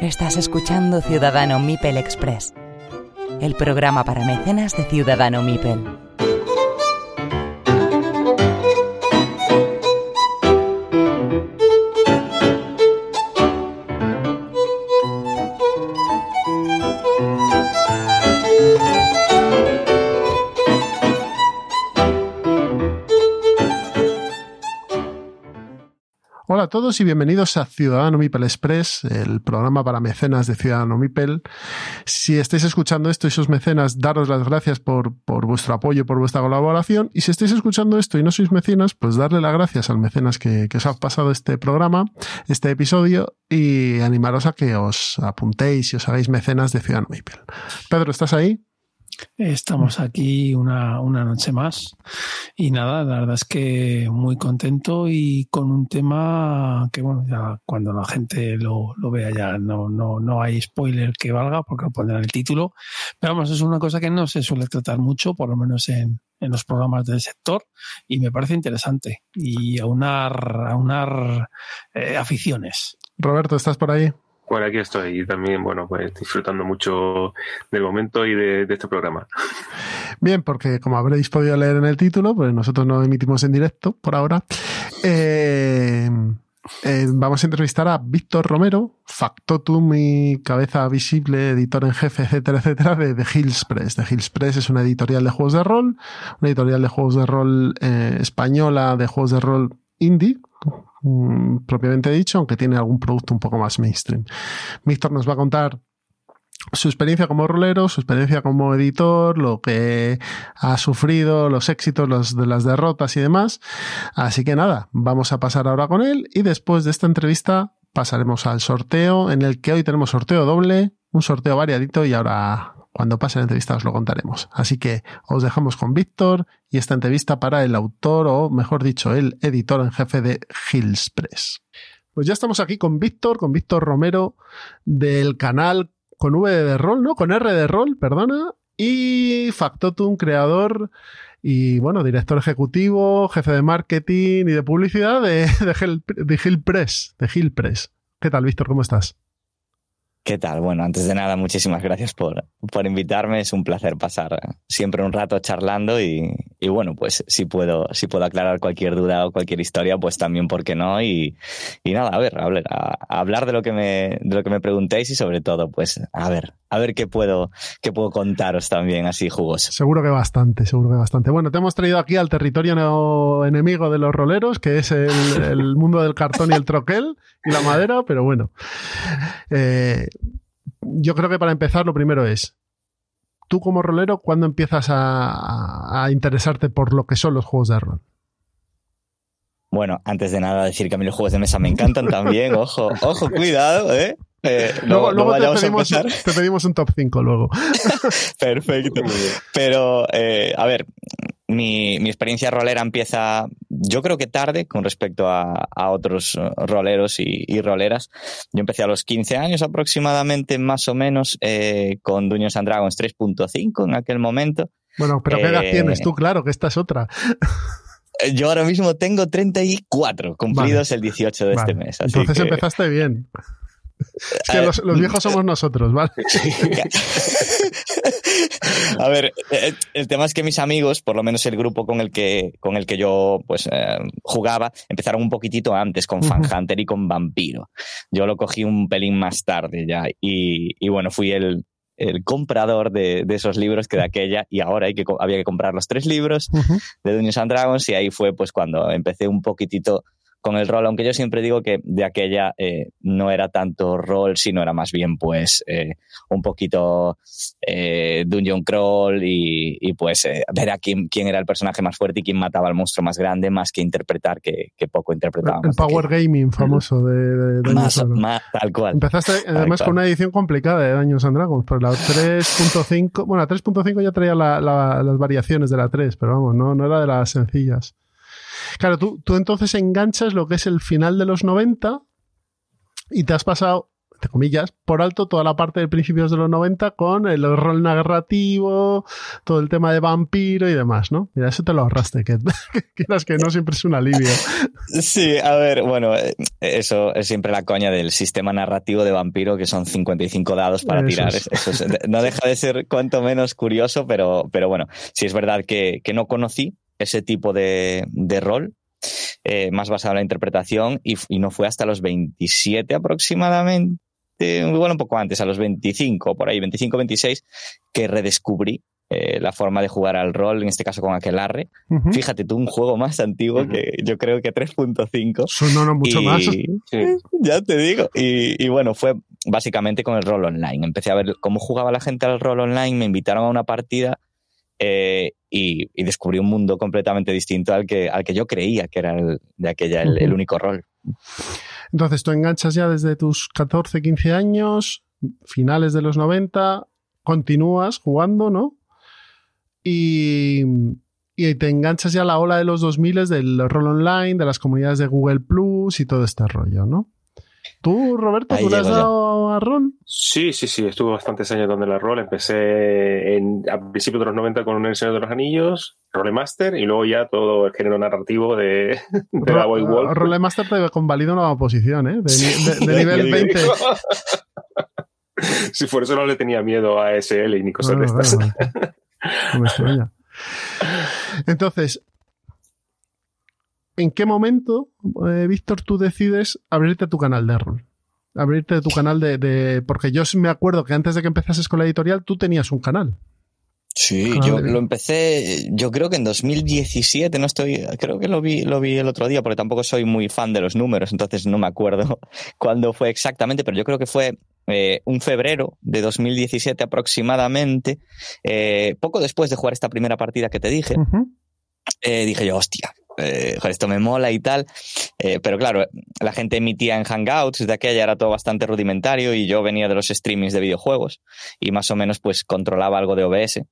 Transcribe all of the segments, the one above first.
Estás escuchando Ciudadano Mipel Express, el programa para mecenas de Ciudadano Mipel. Hola a todos y bienvenidos a Ciudadano Mipel Express, el programa para mecenas de Ciudadano Mipel. Si estáis escuchando esto y sois mecenas, daros las gracias por, por vuestro apoyo, por vuestra colaboración. Y si estáis escuchando esto y no sois mecenas, pues darle las gracias al mecenas que, que os ha pasado este programa, este episodio, y animaros a que os apuntéis y os hagáis mecenas de Ciudadano Mipel. Pedro, ¿estás ahí? Estamos aquí una, una, noche más y nada, la verdad es que muy contento y con un tema que bueno, ya cuando la gente lo, lo vea ya no, no, no hay spoiler que valga porque lo pondrán en el título, pero vamos, es una cosa que no se suele tratar mucho, por lo menos en, en los programas del sector y me parece interesante y aunar, aunar eh, aficiones. Roberto, ¿estás por ahí? Bueno, aquí estoy y también, bueno, pues disfrutando mucho del momento y de, este programa. Bien, porque como habréis podido leer en el título, pues nosotros no emitimos en directo por ahora. Eh, eh, vamos a entrevistar a Víctor Romero, factotum y cabeza visible, editor en jefe, etcétera, etcétera, de, de Hills Press. De Hills Press es una editorial de juegos de rol, una editorial de juegos de rol eh, española, de juegos de rol indie, propiamente dicho, aunque tiene algún producto un poco más mainstream. Víctor nos va a contar su experiencia como rolero, su experiencia como editor, lo que ha sufrido, los éxitos, los de las derrotas y demás. Así que nada, vamos a pasar ahora con él y después de esta entrevista pasaremos al sorteo en el que hoy tenemos sorteo doble, un sorteo variadito y ahora cuando pase la entrevista os lo contaremos. Así que os dejamos con Víctor y esta entrevista para el autor, o mejor dicho, el editor en jefe de Hills Press. Pues ya estamos aquí con Víctor, con Víctor Romero del canal con V de rol, ¿no? Con R de rol, perdona. Y Factotum, creador y, bueno, director ejecutivo, jefe de marketing y de publicidad de, de, Hill, de Hill Press. De Hill Press. ¿Qué tal, Víctor? ¿Cómo estás? ¿Qué tal? Bueno, antes de nada, muchísimas gracias por, por invitarme. Es un placer pasar siempre un rato charlando y, y, bueno, pues si puedo, si puedo aclarar cualquier duda o cualquier historia, pues también, ¿por qué no? Y, y nada, a ver, hablar, de lo que me, de lo que me preguntéis y sobre todo, pues, a ver, a ver qué puedo, qué puedo contaros también así jugoso. Seguro que bastante, seguro que bastante. Bueno, te hemos traído aquí al territorio enemigo de los roleros, que es el, mundo del cartón y el troquel la madera, pero bueno. Eh, yo creo que para empezar lo primero es, tú como rolero, ¿cuándo empiezas a, a, interesarte por lo que son los juegos de rol? Bueno, antes de nada decir que a mí los juegos de mesa me encantan también, ojo, ojo, cuidado, ¿eh? Eh, luego, luego te, pedimos, te, pedimos, un top 5 luego. Perfecto. Pero, eh, a ver, mi, mi, experiencia rolera empieza, yo creo que tarde con respecto a, a otros roleros y, y, roleras. Yo empecé a los 15 años aproximadamente, más o menos, eh, con Dungeons and Dragons 3.5 en aquel momento. Bueno, pero ¿qué edad tienes tú? Claro, que esta es otra. Yo ahora mismo tengo 34, cumplidos vale. el 18 de vale. este mes. Entonces que... empezaste bien. Es que los, los, viejos somos nosotros, ¿vale? A ver, el, el, tema es que mis amigos, por lo menos el grupo con el que, con el que yo pues eh, jugaba, empezaron un poquitito antes con Fan Hunter y con Vampiro. Yo lo cogí un pelín más tarde ya y, y bueno, fui el, el comprador de, de, esos libros que de aquella y ahora hay que, había que comprar los tres libros uh -huh. de Dungeons and Dragons y ahí fue pues cuando empecé un poquitito con el rol, aunque yo siempre digo que de aquella eh, no era tanto rol, sino era más bien pues eh, un poquito eh, dungeon crawl y, y pues ver a quién, quién, era el personaje más fuerte y quién mataba al monstruo más grande, más que interpretar, que, que poco interpretábamos. El Power Gaming famoso de, de, más, más, tal cual. Empezaste además cual. con una edición complicada de Daños and Dragons, pero la 3.5, bueno, la 3.5 ya traía la, la, las variaciones de la 3, pero vamos, no, no era de las sencillas. Claro, tú, tú entonces enganchas lo que es el final de los 90 y te has pasado entre comillas, por alto toda la parte de principios de los 90 con el rol narrativo, todo el tema de vampiro y demás, ¿no? Mira, eso te lo ahorraste, que, quieras que no siempre es un alivio. Sí, a ver, bueno, eh, eso es siempre la coña del sistema narrativo de vampiro, que son 55 dados para tirar. no deja de ser cuanto menos curioso, pero, pero bueno, sí es verdad que, que no conocí ese tipo de, de rol eh, más basado en la interpretación y, no fue hasta los 27 aproximadamente, bueno, un poco antes, a los 25, por ahí, 25, 26, que redescubrí eh, la forma de jugar al rol, en este caso con Aquelarre. Fíjate tú, un juego más antiguo que yo creo que 3.5. No, no, mucho más. Ya te digo. Y, y, bueno, fue básicamente con el rol online. Empecé a ver cómo jugaba la gente al rol online, me invitaron a una partida eh, y, descubrí un mundo completamente distinto al que, al que yo creía que era el, de aquella el, único rol. Entonces, tú enganchas ya desde tus 14, 15 años, finales de los 90, continúas jugando, ¿no? Y, y te enganchas ya a la ola de los 2000 del rol online, de las comunidades de Google Plus y todo este rollo, ¿no? ¿Tú, Roberto, tú le has dado a rol? Sí, sí, sí, estuve bastantes años donde la rol. Empecé en, a principios de los 90 con El Señor de los Anillos, Rolemaster, y luego ya todo el género narrativo de, de la Boy Wolf. Rolemaster te convalida una posición, ¿eh? De, nivel 20. si por eso no le tenía miedo a SL y ni cosas de estas. Entonces, ¿en qué momento, eh, Víctor, tú decides abrirte tu canal de rol? Abrirte tu canal de, Porque yo me acuerdo que antes de que empezases con la editorial, tú tenías un canal. Sí, yo lo empecé, yo creo que en 2017, no estoy, creo que lo vi, lo vi el otro día, porque tampoco soy muy fan de los números, entonces no me acuerdo cuándo fue exactamente, pero yo creo que fue eh, un febrero de 2017 aproximadamente, eh, poco después de jugar esta primera partida que te dije, dije yo, hostia, eh, esto me mola y tal. Eh, pero claro, la gente emitía en Hangouts, de aquella era todo bastante rudimentario y yo venía de los streamings de videojuegos y más o menos pues controlaba algo de OBS.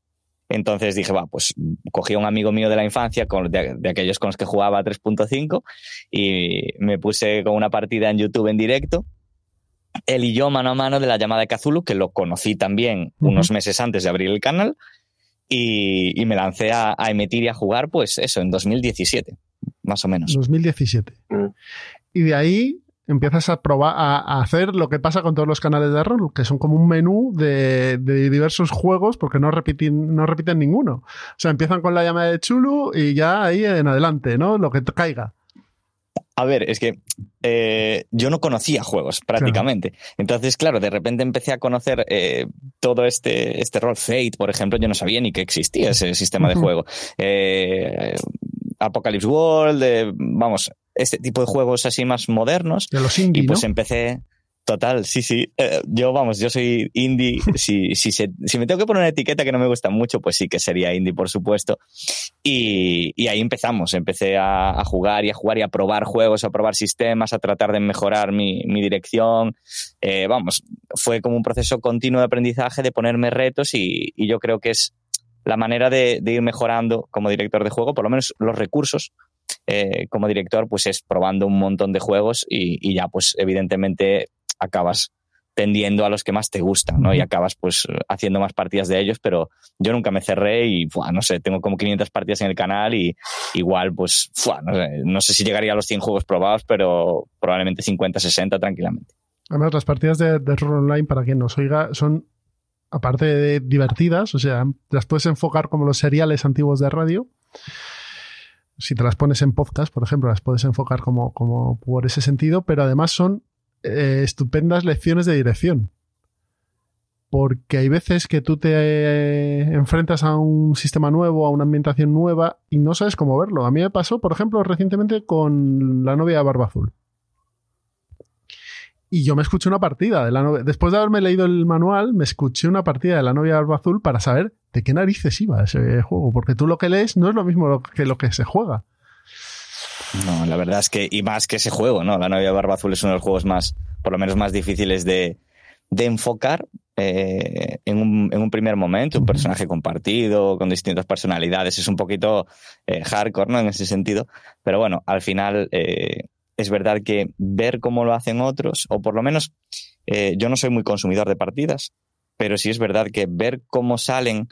Entonces dije, va, pues cogí a un amigo mío de la infancia, con, de, aquellos con los que jugaba 3.5, y me puse con una partida en YouTube en directo. Él y yo mano a mano de la llamada de Kazulu, que lo conocí también unos meses antes de abrir el canal y, me lancé a, emitir y a jugar, pues eso, en 2017, más o menos. 2017. Mm. Y de ahí empiezas a probar a, hacer lo que pasa con todos los canales de rol, que son como un menú de, diversos juegos porque no repiten, no repiten ninguno. O sea, empiezan con la llamada de Chulu y ya ahí en adelante, ¿no? Lo que caiga. A ver, es que eh, yo no conocía juegos prácticamente. Entonces, claro, de repente empecé a conocer eh, todo este, este rol. Fate, por ejemplo, yo no sabía ni que existía ese sistema de juego. Eh, Apocalypse World, vamos, este tipo de juegos así más modernos. De los indie, y pues empecé. Total, sí, sí. Eh, yo, vamos, yo soy indie. si, si, si me tengo que poner una etiqueta que no me gusta mucho, pues sí que sería indie, por supuesto. Y, y ahí empezamos. Empecé a, a, jugar y a jugar y a probar juegos, a probar sistemas, a tratar de mejorar mi, mi dirección. Eh, vamos, fue como un proceso continuo de aprendizaje, de ponerme retos y, y yo creo que es la manera de, de, ir mejorando como director de juego, por lo menos los recursos. Eh, como director, pues es probando un montón de juegos y, y ya, pues evidentemente acabas tendiendo a los que más te gustan, ¿no? Y acabas pues haciendo más partidas de ellos, pero yo nunca me cerré y, no sé, tengo como 500 partidas en el canal y igual pues, no, sé, si llegaría a los 100 juegos probados, pero probablemente 50, 60 tranquilamente. Además, las partidas de, de rol online, para quien nos oiga, son, aparte de divertidas, o sea, las puedes enfocar como los seriales antiguos de radio. Si te las pones en podcast, por ejemplo, las puedes enfocar como, como por ese sentido, pero además son eh, estupendas lecciones de dirección. Porque hay veces que tú te eh, enfrentas a un sistema nuevo, a una ambientación nueva y no sabes cómo verlo. A mí me pasó, por ejemplo, recientemente con la novia de Barba Azul. Y yo me escuché una partida de la novia. Después de haberme leído el manual, me escuché una partida de la novia de Barba Azul para saber de qué narices iba ese juego. Porque tú lo que lees no es lo mismo que lo que se juega. No, la verdad es que, y más que ese juego, ¿no? La novia Barba Azul es uno de los juegos más, por lo menos más difíciles de, de enfocar eh, en, un, en, un, primer momento, un personaje compartido, con distintas personalidades, es un poquito eh, hardcore, ¿no? En ese sentido. Pero bueno, al final eh, es verdad que ver cómo lo hacen otros, o por lo menos yo no soy muy consumidor de partidas, pero sí es verdad que ver cómo salen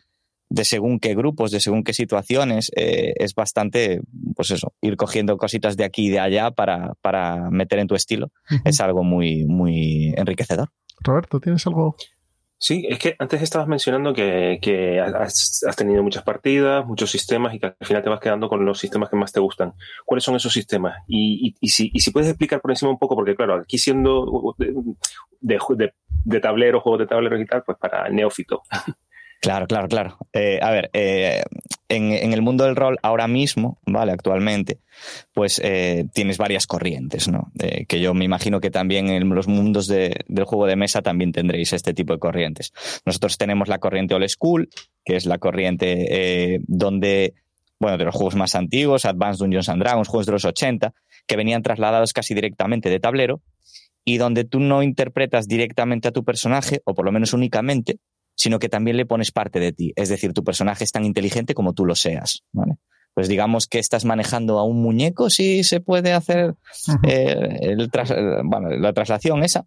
de según qué grupos, de según qué situaciones, eh, es bastante, pues eso, ir cogiendo cositas de aquí y de allá para, para meter en tu estilo. Es algo muy, muy enriquecedor. Roberto, ¿tienes algo? Sí, es que antes estabas mencionando que, has, tenido muchas partidas, muchos sistemas y que al final te vas quedando con los sistemas que más te gustan. ¿Cuáles son esos sistemas? Y, si, puedes explicar por encima un poco, porque claro, aquí siendo de, de, de tablero, juegos de tablero y tal, pues para neófito. Claro, claro, claro. Eh, a ver, eh, en, el mundo del rol ahora mismo, ¿vale? Actualmente, pues eh, tienes varias corrientes, ¿no? que yo me imagino que también en los mundos del juego de mesa también tendréis este tipo de corrientes. Nosotros tenemos la corriente old school, que es la corriente donde, bueno, de los juegos más antiguos, Advanced Dungeons and Dragons, juegos de los 80, que venían trasladados casi directamente de tablero y donde tú no interpretas directamente a tu personaje, o por lo menos únicamente, sino que también le pones parte de ti. Es decir, tu personaje es tan inteligente como tú lo seas. Pues digamos que estás manejando a un muñeco, sí se puede hacer eh, la traslación esa.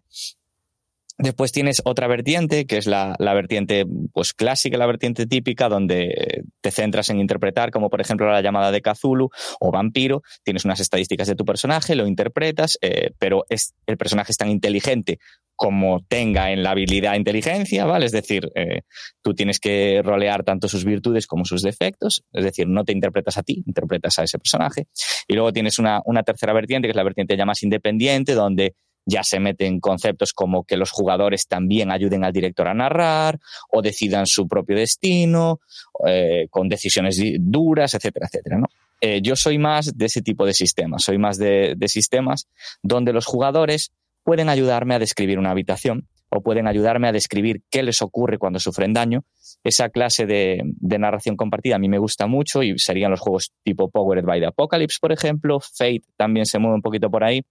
Después tienes otra vertiente, que es la, vertiente pues, clásica, la vertiente típica, donde te centras en interpretar, como por ejemplo la llamada de Cthulhu o vampiro. Tienes unas estadísticas de tu personaje, lo interpretas, eh, pero es, el personaje es tan inteligente como tenga en la habilidad inteligencia, ¿vale? Es decir, eh, tú tienes que rolear tanto sus virtudes como sus defectos, es decir, no te interpretas a ti, interpretas a ese personaje. Y luego tienes una, una tercera vertiente, que es la vertiente ya más independiente, donde ya se meten conceptos como que los jugadores también ayuden al director a narrar o decidan su propio destino, eh, con decisiones duras, etcétera, etcétera. Eh, yo soy más de ese tipo de sistemas, soy más de, sistemas donde los jugadores pueden ayudarme a describir una habitación o pueden ayudarme a describir qué les ocurre cuando sufren daño. Esa clase de, narración compartida a mí me gusta mucho y serían los juegos tipo Powered by the Apocalypse, por ejemplo. Fate también se mueve un poquito por ahí.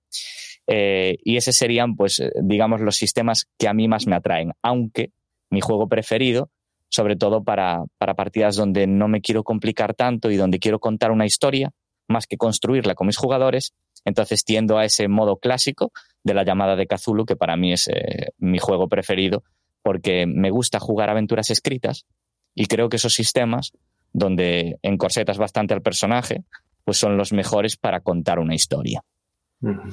Eh, y esos serían, pues, eh, digamos, los sistemas que a mí más me atraen. Aunque mi juego preferido, sobre todo para, para partidas donde no me quiero complicar tanto y donde quiero contar una historia, más que construirla con mis jugadores, entonces tiendo a ese modo clásico de la llamada de Cthulhu, que para mí es eh, mi juego preferido, porque me gusta jugar aventuras escritas y creo que esos sistemas, donde encorsetas bastante al personaje, pues son los mejores para contar una historia.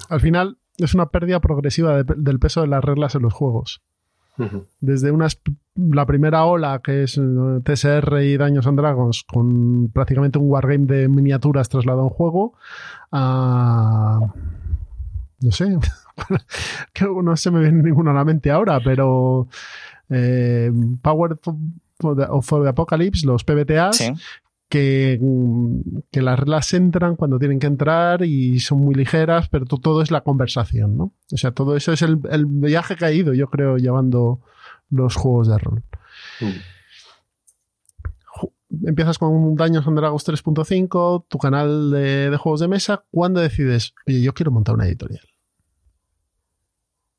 Al final es una pérdida progresiva del peso de las reglas en los juegos. Desde la primera ola, que es eh, TSR y Daños and Dragons, con prácticamente un wargame de miniaturas trasladado a un juego, a. No sé, no se me viene ninguna a la mente ahora, pero. Eh, Power for the, Apocalypse, los PBTAs, que, que, las reglas entran cuando tienen que entrar y son muy ligeras, pero todo es la conversación, ¿no? O sea, todo eso es el, el viaje que ha ido, yo creo, llevando los juegos de rol. Mm. Empiezas con Daños and Dragons 3.5, tu canal de, juegos de mesa. ¿Cuándo decides, oye, yo quiero montar una editorial?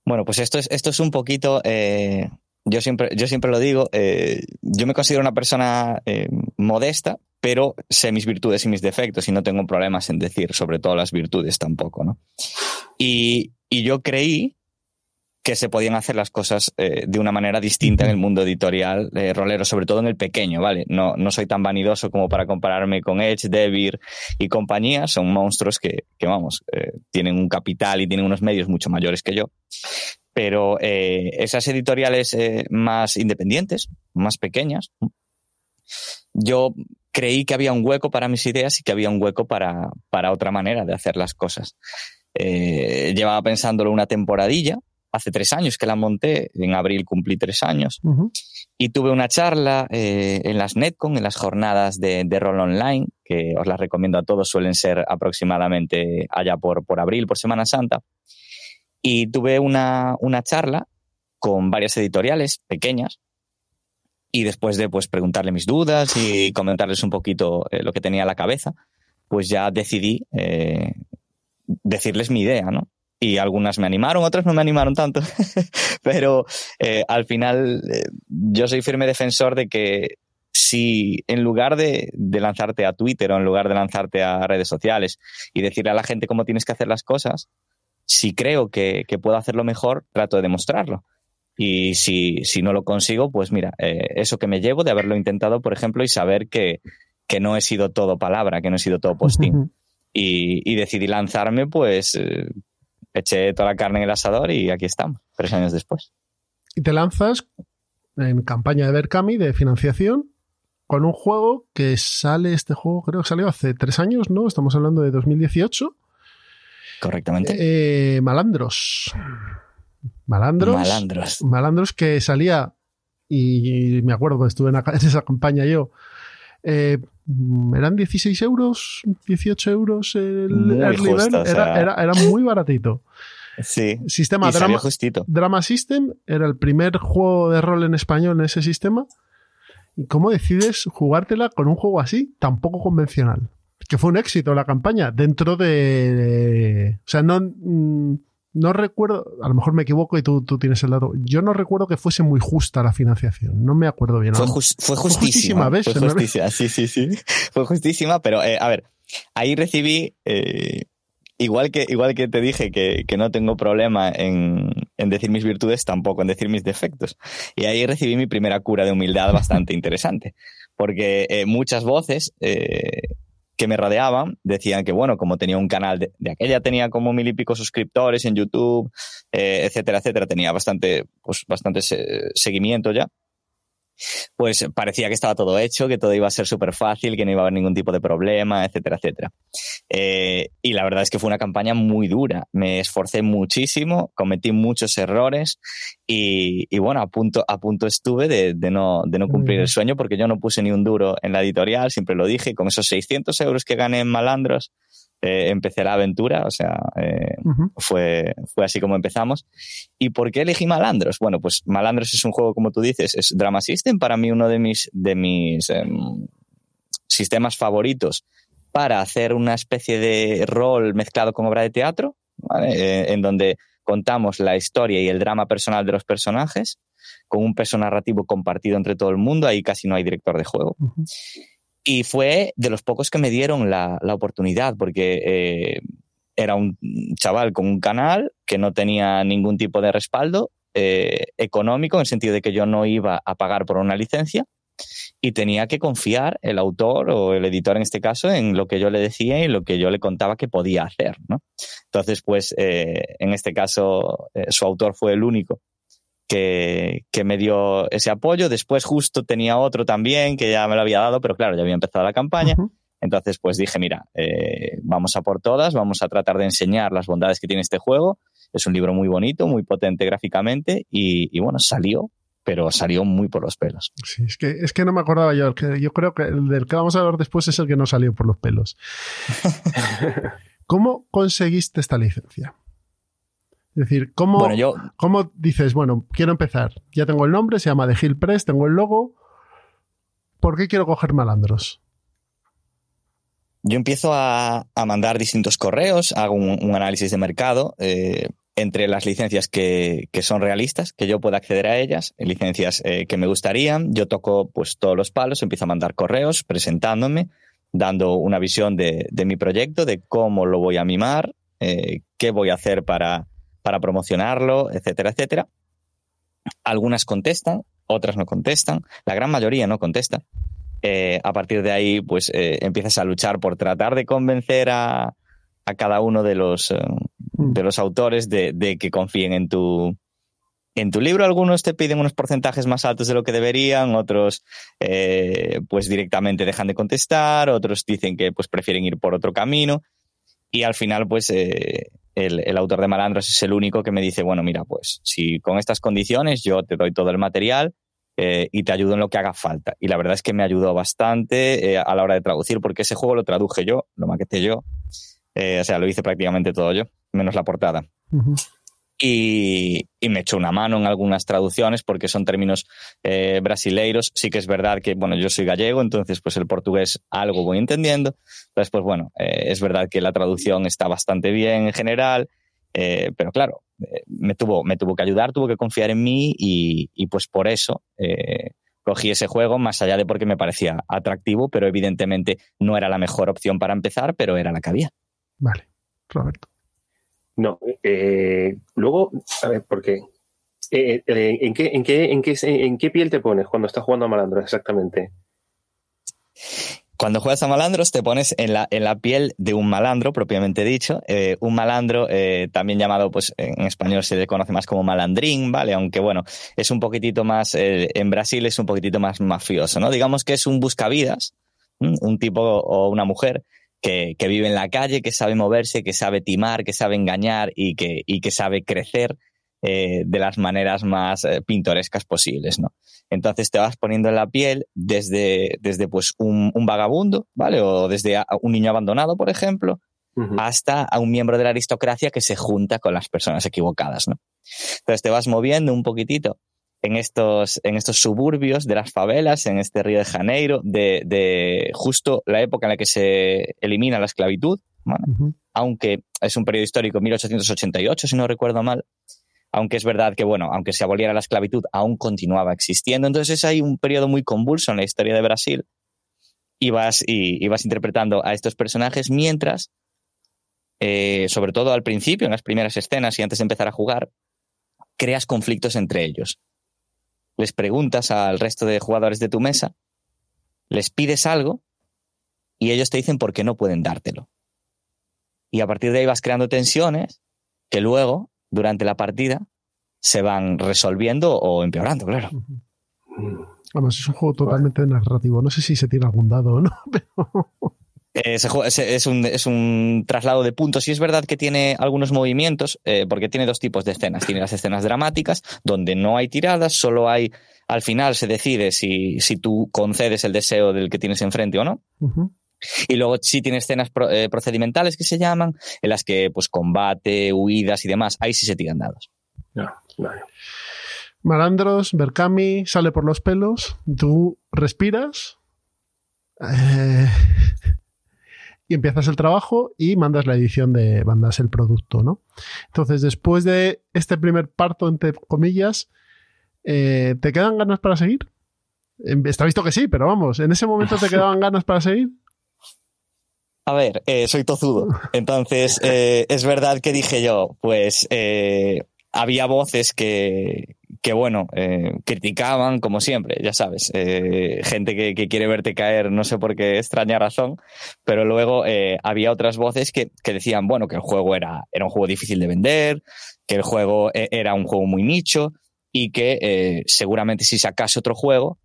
Bueno, pues esto es, esto es un poquito eh, yo siempre, yo siempre lo digo, eh, yo me considero una persona eh, modesta, pero sé mis virtudes y mis defectos y no tengo problemas en decir sobre todo las virtudes tampoco, ¿no? Y, y yo creí que se podían hacer las cosas eh, de una manera distinta en el mundo editorial rolero, sobre todo en el pequeño, ¿vale? No, no soy tan vanidoso como para compararme con Edge, Devir y compañía, son monstruos que, que vamos, tienen un capital y tienen unos medios mucho mayores que yo pero eh, esas editoriales eh, más independientes, más pequeñas, yo creí que había un hueco para mis ideas y que había un hueco para, otra manera de hacer las cosas. Eh, llevaba pensándolo una temporadilla, hace tres años que la monté, en abril cumplí tres años, y tuve una charla en las Netcon, en las jornadas de, rol online, que os las recomiendo a todos, suelen ser aproximadamente allá por, por abril, por Semana Santa. Y tuve una, charla con varias editoriales pequeñas y después de pues preguntarle mis dudas y comentarles un poquito eh, lo que tenía en la cabeza, pues ya decidí eh, decirles mi idea, ¿no? Y algunas me animaron, otras no me animaron tanto, pero eh, al final yo soy firme defensor de que si en lugar de, de, lanzarte a Twitter o en lugar de lanzarte a redes sociales y decirle a la gente cómo tienes que hacer las cosas, si creo que, puedo hacerlo mejor, trato de demostrarlo. Y si, si no lo consigo, pues mira, eh, eso que me llevo de haberlo intentado, por ejemplo, y saber que, que no he sido todo palabra, que no he sido todo posting. y, decidí lanzarme, pues eh, eché toda la carne en el asador y aquí estamos, tres años después. Y te lanzas en campaña de Berkami de financiación con un juego que sale, este juego creo que salió hace tres años, ¿no? Estamos hablando de 2018. Correctamente. Eh, Malandros. Malandros. Malandros. Malandros que salía, y, me acuerdo que estuve en, esa campaña yo, eh, eran 16 euros, 18 euros el early era, muy baratito. Sí. Sistema Drama, Drama System era el primer juego de rol en español en ese sistema. ¿Y cómo decides jugártela con un juego así, tan poco convencional? Que fue un éxito la campaña dentro de. O sea, no. Mm, no recuerdo, a lo mejor me equivoco y tú, tú, tienes el dato. Yo no recuerdo que fuese muy justa la financiación. No me acuerdo bien. Fue, fue justísima. ¿ves? Fue justísima, sí, sí, sí. Fue justísima, pero eh, a ver, ahí recibí, eh, igual, que, igual que te dije que, que no tengo problema en, en, decir mis virtudes, tampoco en decir mis defectos. Y ahí recibí mi primera cura de humildad bastante interesante, porque eh, muchas voces que me rodeaban decían que, bueno, como tenía un canal de, aquella, tenía como mil y pico suscriptores en YouTube, eh, etcétera, etcétera, tenía bastante, pues, bastante seguimiento ya pues parecía que estaba todo hecho, que todo iba a ser súper fácil, que no iba a haber ningún tipo de problema, etcétera, etcétera. Eh, y la verdad es que fue una campaña muy dura. Me esforcé muchísimo, cometí muchos errores y, bueno, a punto, a punto estuve de, no, de no cumplir el sueño porque yo no puse ni un duro en la editorial, siempre lo dije, con esos 600 euros que gané en Malandros, eh, empecé la aventura, o sea, eh, fue, fue así como empezamos. ¿Y por qué elegí Malandros? Bueno, pues Malandros es un juego, como tú dices, es Drama System, para mí uno de mis, de mis em, sistemas favoritos para hacer una especie de rol mezclado con obra de teatro, eh, en donde contamos la historia y el drama personal de los personajes con un peso narrativo compartido entre todo el mundo, ahí casi no hay director de juego. Y fue de los pocos que me dieron la, oportunidad, porque eh, era un chaval con un canal que no tenía ningún tipo de respaldo eh, económico, en el sentido de que yo no iba a pagar por una licencia y tenía que confiar el autor o el editor en este caso en lo que yo le decía y lo que yo le contaba que podía hacer. ¿no? Entonces, pues eh, en este caso su autor fue el único que, que, me dio ese apoyo. Después justo tenía otro también que ya me lo había dado, pero claro, ya había empezado la campaña. Entonces, pues dije, mira, eh, vamos a por todas, vamos a tratar de enseñar las bondades que tiene este juego. Es un libro muy bonito, muy potente gráficamente y, y bueno, salió, pero salió muy por los pelos. Sí, es que, es que no me acordaba yo. Yo creo que el del que vamos a ver después es el que no salió por los pelos. ¿Cómo conseguiste esta licencia? Es decir, ¿cómo, ¿cómo dices, bueno, quiero empezar? Ya tengo el nombre, se llama The Hill Press, tengo el logo. ¿Por qué quiero coger malandros? Yo empiezo a, mandar distintos correos, hago un, análisis de mercado eh, entre las licencias que, son realistas, que yo pueda acceder a ellas, licencias eh, que me gustarían. Yo toco pues todos los palos, empiezo a mandar correos presentándome, dando una visión de, mi proyecto, de cómo lo voy a mimar, eh, qué voy a hacer para, para promocionarlo, etcétera, etcétera. Algunas contestan, otras no contestan, la gran mayoría no contesta. Eh, a partir de ahí, pues eh, empiezas a luchar por tratar de convencer a, a cada uno de los, eh, mm. de los autores de, de, que confíen en tu, en tu libro. Algunos te piden unos porcentajes más altos de lo que deberían, otros pues directamente dejan de contestar, otros dicen que pues prefieren ir por otro camino. Y al final, pues el, autor de Malandros es el único que me dice, bueno, mira, pues si con estas condiciones yo te doy todo el material eh, y te ayudo en lo que haga falta. Y la verdad es que me ayudó bastante eh, a la hora de traducir, porque ese juego lo traduje yo, lo maqueté yo, eh, o sea, lo hice prácticamente todo yo, menos la portada y, me echó una mano en algunas traducciones porque son términos eh, brasileiros. Sí que es verdad que, bueno, yo soy gallego, entonces pues el portugués algo voy entendiendo. Entonces, pues bueno, eh, es verdad que la traducción está bastante bien en general, eh, pero claro, me, tuvo, me tuvo que ayudar, tuvo que confiar en mí y, y pues por eso cogí ese juego, más allá de porque me parecía atractivo, pero evidentemente no era la mejor opción para empezar, pero era la que había. Vale, Roberto. No, eh, luego, a ver, ¿por qué? Eh, eh, ¿en, qué, en, qué, en, qué, ¿En qué piel te pones cuando estás jugando a malandro exactamente? Cuando juegas a malandros te pones en la, en la piel de un malandro, propiamente dicho. Eh, un malandro, también llamado, pues en español se le conoce más como malandrín, ¿vale? Aunque bueno, es un poquitito más, eh, en Brasil es un poquitito más mafioso, ¿no? Digamos que es un buscavidas, un tipo o una mujer que, que, vive en la calle, que sabe moverse, que sabe timar, que sabe engañar y que, y que sabe crecer eh, de las maneras más eh, pintorescas posibles, ¿no? Entonces te vas poniendo en la piel desde, desde pues un, un vagabundo, ¿vale? O desde a, un niño abandonado, por ejemplo, uh -huh. hasta a un miembro de la aristocracia que se junta con las personas equivocadas, ¿no? Entonces te vas moviendo un poquitito en estos, en estos suburbios de las favelas, en este Río de Janeiro, de, de justo la época en la que se elimina la esclavitud, uh -huh. aunque es un periodo histórico, 1888, si no recuerdo mal, aunque es verdad que, bueno, aunque se aboliera la esclavitud, aún continuaba existiendo. Entonces hay un periodo muy convulso en la historia de Brasil y vas, y, y vas interpretando a estos personajes mientras, eh, sobre todo al principio, en las primeras escenas y antes de empezar a jugar, creas conflictos entre ellos. Les preguntas al resto de jugadores de tu mesa, les pides algo y ellos te dicen por qué no pueden dártelo. Y a partir de ahí vas creando tensiones que luego durante la partida se van resolviendo o empeorando, claro. Vamos, es un juego totalmente narrativo. No sé si se tiene algún dado o no, pero... Es, es, un, es, un, traslado de puntos y es verdad que tiene algunos movimientos, eh, porque tiene dos tipos de escenas. Tiene las escenas dramáticas, donde no hay tiradas, solo hay, al final se decide si, si tú concedes el deseo del que tienes enfrente o no. Uh -huh. Y luego sí tiene escenas pro, eh, procedimentales que se llaman, en las que pues combate, huidas y demás, ahí sí se tiran dados. No, vale. Malandros, Berkami, sale por los pelos, tú respiras eh, y empiezas el trabajo y mandas la edición de, mandas el producto, ¿no? Entonces, después de este primer parto, entre comillas, eh, ¿te quedan ganas para seguir? Está visto que sí, pero vamos, ¿en ese momento te quedaban ganas para seguir? A ver, eh, soy tozudo. Entonces, eh, es verdad que dije yo, pues había voces que, que bueno, criticaban, como siempre, ya sabes, gente que, que, quiere verte caer, no sé por qué extraña razón, pero luego había otras voces que, que, decían, bueno, que el juego era, era un juego difícil de vender, que el juego era un juego muy nicho y que seguramente si sacase otro juego,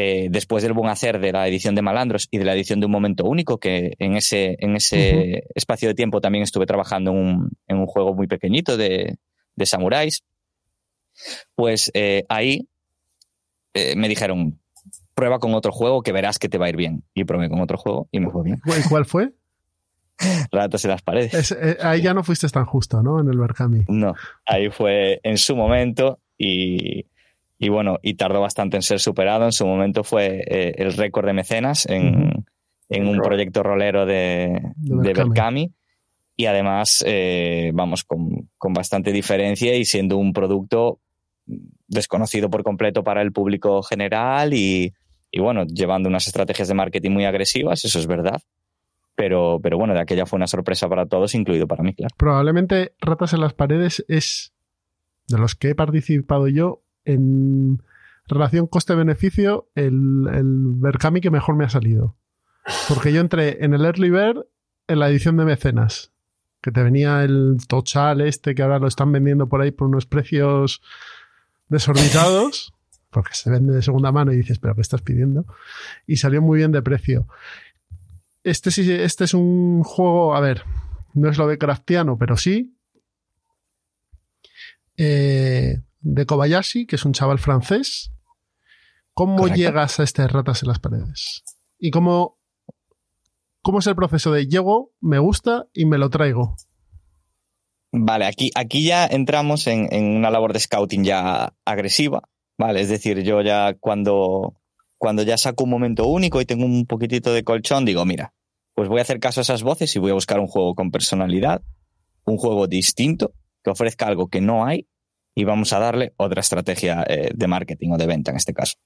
eh, después del buen hacer de la edición de Malandros y de la edición de Un Momento Único, que en ese, en ese uh -huh. espacio de tiempo también estuve trabajando en un, en un juego muy pequeñito de, de samuráis, pues eh, ahí eh, me dijeron, prueba con otro juego que verás que te va a ir bien. Y probé con otro juego y me fue bien. ¿Y cuál fue? Ratos en las paredes. Es, eh, ahí ya no fuiste tan justo, ¿no? En el Berkami. No, ahí fue en su momento y y bueno, y tardó bastante en ser superado. En su momento fue eh, el récord de mecenas en, en un proyecto rolero de, de, Berkami. Y además, eh, vamos, con, con, bastante diferencia y siendo un producto desconocido por completo para el público general y, bueno, llevando unas estrategias de marketing muy agresivas, eso es verdad. Pero, pero bueno, de aquella fue una sorpresa para todos, incluido para mí, claro. Probablemente Ratas en las Paredes es, de los que he participado yo, en relación coste-beneficio el, el Berkami que mejor me ha salido. Porque yo entré en el Early Bird en la edición de mecenas, que te venía el Tochal este que ahora lo están vendiendo por ahí por unos precios desorbitados, porque se vende de segunda mano y dices, pero ¿qué estás pidiendo? Y salió muy bien de precio. Este, sí, este es un juego, a ver, no es lo de craftiano, pero sí. Eh, de Kobayashi, que es un chaval francés. ¿Cómo Correcto. llegas a estas ratas en las paredes? ¿Y cómo, cómo es el proceso de llego, me gusta y me lo traigo? Vale, aquí, aquí ya entramos en, en una labor de scouting ya agresiva, ¿vale? Es decir, yo ya cuando, cuando ya saco un momento único y tengo un poquitito de colchón, digo, mira, pues voy a hacer caso a esas voces y voy a buscar un juego con personalidad, un juego distinto, que ofrezca algo que no hay y vamos a darle otra estrategia eh, de marketing o de venta en este caso.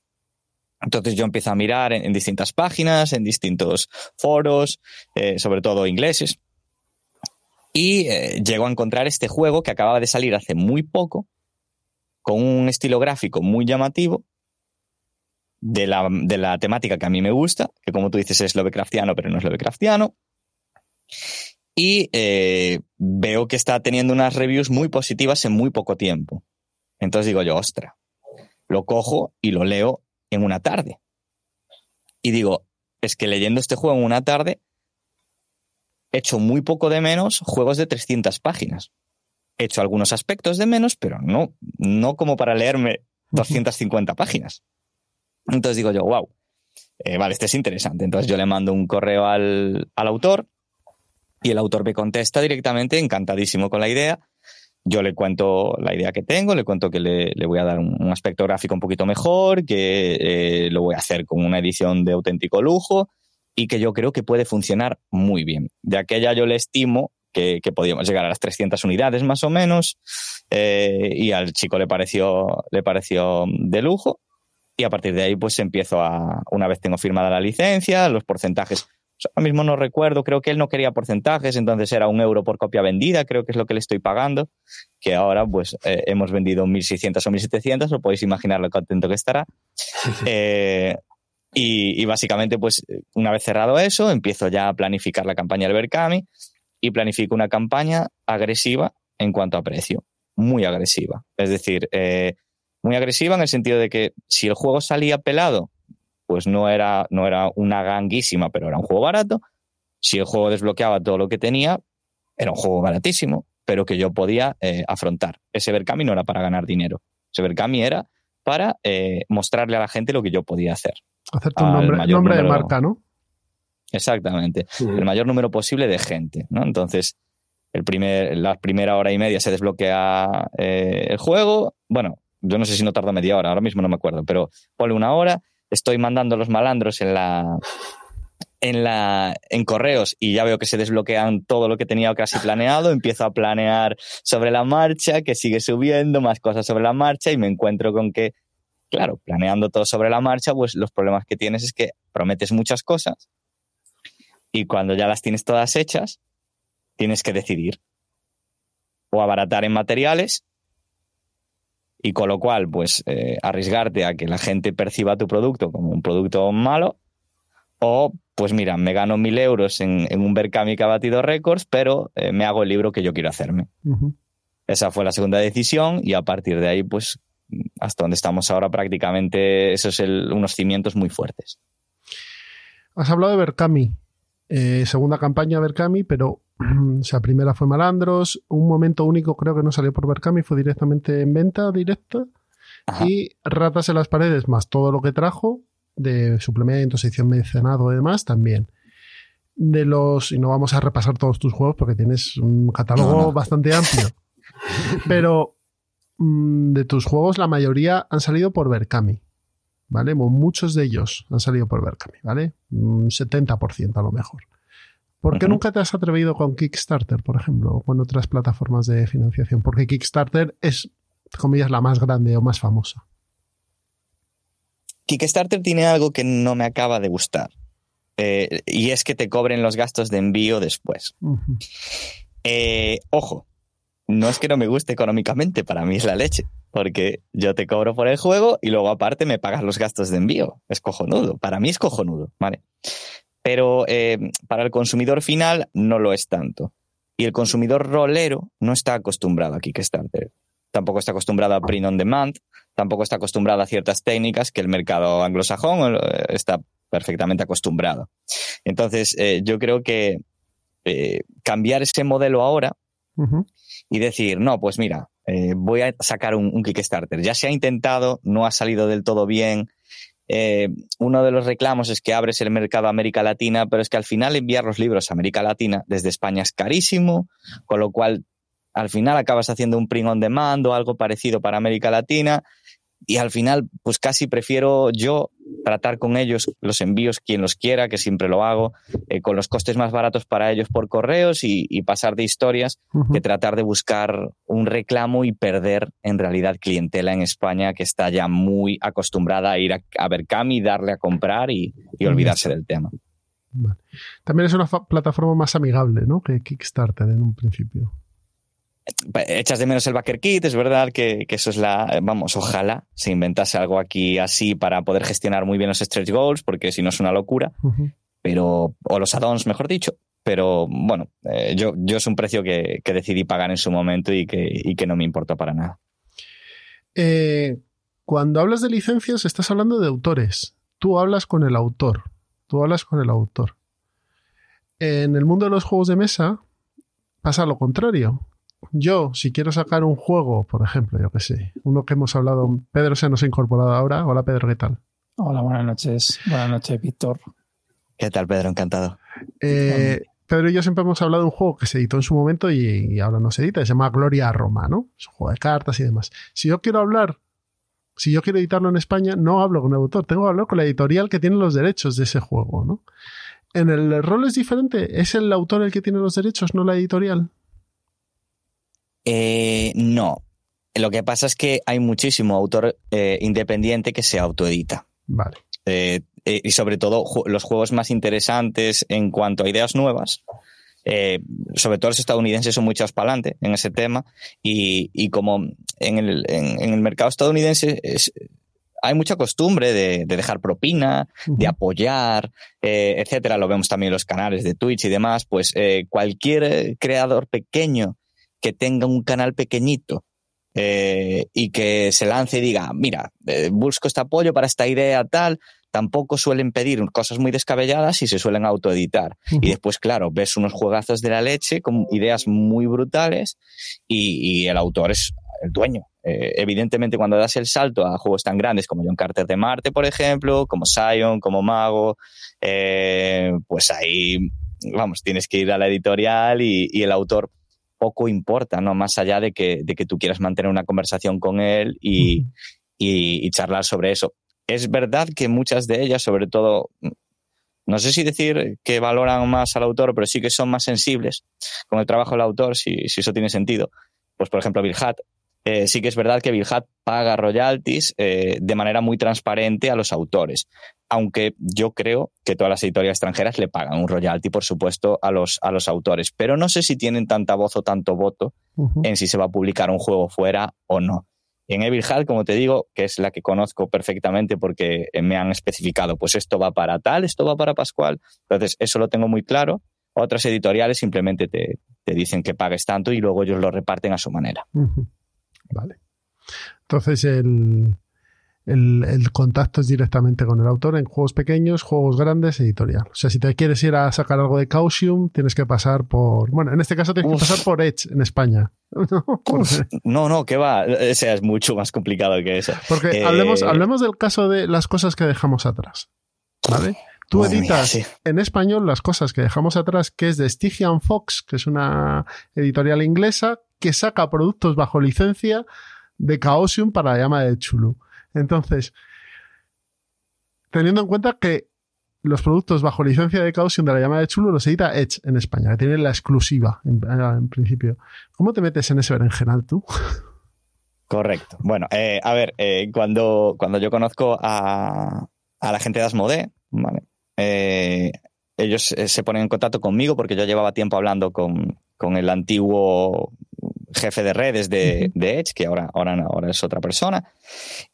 Entonces yo empiezo a mirar en, distintas páginas, en distintos foros, eh, sobre todo ingleses, Y eh, llego a encontrar este juego que acababa de salir hace muy poco, con un estilo gráfico muy llamativo, de la, de la temática que a mí me gusta, que como tú dices es Lovecraftiano, pero no es Lovecraftiano. Y eh, veo que está teniendo unas reviews muy positivas en muy poco tiempo. Entonces digo yo, ostra, lo cojo y lo leo en una tarde. Y digo, es que leyendo este juego en una tarde, hecho muy poco de menos juegos de 300 páginas. He hecho algunos aspectos de menos, pero no, no como para leerme 250 páginas. Entonces digo yo, wow, eh, vale, este es interesante. Entonces yo le mando un correo al, autor y el autor me contesta directamente, encantadísimo con la idea. Yo le cuento la idea que tengo, le cuento que le, voy a dar un, aspecto gráfico un poquito mejor, que eh, lo voy a hacer con una edición de auténtico lujo y que yo creo que puede funcionar muy bien. De aquella yo le estimo que, podíamos llegar a las 300 unidades más o menos eh, y al chico le pareció, le pareció de lujo y a partir de ahí pues empiezo a, una vez tengo firmada la licencia, los porcentajes, ahora mismo no recuerdo, creo que él no quería porcentajes, entonces era un euro por copia vendida, creo que es lo que le estoy pagando, que ahora pues eh, hemos vendido 1.600 o 1.700, lo podéis imaginar lo contento que estará. Eh, y, básicamente pues una vez cerrado eso, empiezo ya a planificar la campaña del Berkami y planifico una campaña agresiva en cuanto a precio, muy agresiva. Es decir, eh, muy agresiva en el sentido de que si el juego salía pelado, pues no era, no era una ganguísima, pero era un juego barato. Si el juego desbloqueaba todo lo que tenía, era un juego baratísimo, pero que yo podía eh, afrontar. Ese Berkami no era para ganar dinero. Ese Berkami era para eh, mostrarle a la gente lo que yo podía hacer. Hacerte un nombre, nombre de marca, ¿no? Exactamente. El mayor número posible de gente, ¿no? Entonces, el primer, la primera hora y media se desbloquea eh, el juego. Bueno, yo no sé si no tarda media hora, ahora mismo no me acuerdo, pero ponle una hora, estoy mandando los malandros en la en la en correos y ya veo que se desbloquean todo lo que tenía casi planeado, empiezo a planear sobre la marcha, que sigue subiendo, más cosas sobre la marcha y me encuentro con que claro, planeando todo sobre la marcha, pues los problemas que tienes es que prometes muchas cosas y cuando ya las tienes todas hechas, tienes que decidir o abaratar en materiales y con lo cual, pues, eh, arriesgarte a que la gente perciba tu producto como un producto malo, o, pues mira, me gano mil euros en, un Berkami que ha batido récords, pero eh, me hago el libro que yo quiero hacerme. Esa fue la segunda decisión y a partir de ahí, pues, hasta donde estamos ahora prácticamente, esos son unos cimientos muy fuertes. Has hablado de Berkami, eh, segunda campaña Berkami, pero o sea, primera fue Malandros, un momento único creo que no salió por Berkami, fue directamente en venta directa. Y Ratas en las paredes, más todo lo que trajo, de suplementos, edición mencionado y demás, también. De los, y no vamos a repasar todos tus juegos porque tienes un catálogo bastante amplio. Pero de tus juegos, la mayoría han salido por Berkami. ¿Vale? Muchos de ellos han salido por Berkami, ¿vale? Un 70% a lo mejor. ¿Por qué nunca te has atrevido con Kickstarter, por ejemplo, o con otras plataformas de financiación? Porque Kickstarter es, comillas, la más grande o más famosa. Kickstarter tiene algo que no me acaba de gustar. Eh, y es que te cobren los gastos de envío después. Eh, ojo, no es que no me guste económicamente, para mí es la leche, porque yo te cobro por el juego y luego aparte me pagas los gastos de envío. Es cojonudo, para mí es cojonudo, ¿vale? pero eh, para el consumidor final no lo es tanto. Y el consumidor rolero no está acostumbrado a Kickstarter. Tampoco está acostumbrado a print on demand, tampoco está acostumbrado a ciertas técnicas que el mercado anglosajón eh, está perfectamente acostumbrado. Entonces, eh, yo creo que cambiar ese modelo ahora y decir, no, pues mira, voy a sacar un, un Kickstarter. Ya se ha intentado, no ha salido del todo bien, eh, uno de los reclamos es que abres el mercado a América Latina, pero es que al final enviar los libros a América Latina desde España es carísimo, con lo cual al final acabas haciendo un print on demand o algo parecido para América Latina y al final, pues casi prefiero yo tratar con ellos los envíos quien los quiera, que siempre lo hago, eh, con los costes más baratos para ellos por correos y, pasar de historias, que tratar de buscar un reclamo y perder en realidad clientela en España que está ya muy acostumbrada a ir a, a Berkami, darle a comprar y, olvidarse del tema. También es una plataforma más amigable, ¿no? Que Kickstarter en un principio. Echas de menos el backer kit, es verdad que, eso es la. Vamos, ojalá se inventase algo aquí así para poder gestionar muy bien los stretch goals, porque si no es una locura. Pero. O los add-ons, mejor dicho. Pero bueno, eh, yo, yo es un precio que, decidí pagar en su momento y que, y que no me importó para nada. Eh, cuando hablas de licencias, estás hablando de autores. Tú hablas con el autor. Tú hablas con el autor. En el mundo de los juegos de mesa pasa lo contrario. Yo, si quiero sacar un juego, por ejemplo, yo que sé, uno que hemos hablado, Pedro se nos ha incorporado ahora. Hola Pedro, ¿qué tal? Hola, buenas noches. Buenas noches, Víctor. ¿Qué tal, Pedro? Encantado. Eh, Pedro y yo siempre hemos hablado de un juego que se editó en su momento y, ahora no se edita, se llama Gloria a Roma, ¿no? Es un juego de cartas y demás. Si yo quiero hablar, si yo quiero editarlo en España, no hablo con el autor, tengo que hablar con la editorial que tiene los derechos de ese juego, ¿no? En el rol es diferente, ¿es el autor el que tiene los derechos, no la editorial? Eh, no. Lo que pasa es que hay muchísimo autor eh, independiente que se autoedita. Vale. Eh, y sobre todo los juegos más interesantes en cuanto a ideas nuevas. sobre todo los estadounidenses son muchos para adelante en ese tema y, como en el, mercado estadounidense hay mucha costumbre de, dejar propina, de apoyar, etcétera. Lo vemos también en los canales de Twitch y demás. Pues cualquier creador pequeño que tenga un canal pequeñito eh, y que se lance y diga, mira, eh, busco este apoyo para esta idea tal, tampoco suelen pedir cosas muy descabelladas y se suelen autoeditar. Y después, claro, ves unos juegazos de la leche con ideas muy brutales y, el autor es el dueño. Eh, evidentemente, cuando das el salto a juegos tan grandes como John Carter de Marte, por ejemplo, como Sion, como Mago, pues ahí, vamos, tienes que ir a la editorial y el autor poco importa, ¿no? Más allá de que, de que tú quieras mantener una conversación con él y, y, charlar sobre eso. Es verdad que muchas de ellas, sobre todo, no sé si decir que valoran más al autor, pero sí que son más sensibles con el trabajo del autor, si, si eso tiene sentido. Pues, por ejemplo, Bill Hutt eh, sí que es verdad que Bill Hutt paga royalties eh, de manera muy transparente a los autores, aunque yo creo que todas las editoriales extranjeras le pagan un royalty, por supuesto, a los, a los autores, pero no sé si tienen tanta voz o tanto voto en si se va a publicar un juego fuera o no. En Evil Hutt, como te digo, que es la que conozco perfectamente porque me han especificado, pues esto va para tal, esto va para Pascual, entonces eso lo tengo muy claro. Otras editoriales simplemente te, dicen que pagues tanto y luego ellos lo reparten a su manera. Vale. Entonces el, el, contacto es directamente con el autor en juegos pequeños, juegos grandes, editorial. O sea, si te quieres ir a sacar algo de Causium, tienes que pasar por. Bueno, en este caso tienes que pasar por Edge en España. no, no, que va. O sea, es mucho más complicado que eso. Porque eh, hablemos, hablemos del caso de las cosas que dejamos atrás. ¿Vale? Tú editas en español las cosas que dejamos atrás, que es de Stygian Fox, que es una editorial inglesa que saca productos bajo licencia de Chaosium para la llama de Chulu. Entonces, teniendo en cuenta que los productos bajo licencia de Chaosium de la llama de Chulu los edita Edge en España, que tiene la exclusiva en, principio. ¿Cómo te metes en ese berenjenal tú? Correcto. Bueno, eh, a ver, eh, cuando, cuando yo conozco a, a la gente de Asmode, ¿vale? Eh, ellos se ponen en contacto conmigo porque yo llevaba tiempo hablando con, el antiguo jefe de redes de, Edge, que ahora, ahora, ahora es otra persona,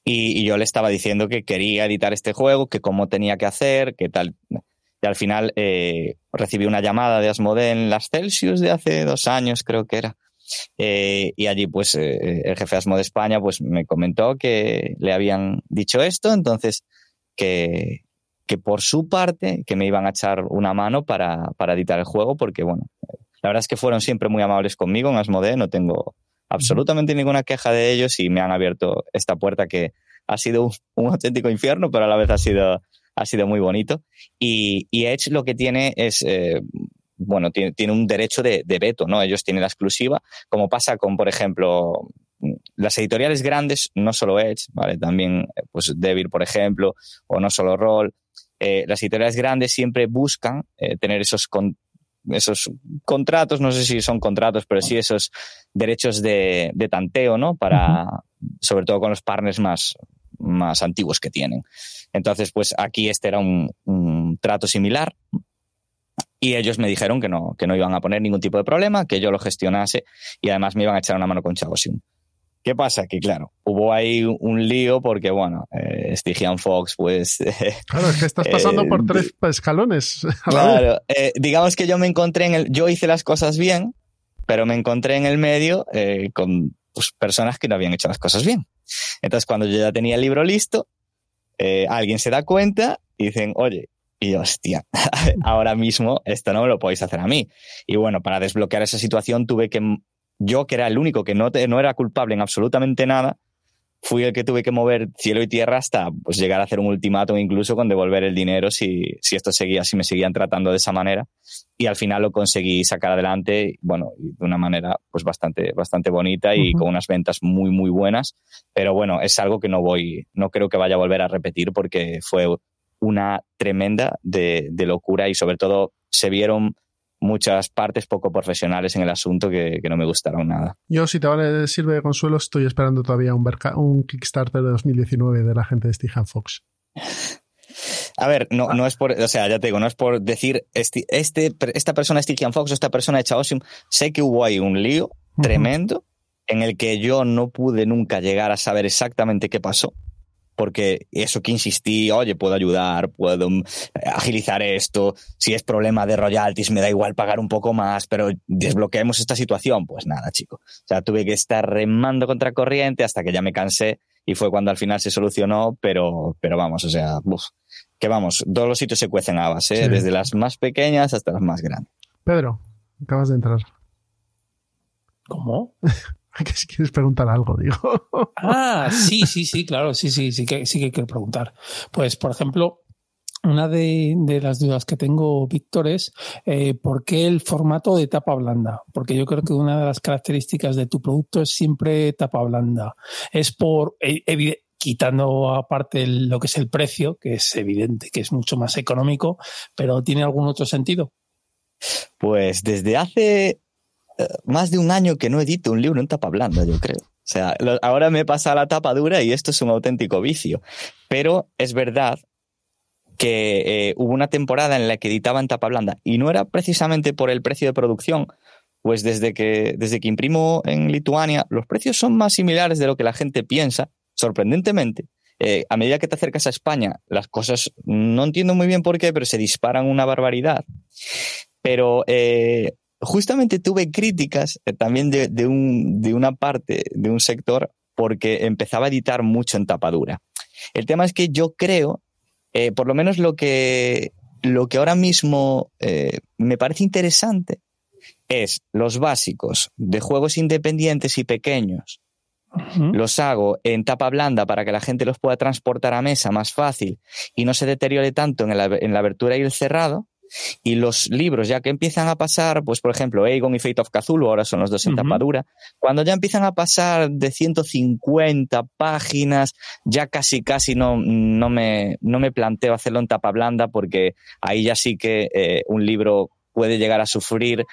y, yo le estaba diciendo que quería editar este juego, que cómo tenía que hacer, que tal. Y al final eh, recibí una llamada de Asmodee en las Celsius de hace dos años, creo que era. y allí, pues, el jefe de Asmode España, pues, me comentó que le habían dicho esto, entonces que, que por su parte, que me iban a echar una mano para, editar el juego, porque bueno, la verdad es que fueron siempre muy amables conmigo en Asmodee, no tengo absolutamente ninguna queja de ellos y me han abierto esta puerta que ha sido un, auténtico infierno, pero a la vez ha sido, ha sido muy bonito. Y, Edge lo que tiene es, eh, bueno, tiene, tiene, un derecho de, veto, ¿no? Ellos tienen la exclusiva, como pasa con, por ejemplo, las editoriales grandes, no solo Edge, ¿vale? También, pues, Devil, por ejemplo, o no solo Roll, eh, las editoriales grandes siempre buscan eh, tener esos, esos contratos, no sé si son contratos, pero sí esos derechos de, tanteo, ¿no? Para, sobre todo con los partners más, más antiguos que tienen. Entonces, pues aquí este era un, trato similar. Y ellos me dijeron que no, que no iban a poner ningún tipo de problema, que yo lo gestionase y además me iban a echar una mano con Chaosium. ¿Qué pasa? Que claro, hubo ahí un lío porque, bueno, eh, Stygian Fox, pues... Claro, es que estás pasando por tres escalones. Claro, eh, digamos que yo me encontré en el... Yo hice las cosas bien, pero me encontré en el medio eh, con pues, personas que no habían hecho las cosas bien. Entonces, cuando yo ya tenía el libro listo, eh, alguien se da cuenta y dicen, oye, y hostia, ahora mismo esto no me lo podéis hacer a mí. Y bueno, para desbloquear esa situación tuve que yo, que era el único que no, no era culpable en absolutamente nada, fui el que tuve que mover cielo y tierra hasta pues, llegar a hacer un ultimátum incluso con devolver el dinero si, si esto seguía, si me seguían tratando de esa manera. Y al final lo conseguí sacar adelante, bueno, de una manera pues bastante, bastante bonita y con unas ventas muy, muy buenas. Pero bueno, es algo que no voy, no creo que vaya a volver a repetir porque fue una tremenda de, de locura y sobre todo se vieron muchas partes poco profesionales en el asunto que, no me gustaron nada. Yo, si te vale, sirve de consuelo, estoy esperando todavía un, un Kickstarter de 2019 de la gente de Stephen Fox. A ver, no, no es por, o sea, ya te digo, no es por decir, este, este esta persona es Stygian Fox o esta persona es Chaosium. Sé que hubo ahí un lío tremendo en el que yo no pude nunca llegar a saber exactamente qué pasó porque eso que insistí, oye, puedo ayudar, puedo mm, agilizar esto, si es problema de royalties me da igual pagar un poco más, pero desbloqueemos esta situación, pues nada, chico. O sea, tuve que estar remando contra corriente hasta que ya me cansé y fue cuando al final se solucionó, pero, pero vamos, o sea, que vamos, todos los sitios se cuecen habas, ¿eh? desde las más pequeñas hasta las más grandes. Pedro, acabas de entrar. ¿Cómo? que si quieres preguntar algo, digo. Ah, sí, sí, sí, claro, sí, sí, sí que, sí que quiero preguntar. Pues, por ejemplo, una de, las dudas que tengo, Víctor, es eh, ¿por qué el formato de tapa blanda? Porque yo creo que una de las características de tu producto es siempre tapa blanda. Es por, eh, quitando aparte lo que es el precio, que es evidente que es mucho más económico, pero ¿tiene algún otro sentido? Pues desde hace más de un año que no edito un libro en tapa blanda, yo creo. O sea, ahora me pasa la tapa dura y esto es un auténtico vicio. Pero es verdad que eh, hubo una temporada en la que editaba en tapa blanda y no era precisamente por el precio de producción, pues desde que, desde que imprimo en Lituania, los precios son más similares de lo que la gente piensa, sorprendentemente. Eh, a medida que te acercas a España, las cosas no entiendo muy bien por qué, pero se disparan una barbaridad. Pero eh, justamente tuve críticas eh, también de, un, de una parte, de un sector, porque empezaba a editar mucho en tapadura. El tema es que yo creo, eh, por lo menos lo que, lo que ahora mismo eh, me parece interesante es los básicos de juegos independientes y pequeños. Los hago en tapa blanda para que la gente los pueda transportar a mesa más fácil y no se deteriore tanto en, en la abertura y el cerrado. Y los libros, ya que empiezan a pasar, pues por ejemplo, Aegon y Fate of Cthulhu, ahora son los dos en tapadura, cuando ya empiezan a pasar de 150 páginas, ya casi casi no, no, me, no me planteo hacerlo en tapa blanda porque ahí ya sí que eh, un libro puede llegar a sufrir.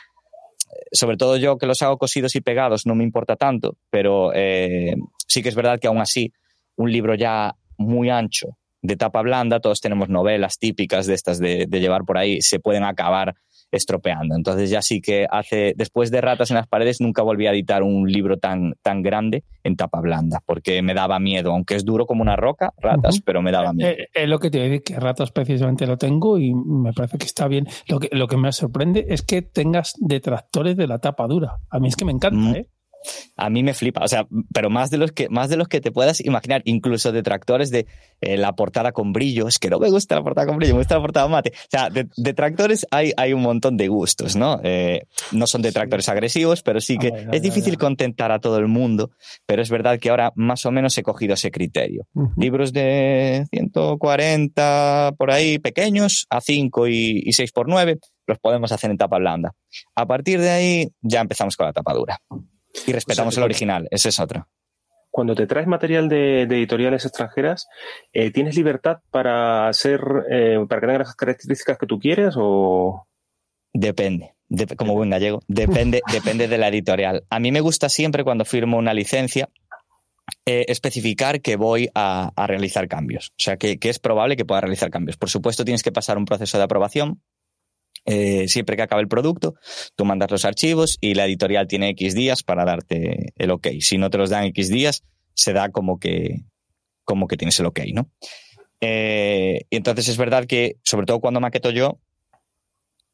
Sobre todo yo que los hago cosidos y pegados no me importa tanto, pero eh, sí que es verdad que aún así un libro ya muy ancho de tapa blanda, todos tenemos novelas típicas de estas de, llevar por ahí, se pueden acabar estropeando. Entonces ya sí que hace, después de Ratas en las paredes, nunca volví a editar un libro tan, tan grande en tapa blanda, porque me daba miedo, aunque es duro como una roca, Ratas, pero me daba miedo. Eh, es lo que te voy a decir, que Ratas precisamente lo tengo y me parece que está bien. Lo que, lo que me sorprende es que tengas detractores de la tapa dura. A mí es que me encanta, mm. ¿eh? A mí me flipa, o sea, pero más de los que, más de los que te puedas imaginar, incluso detractores de eh, la portada con brillo, es que no me gusta la portada con brillo, me gusta la portada mate. O sea, detractores hay, hay un montón de gustos, ¿no? Eh, no son detractores agresivos, pero sí que es difícil contentar a todo el mundo, pero es verdad que ahora más o menos he cogido ese criterio. Libros de 140 por ahí, pequeños, a 5 y, y 6 por 9, los podemos hacer en tapa blanda. A partir de ahí ya empezamos con la tapa dura. Y respetamos el original, ese es otro. Cuando te traes material de, editoriales extranjeras, eh, ¿tienes libertad para hacer, eh, para que tenga las características que tú quieres o...? Depende, como buen gallego, depende, depende de la editorial. A mí me gusta siempre cuando firmo una licencia eh, especificar que voy a, realizar cambios. O sea, que, es probable que pueda realizar cambios. Por supuesto, tienes que pasar un proceso de aprobación Eh, siempre que acabe el producto, tú mandas los archivos y la editorial tiene X días para darte el ok. Si no te los dan X días, se da como que, como que tienes el ok, ¿no? Eh, y entonces es verdad que, sobre todo cuando maqueto yo,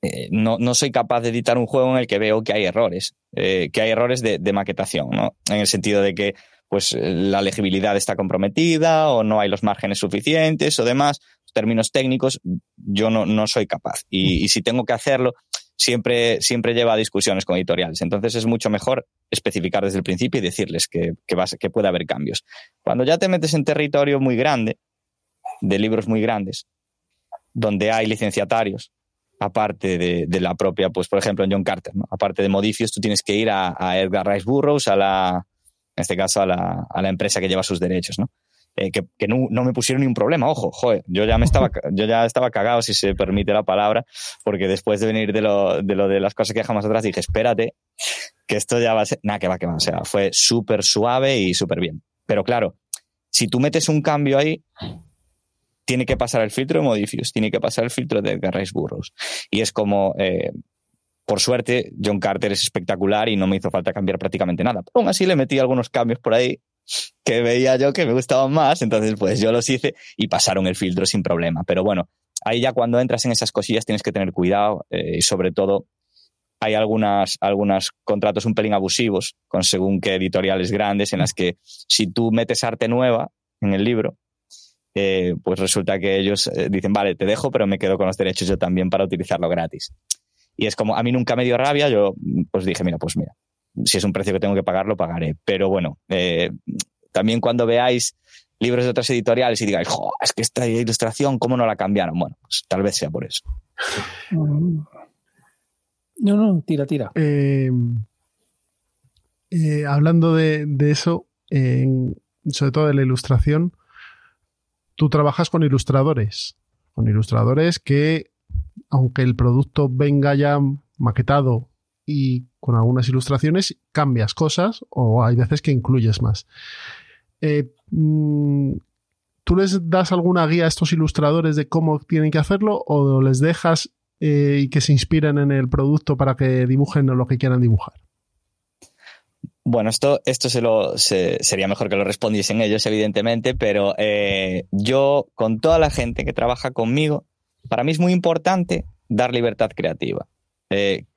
eh, no, no, soy capaz de editar un juego en el que veo que hay errores, que hay errores de, de, maquetación, ¿no? En el sentido de que pues la legibilidad está comprometida o no hay los márgenes suficientes o demás términos técnicos, yo no, no soy capaz. Y, si tengo que hacerlo, siempre, siempre lleva a discusiones con editoriales. Entonces es mucho mejor especificar desde el principio y decirles que, que, que puede haber cambios. Cuando ya te metes en territorio muy grande, de libros muy grandes, donde hay licenciatarios, aparte de, la propia, pues por ejemplo en John Carter, aparte de Modifius, tú tienes que ir a, Edgar Rice Burroughs, a la, en este caso a la, a la empresa que lleva sus derechos, ¿no? Eh, que, no, me pusieron ni un problema. Ojo, joder, yo ya me estaba, yo ya estaba cagado, si se permite la palabra, porque después de venir de lo de, lo de las cosas que dejamos atrás, dije, espérate, que esto ya va a ser. Nada, que va, que va. O sea, fue súper suave y súper bien. Pero claro, si tú metes un cambio ahí, tiene que pasar el filtro de Modifius, tiene que pasar el filtro de Edgar Burroughs. Y es como, eh, por suerte, John Carter es espectacular y no me hizo falta cambiar prácticamente nada. Pero aún así le metí algunos cambios por ahí que veía yo que me gustaban más, entonces pues yo los hice y pasaron el filtro sin problema. Pero bueno, ahí ya cuando entras en esas cosillas tienes que tener cuidado eh, y sobre todo hay algunas, algunos contratos un pelín abusivos con según qué editoriales grandes en las que si tú metes arte nueva en el libro, eh, pues resulta que ellos eh, dicen, vale, te dejo, pero me quedo con los derechos yo también para utilizarlo gratis. Y es como, a mí nunca me dio rabia, yo pues dije, mira, pues mira, si es un precio que tengo que pagar, lo pagaré. Pero bueno, eh, también cuando veáis libros de otras editoriales y digáis, es que esta ilustración, ¿cómo no la cambiaron? Bueno, pues tal vez sea por eso. Mm. No, no, tira, tira. Eh, eh, hablando de, eso, sobre todo de la ilustración, tú trabajas con ilustradores, con ilustradores que, aunque el producto venga ya maquetado y con algunas ilustraciones cambias cosas o hay veces que incluyes más. Eh, mm, ¿Tú les das alguna guía a estos ilustradores de cómo tienen que hacerlo o les dejas eh, y que se inspiren en el producto para que dibujen lo que quieran dibujar? Bueno, esto, esto se lo, sería mejor que lo respondiesen ellos, evidentemente, pero eh, yo, con toda la gente que trabaja conmigo, para mí es muy importante dar libertad creativa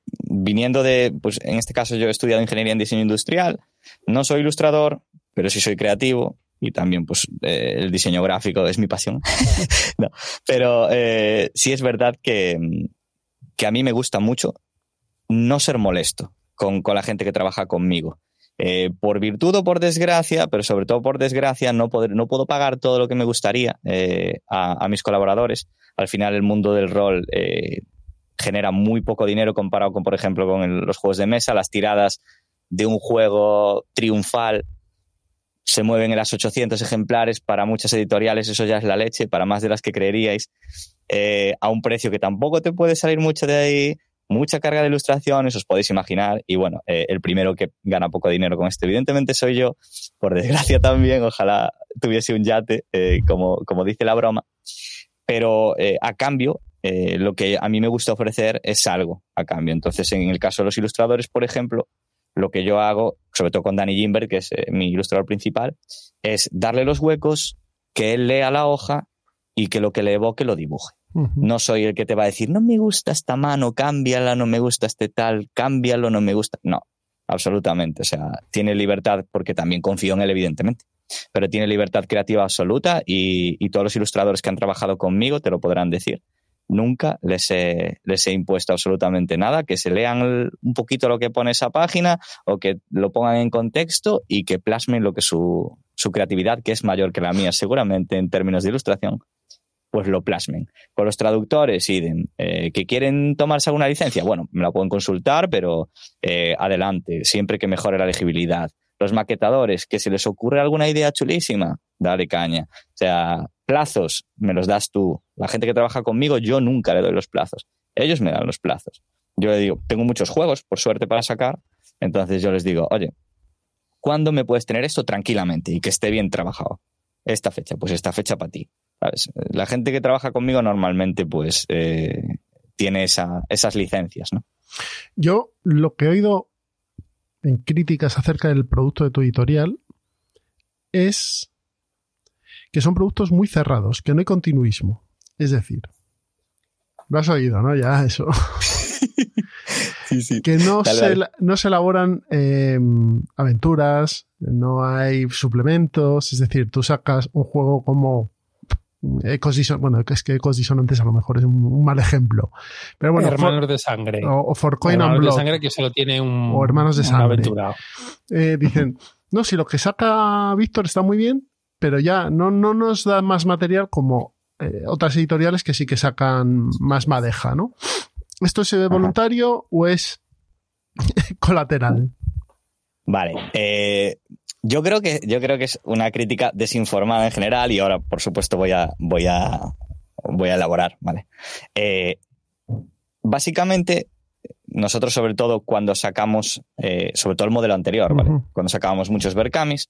viniendo de, pues en este caso yo he estudiado ingeniería en diseño industrial, no soy ilustrador, pero sí soy creativo y también pues eh, el diseño gráfico es mi pasión. pero eh, sí es verdad que, que, a mí me gusta mucho no ser molesto con, con la gente que trabaja conmigo. Eh, por virtud o por desgracia, pero sobre todo por desgracia, no, poder, no puedo pagar todo lo que me gustaría a, a, mis colaboradores. Al final el mundo del rol genera muy poco dinero comparado con, por ejemplo, con los juegos de mesa. Las tiradas de un juego triunfal se mueven en las 800 ejemplares. Para muchas editoriales eso ya es la leche, para más de las que creeríais, eh, a un precio que tampoco te puede salir mucho de ahí. Mucha carga de ilustraciones, os podéis imaginar. Y bueno, eh, el primero que gana poco dinero con esto, evidentemente, soy yo. Por desgracia también, ojalá tuviese un yate, eh, como, como dice la broma. Pero a cambio, eh, lo que a mí me gusta ofrecer es algo a cambio. Entonces, en el caso de los ilustradores, por ejemplo, lo que yo hago, sobre todo con Danny Jimber, que es eh, mi ilustrador principal, es darle los huecos, que él lea la hoja y que lo que le evoque lo dibuje. No soy el que te va a decir, no me gusta esta mano, cámbiala, no me gusta este tal, cámbialo, no me gusta. No, absolutamente. O sea, tiene libertad porque también confío en él, evidentemente. Pero tiene libertad creativa absoluta y, y todos los ilustradores que han trabajado conmigo te lo podrán decir nunca les he, les he impuesto absolutamente nada, que se lean un poquito lo que pone esa página o que lo pongan en contexto y que plasmen lo que su, su creatividad, que es mayor que la mía seguramente en términos de ilustración, pues lo plasmen. Con los traductores, idem. Eh, ¿Que quieren tomarse alguna licencia? Bueno, me la pueden consultar, pero eh, adelante, siempre que mejore la legibilidad. Los maquetadores, que se les ocurre alguna idea chulísima, dale caña. O sea, plazos, me los das tú. La gente que trabaja conmigo, yo nunca le doy los plazos. Ellos me dan los plazos. Yo le digo, tengo muchos juegos, por suerte, para sacar. Entonces yo les digo, oye, ¿cuándo me puedes tener esto tranquilamente y que esté bien trabajado? Esta fecha, pues esta fecha para ti. La gente que trabaja conmigo normalmente, pues, eh, tiene esa, esas licencias, ¿no? Yo lo que he oído en críticas acerca del producto de tu editorial es que son productos muy cerrados, que no hay continuismo. Es decir, lo has oído, ¿no? Ya, eso. Que no, se, no se elaboran eh, aventuras, no hay suplementos, es decir, tú sacas un juego como Ecos bueno, es que Ecos Disonantes a lo mejor es un, mal ejemplo. Pero bueno, Hermanos de Sangre. O, For Coin and Blood. de Sangre que solo tiene un. O Hermanos de Sangre. Eh, dicen, no, si lo que saca Víctor está muy bien, pero ya no, no nos da más material como eh, otras editoriales que sí que sacan más madeja, ¿no? ¿Esto es eh, voluntario o es colateral? Vale. Eh, yo creo que yo creo que es una crítica desinformada en general y ahora, por supuesto, voy a voy a voy a elaborar, ¿vale? Eh, básicamente, nosotros, sobre todo, cuando sacamos, sobre todo el modelo anterior, ¿vale? Cuando sacábamos muchos Berkamis,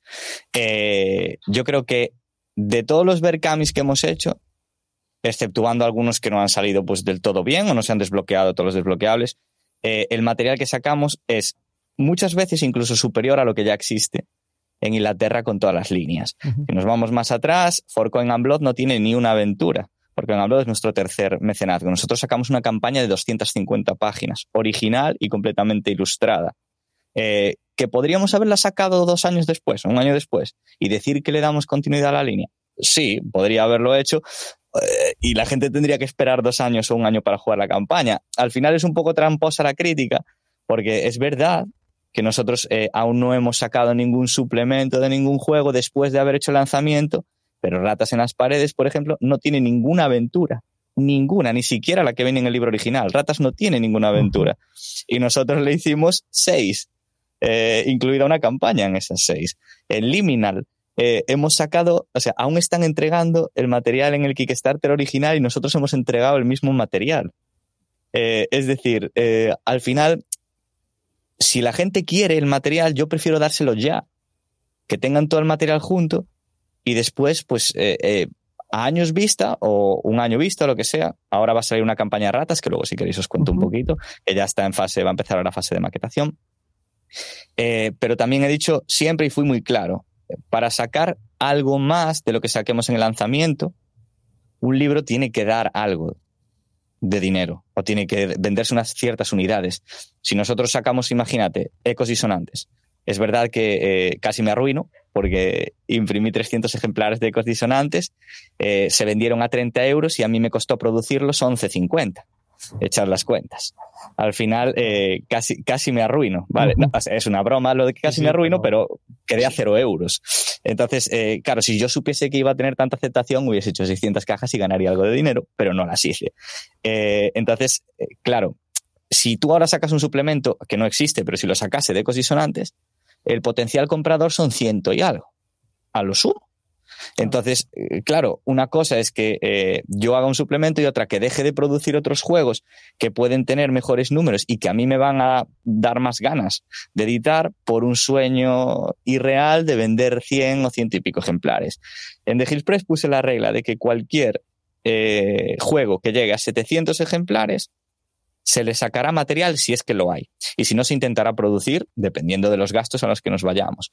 yo creo que de todos los Berkamis que hemos hecho, exceptuando algunos que no han salido pues del todo bien o no se han desbloqueado todos los desbloqueables, eh, el material que sacamos es muchas veces incluso superior a lo que ya existe en Inglaterra con todas las líneas. Si nos vamos más atrás, Forcoin and Blood no tiene ni una aventura. Porque and Blood es nuestro tercer mecenazgo. Nosotros sacamos una campaña de 250 páginas, original y completamente ilustrada. Eh, que podríamos haberla sacado dos años después, un año después, y decir que le damos continuidad a la línea. Sí, podría haberlo hecho, y la gente tendría que esperar dos años o un año para jugar la campaña. Al final es un poco tramposa la crítica, porque es verdad que nosotros eh, aún no hemos sacado ningún suplemento de ningún juego después de haber hecho el lanzamiento, pero Ratas en las Paredes, por ejemplo, no tiene ninguna aventura. Ninguna, ni siquiera la que viene en el libro original. Ratas no tiene ninguna aventura. Y nosotros le hicimos seis, eh, incluida una campaña en esas seis. En Liminal eh, hemos sacado, o sea, aún están entregando el material en el Kickstarter original y nosotros hemos entregado el mismo material. Eh, es decir, al final, si la gente quiere el material, yo prefiero dárselo ya. Que tengan todo el material junto y después, pues, a años vista o un año vista, lo que sea, ahora va a salir una campaña de ratas, que luego si queréis os cuento un poquito, que ya está en fase, va a empezar la fase de maquetación. pero también he dicho siempre y fui muy claro, para sacar algo más de lo que saquemos en el lanzamiento, un libro tiene que dar algo de dinero o tiene que venderse unas ciertas unidades. Si nosotros sacamos, imagínate, ecos disonantes, es verdad que eh, casi me arruino porque imprimí 300 ejemplares de ecos disonantes, eh, se vendieron a 30 euros y a mí me costó producirlos 11,50 echar las cuentas. Al final eh, casi, casi me arruino, ¿vale? es una broma lo de que casi me arruino, pero quedé a cero euros. Entonces, eh, claro, si yo supiese que iba a tener tanta aceptación, hubiese hecho 600 cajas y ganaría algo de dinero, pero no las hice. Eh, entonces, claro, si tú ahora sacas un suplemento que no existe, pero si lo sacase de ecos disonantes, el potencial comprador son ciento y algo, a lo sumo. Entonces, eh, claro, una cosa es que eh, yo haga un suplemento y otra que deje de producir otros juegos que pueden tener mejores números y que a mí me van a dar más ganas de editar por un sueño irreal de vender 100 o ciento y pico ejemplares. En The Hills Press puse la regla de que cualquier eh, juego que llegue a 700 ejemplares se le sacará material si es que lo hay. Y si no, se intentará producir dependiendo de los gastos a los que nos vayamos.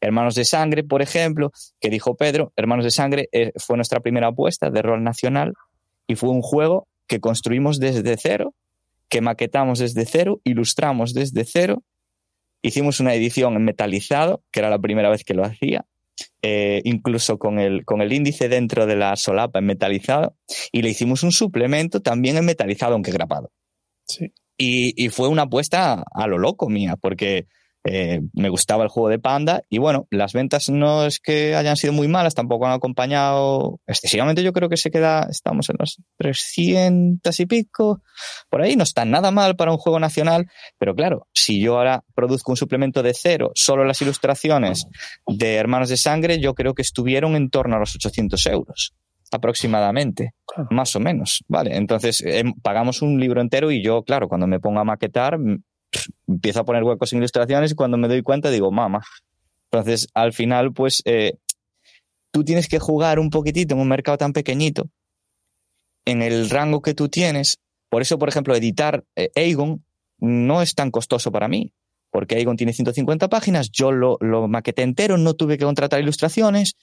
Hermanos de Sangre, por ejemplo, que dijo Pedro, Hermanos de Sangre eh, fue nuestra primera apuesta de rol nacional y fue un juego que construimos desde cero, que maquetamos desde cero, ilustramos desde cero, hicimos una edición en metalizado, que era la primera vez que lo hacía, eh, incluso con el, con el índice dentro de la solapa en metalizado, y le hicimos un suplemento también en metalizado, aunque grapado. Y, fue una apuesta a lo loco mía, porque eh, me gustaba el juego de Panda y bueno, las ventas no es que hayan sido muy malas, tampoco han acompañado excesivamente. Yo creo que se queda, estamos en los 300 y pico, por ahí. No está nada mal para un juego nacional, pero claro, si yo ahora produzco un suplemento de cero, solo las ilustraciones de Hermanos de Sangre, yo creo que estuvieron en torno a los 800 euros aproximadamente, más o menos, ¿vale? Entonces, em, pagamos un libro entero y yo, claro, cuando me pongo a maquetar, empiezo a poner huecos en ilustraciones y cuando me doy cuenta digo, mamá. Entonces, al final, pues, eh, tú tienes que jugar un poquitito en un mercado tan pequeñito, en el rango que tú tienes, Por eso, por ejemplo, editar eh, Aegon no es tan costoso para mí, porque Aegon tiene 150 páginas, yo lo, lo maqueté entero, no tuve que contratar ilustraciones,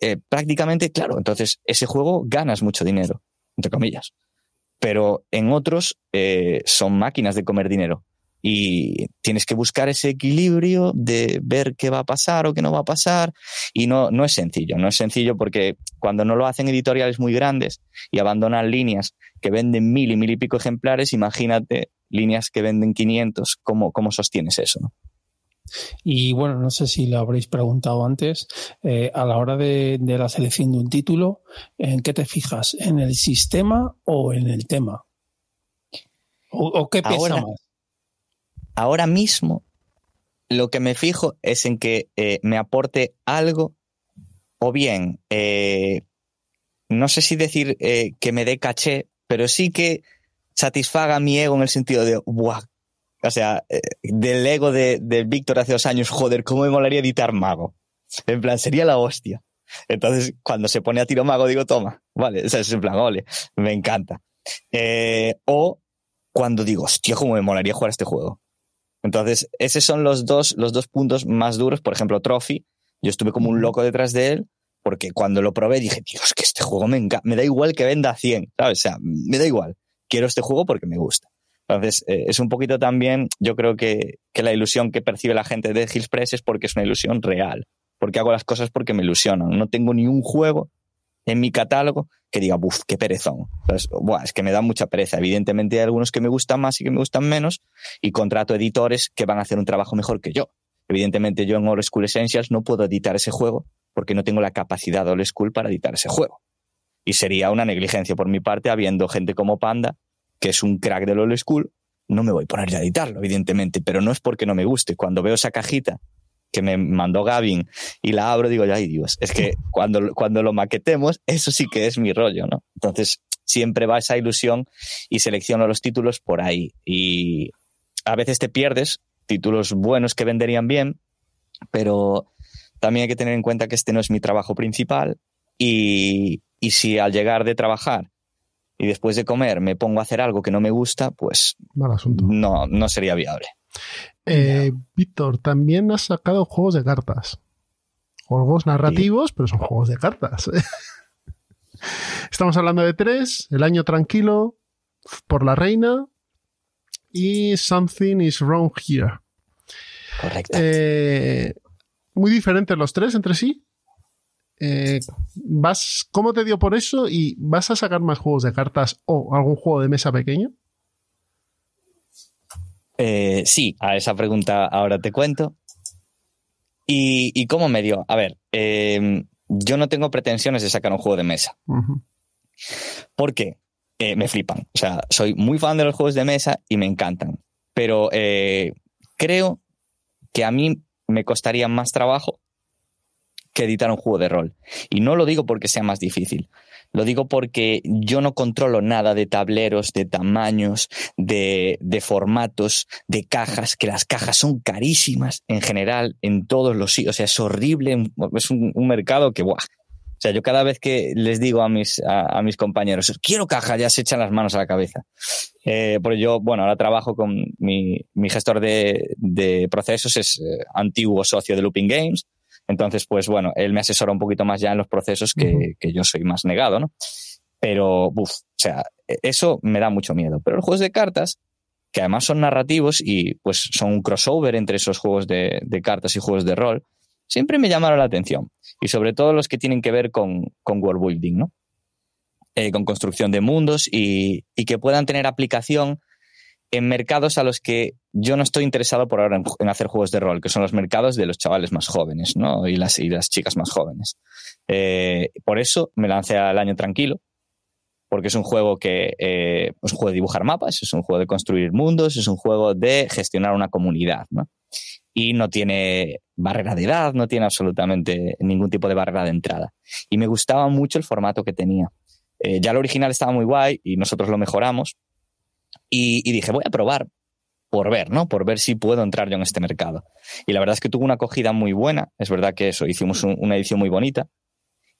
eh, prácticamente, claro, entonces ese juego ganas mucho dinero, entre comillas. Pero en otros eh, son máquinas de comer dinero y tienes que buscar ese equilibrio de ver qué va a pasar o qué no va a pasar y no, no es sencillo, no es sencillo porque cuando no lo hacen editoriales muy grandes y abandonan líneas que venden mil y mil y pico ejemplares, imagínate líneas que venden 500, ¿cómo, cómo sostienes eso? ¿no? Y bueno, no sé si lo habréis preguntado antes, eh, a la hora de, de, la selección de un título, ¿en qué te fijas? ¿En el sistema o en el tema? ¿O, o qué pesa Ahora, más? Ahora mismo lo que me fijo es en que eh, me aporte algo o bien, eh, no sé si decir eh, que me dé caché, pero sí que satisfaga mi ego en el sentido de, ¡buah! O sea, del ego de, de Víctor hace dos años, joder, ¿cómo me molaría editar Mago? En plan, sería la hostia. Entonces, cuando se pone a tiro Mago, digo, toma, vale, o sea, es en plan, ole, me encanta. O cuando digo, hostia, cómo me molaría jugar este juego. Entonces, esos son los dos, los dos puntos más duros. Por ejemplo, Trophy, yo estuve como un loco detrás de él, porque cuando lo probé dije, Dios, que este juego me encanta. Me da igual que venda 100, ¿sabes? O sea, me da igual. Quiero este juego porque me gusta. Entonces, eh, es un poquito también, yo creo que, que la ilusión que percibe la gente de Hillspress es porque es una ilusión real. Porque hago las cosas porque me ilusionan. No tengo ni un juego en mi catálogo que diga, buf, qué perezón. Es que me da mucha pereza. Evidentemente hay algunos que me gustan más y que me gustan menos y contrato editores que van a hacer un trabajo mejor que yo. Evidentemente yo en Old School Essentials no puedo editar ese juego porque no tengo la capacidad de Old School para editar ese juego. Y sería una negligencia por mi parte habiendo gente como Panda, que es un crack del Old School, no me voy a poner a editarlo, evidentemente, pero no es porque no me guste. Cuando veo esa cajita que me mandó Gavin y la abro, digo, ay Dios, es que cuando, cuando lo maquetemos, eso sí que es mi rollo, ¿no? Entonces, siempre va esa ilusión y selecciono los títulos por ahí. Y a veces te pierdes títulos buenos que venderían bien, pero también hay que tener en cuenta que este no es mi trabajo principal y, y si al llegar de trabajar y después de comer me pongo a hacer algo que no me gusta, pues no, no sería viable. Eh, Víctor, también has sacado juegos de cartas. Juegos narrativos, pero son juegos de cartas. Estamos hablando de tres, El año tranquilo, Por la reina y Something is wrong here. Correcto. Eh, muy diferentes los tres entre sí. Eh, vas, ¿Cómo te dio por eso? ¿Y vas a sacar más juegos de cartas o algún juego de mesa pequeño? Eh, sí, a esa pregunta ahora te cuento. ¿Y, y cómo me dio? A ver, eh, yo no tengo pretensiones de sacar un juego de mesa. Ujú. ¿Por qué? Eh, me flipan. O sea, soy muy fan de los juegos de mesa y me encantan. Pero eh, creo que a mí me costaría más trabajo que editar un juego de rol. Y no lo digo porque sea más difícil. Lo digo porque yo no controlo nada de tableros, de tamaños, de, de formatos, de cajas, que las cajas son carísimas en general en todos los sitios. O sea, es horrible. Es un, mercado que, ¡buah! O sea, yo cada vez que les digo a mis, a, mis compañeros, quiero caja, ya se echan las manos a la cabeza. Eh, yo, bueno, ahora trabajo con mi, mi gestor de, de procesos, es eh, antiguo socio de Looping Games. Entonces, pues bueno, él me asesora un poquito más ya en los procesos que, que yo soy más negado, ¿no? Pero, uff, o sea, eso me da mucho miedo. Pero los juegos de cartas, que además son narrativos y pues son un crossover entre esos juegos de, de cartas y juegos de rol, siempre me llamaron la atención. Y sobre todo los que tienen que ver con, con world building, ¿no? Eh, con construcción de mundos y, y que puedan tener aplicación en mercados a los que yo no estoy interesado por ahora en, hacer juegos de rol, que son los mercados de los chavales más jóvenes, ¿no? Y las, y las chicas más jóvenes. Eh, por eso me lancé al año tranquilo, porque es un juego que eh, es un juego de dibujar mapas, es un juego de construir mundos, es un juego de gestionar una comunidad, ¿no? Y no tiene barrera de edad, no tiene absolutamente ningún tipo de barrera de entrada. Y me gustaba mucho el formato que tenía. Eh, ya el original estaba muy guay y nosotros lo mejoramos. Y, dije, voy a probar por ver, ¿no? Por ver si puedo entrar yo en este mercado. Y la verdad es que tuvo una acogida muy buena. Es verdad que eso, hicimos un, una edición muy bonita.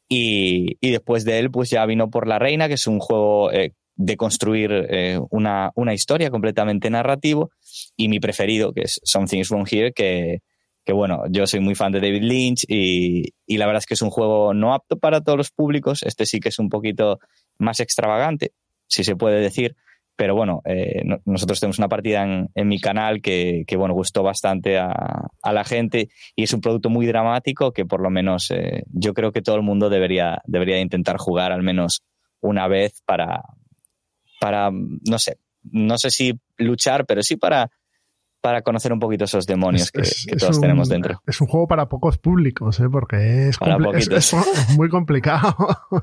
Y, y, después de él, pues ya vino por La Reina, que es un juego eh, de construir eh, una, una, historia completamente narrativo. Y mi preferido, que es Something's Wrong Here, que, que bueno, yo soy muy fan de David Lynch y, y, la verdad es que es un juego no apto para todos los públicos. Este sí que es un poquito más extravagante, si se puede decir. Pero bueno, eh, no, nosotros tenemos una partida en, en mi canal que, que, bueno, gustó bastante a, a, la gente y es un producto muy dramático que por lo menos eh, yo creo que todo el mundo debería, debería intentar jugar al menos una vez para, para, no sé, no sé si luchar, pero sí para, para conocer un poquito esos demonios es, que, es, que, todos un, tenemos dentro. Es un juego para pocos públicos, ¿eh? porque es, es, muy complicado.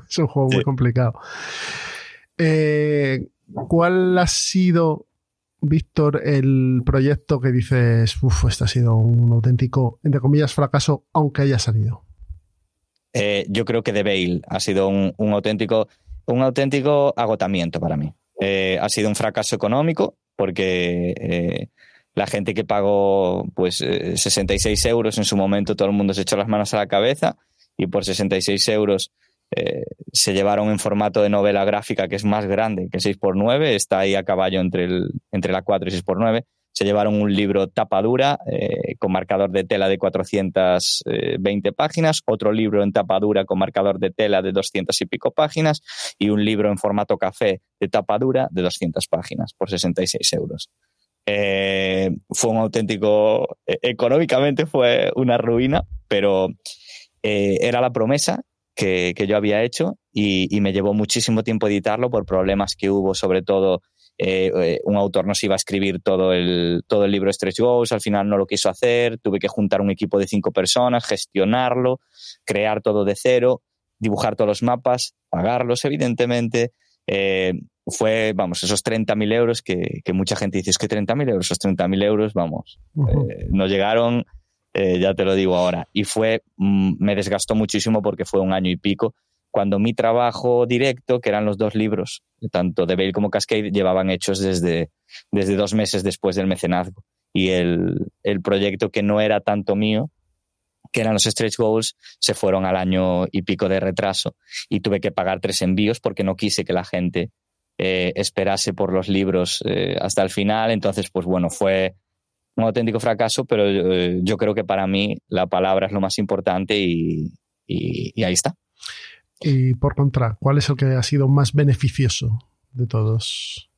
es un juego sí. muy complicado. Eh, ¿Cuál ha sido, Víctor, el proyecto que dices, uff, este ha sido un auténtico, entre comillas, fracaso, aunque haya salido? Eh, yo creo que The Veil ha sido un, auténtico, un auténtico agotamiento para mí. Eh, ha sido un fracaso económico porque eh, la gente que pagó pues 66 euros en su momento todo el mundo se echó las manos a la cabeza y por 66 euros eh, se llevaron en formato de novela gráfica que es más grande que 6x9, está ahí a caballo entre, el, entre la 4 y 6x9. Se llevaron un libro tapa dura eh, con marcador de tela de 420 páginas, otro libro en tapa dura con marcador de tela de 200 y pico páginas y un libro en formato café de tapa dura de 200 páginas por 66 euros. Eh, fue un auténtico, económicamente fue una ruina, pero era la promesa que, que yo había hecho y, y, me llevó muchísimo tiempo editarlo por problemas que hubo, sobre todo eh, un autor nos iba a escribir todo el, todo el libro Stretch Goals, al final no lo quiso hacer, tuve que juntar un equipo de cinco personas, gestionarlo, crear todo de cero, dibujar todos los mapas, pagarlos evidentemente. Eh, fue, vamos, esos 30.000 euros que, que, mucha gente dice, es que 30.000 euros, esos 30.000 euros, vamos, uh -huh. eh, no llegaron eh, ya te lo digo ahora. Y fue, mm, me desgastó muchísimo porque fue un año y pico, cuando mi trabajo directo, que eran los dos libros, tanto de Bale como Cascade, llevaban hechos desde, desde dos meses después del mecenazgo. Y el, el proyecto que no era tanto mío, que eran los stretch goals, se fueron al año y pico de retraso y tuve que pagar tres envíos porque no quise que la gente eh, esperase por los libros eh, hasta el final. Entonces, pues bueno, fue, un auténtico fracaso, pero eh, yo creo que para mí la palabra es lo más importante y, y, y, ahí está. Y por contra, ¿cuál es el que ha sido más beneficioso de todos?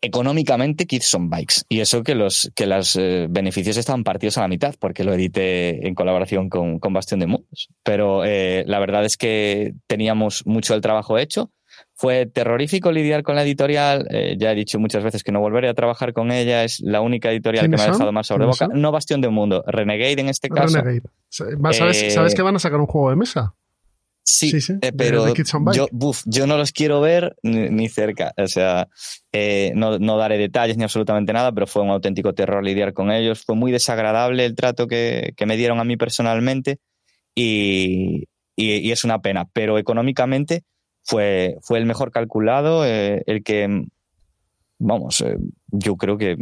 Económicamente, Kids on Bikes. Y eso que los que los eh, beneficios estaban partidos a la mitad, porque lo edité en colaboración con, con Bastión de Mundos. Pero eh, la verdad es que teníamos mucho el trabajo hecho fue terrorífico lidiar con la editorial. Eh, ya he dicho muchas veces que no volveré a trabajar con ella. Es la única editorial que me ha dejado más sobre boca. Son? No Bastión de Mundo, Renegade en este caso. Renegade. ¿Sabes, eh, ¿Sabes, que van a sacar un juego de mesa? Sí, sí, sí. Eh, pero de, de yo, buf, yo no los quiero ver ni, ni cerca. O sea, eh, no, no, daré detalles ni absolutamente nada, pero fue un auténtico terror lidiar con ellos. Fue muy desagradable el trato que, que me dieron a mí personalmente y, y, y es una pena. Pero económicamente fue, fue el mejor calculado, eh, el que, vamos, eh, yo creo que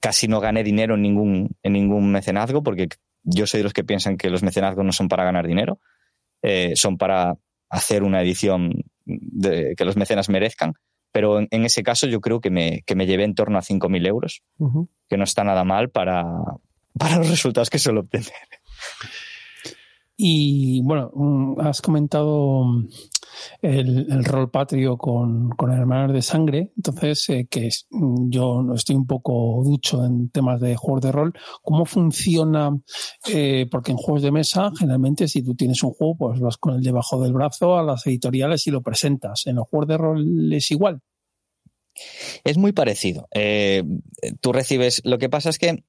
casi no gané dinero en ningún, en ningún mecenazgo, porque yo soy de los que piensan que los mecenazgos no son para ganar dinero, eh, son para hacer una edición de, que los mecenas merezcan. Pero en, en, ese caso yo creo que me, que me llevé en torno a 5.000 euros, uh -huh. que no está nada mal para, para los resultados que suelo obtener. Y bueno, mm, has comentado el, rol patrio con, con Hermanos de Sangre, entonces eh, que mm, yo estoy un poco ducho en temas de juegos de rol. ¿Cómo funciona? Eh, porque en juegos de mesa, generalmente si tú tienes un juego, pues vas con el debajo del brazo a las editoriales y lo presentas. ¿En los juegos de rol es igual? Es muy parecido. Eh, tú recibes, lo que pasa es que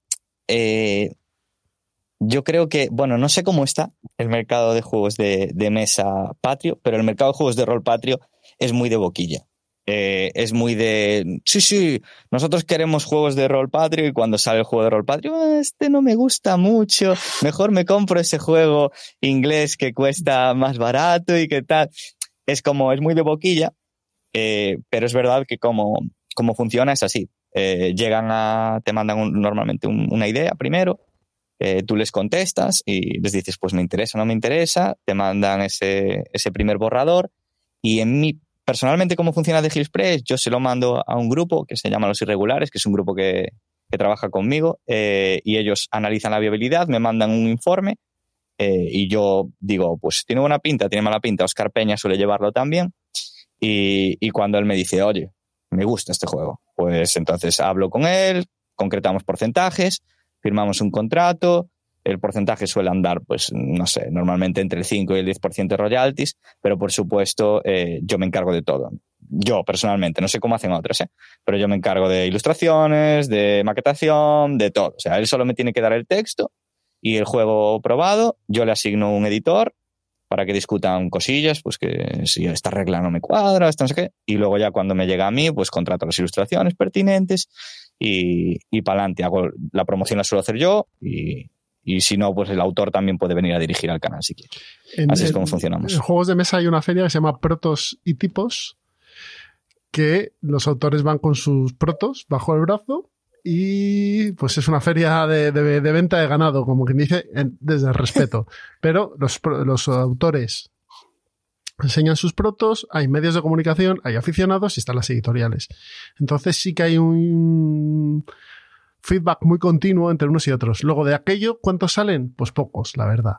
yo creo que, bueno, no sé cómo está el mercado de juegos de, mesa patrio, pero el mercado de juegos de rol patrio es muy de boquilla. Eh, es muy de, sí, sí, nosotros queremos juegos de rol patrio y cuando sale el juego de rol patrio, ah, este no me gusta mucho, mejor me compro ese juego inglés que cuesta más barato y qué tal. Es como, es muy de boquilla, eh, pero es verdad que como, como funciona es así. Eh, llegan a, te mandan normalmente un, una idea primero, eh, tú les contestas y les dices, pues me interesa o no me interesa, te mandan ese, ese primer borrador y en mi personalmente, ¿cómo funciona de Express? Yo se lo mando a un grupo que se llama Los Irregulares, que es un grupo que, que trabaja conmigo, eh, y ellos analizan la viabilidad, me mandan un informe, eh, y yo digo, pues tiene buena pinta, tiene mala pinta, Oscar Peña suele llevarlo también, y, y cuando él me dice, oye, me gusta este juego, pues entonces hablo con él, concretamos porcentajes, firmamos un contrato, el porcentaje suele andar, pues, no sé, normalmente entre el 5 y el 10% de royalties, pero por supuesto eh, yo me encargo de todo. Yo personalmente, no sé cómo hacen otras, ¿eh? pero yo me encargo de ilustraciones, de maquetación, de todo. O sea, él solo me tiene que dar el texto y el juego probado, yo le asigno un editor para que discutan cosillas, pues que si esta regla no me cuadra, esta no sé qué, y luego ya cuando me llega a mí, pues contrato las ilustraciones pertinentes y, y para adelante. Hago la promoción la suelo hacer yo y, y si no, pues el autor también puede venir a dirigir al canal si quiere. En, Así es en- como funcionamos. En juegos de mesa hay una feria que se llama Protos y Tipos, que los autores van con sus protos bajo el brazo y pues es una feria de, de- de venta de ganado, como quien dice, desde el respeto. Pero los, los autores enseñan sus protos, hay medios de comunicación, hay aficionados y están las editoriales. Entonces sí que hay un feedback muy continuo entre unos y otros. Luego de aquello, ¿cuántos salen? Pues pocos, la verdad.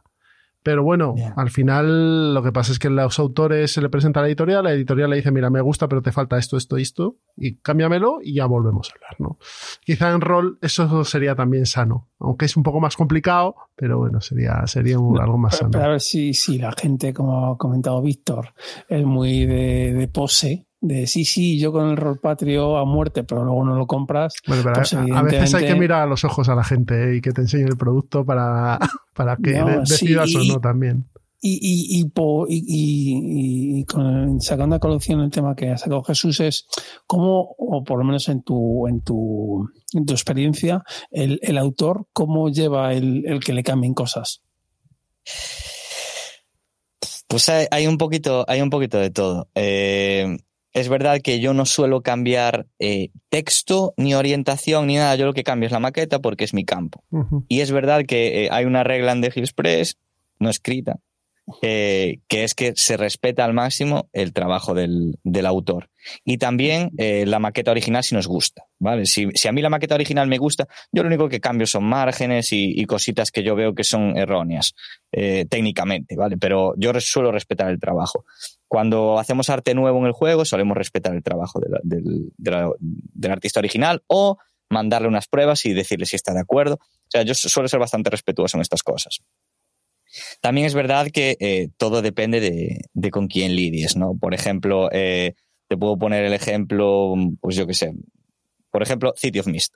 Pero bueno, al final lo que pasa es que los autores se le presenta a la editorial, la editorial le dice, mira, me gusta, pero te falta esto, esto y esto, y cámbiamelo y ya volvemos a hablar, ¿no? Quizá en rol eso sería también sano, aunque es un poco más complicado, pero bueno, sería, sería un- algo más Pero, pero a sano. ver si, si la gente, como ha comentado Víctor, es muy de, de pose, de sí, sí, yo con el rol patrio a muerte, pero luego no lo compras. Bueno, pero pues a, a veces hay que mirar a los ojos a la gente ¿eh? y que te enseñe el producto para, para que No, de- sí, decidas o no también. Y, y, y, y- y- y con- sacando a colación el tema que ha sacado Jesús es cómo, o por lo menos en tu, en tu, en tu experiencia, el, el autor, cómo lleva el, el que le cambien cosas. Pues hay, hay un poquito, hay un poquito de todo. Eh, es verdad que yo no suelo cambiar eh, texto, ni orientación, ni nada. Yo lo que cambio es la maqueta porque es mi campo. Y es verdad que eh, hay una regla en The Express, no escrita, eh, que es que se respeta al máximo el trabajo del, del autor. Y también eh, la maqueta original si nos gusta, ¿vale? Si, si a mí la maqueta original me gusta, yo lo único que cambio son márgenes y, y cositas que yo veo que son erróneas eh, técnicamente, ¿vale? Pero yo suelo respetar el trabajo. Cuando hacemos arte nuevo en el juego, solemos respetar el trabajo de la- del, de la- del artista original o mandarle unas pruebas y decirle si está de acuerdo. O sea, yo su- suelo ser bastante respetuoso en estas cosas. También es verdad que eh, todo depende de, de con quién lidies, ¿no? Por ejemplo, eh, te puedo poner el ejemplo, pues yo qué sé, por ejemplo, City of Mist.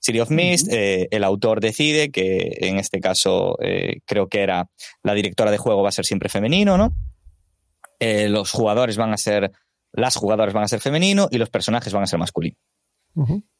City of Mist, eh, el autor decide que en este caso creo que era la directora de juego va a ser siempre femenino, ¿no? Eh, los jugadores van a ser, las jugadoras van a ser femenino y los personajes van a ser masculinos.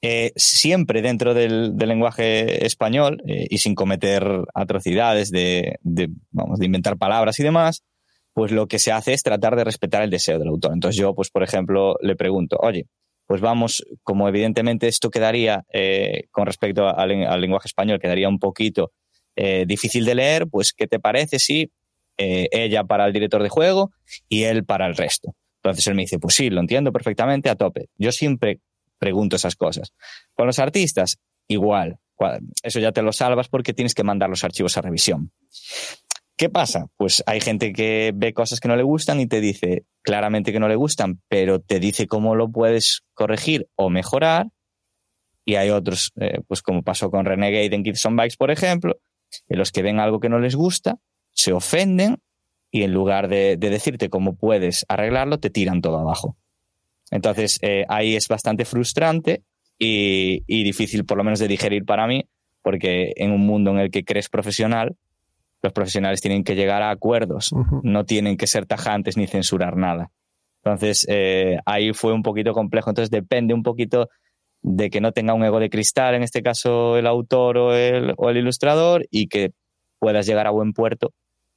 Eh, siempre dentro del, del lenguaje español eh, y sin cometer atrocidades de, de, vamos, de inventar palabras y demás, pues lo que se hace es tratar de respetar el deseo del autor. Entonces yo, pues por ejemplo, le pregunto, oye, pues vamos, como evidentemente esto quedaría eh, con respecto al, al lenguaje español, quedaría un poquito difícil de leer, pues ¿qué te parece si eh, ella para el director de juego y él para el resto? Entonces él me dice, pues sí, lo entiendo perfectamente, a tope. Yo siempre pregunto esas cosas. Con los artistas, igual. Eso ya te lo salvas porque tienes que mandar los archivos a revisión. ¿Qué pasa? Pues hay gente que ve cosas que no le gustan y te dice claramente que no le gustan, pero te dice cómo lo puedes corregir o mejorar. Y hay otros, eh, pues como pasó con Renegade en Kids on Bikes, por ejemplo, en los que ven algo que no les gusta, se ofenden y en lugar de, de decirte cómo puedes arreglarlo, te tiran todo abajo. Entonces, eh, ahí es bastante frustrante y, y difícil, por lo menos, de digerir para mí, porque en un mundo en el que crees profesional, los profesionales tienen que llegar a acuerdos, no tienen que ser tajantes ni censurar nada. Entonces, eh, ahí fue un poquito complejo. Entonces, depende un poquito de que no tenga un ego de cristal, en este caso el autor o el, o el ilustrador, y que puedas llegar a buen puerto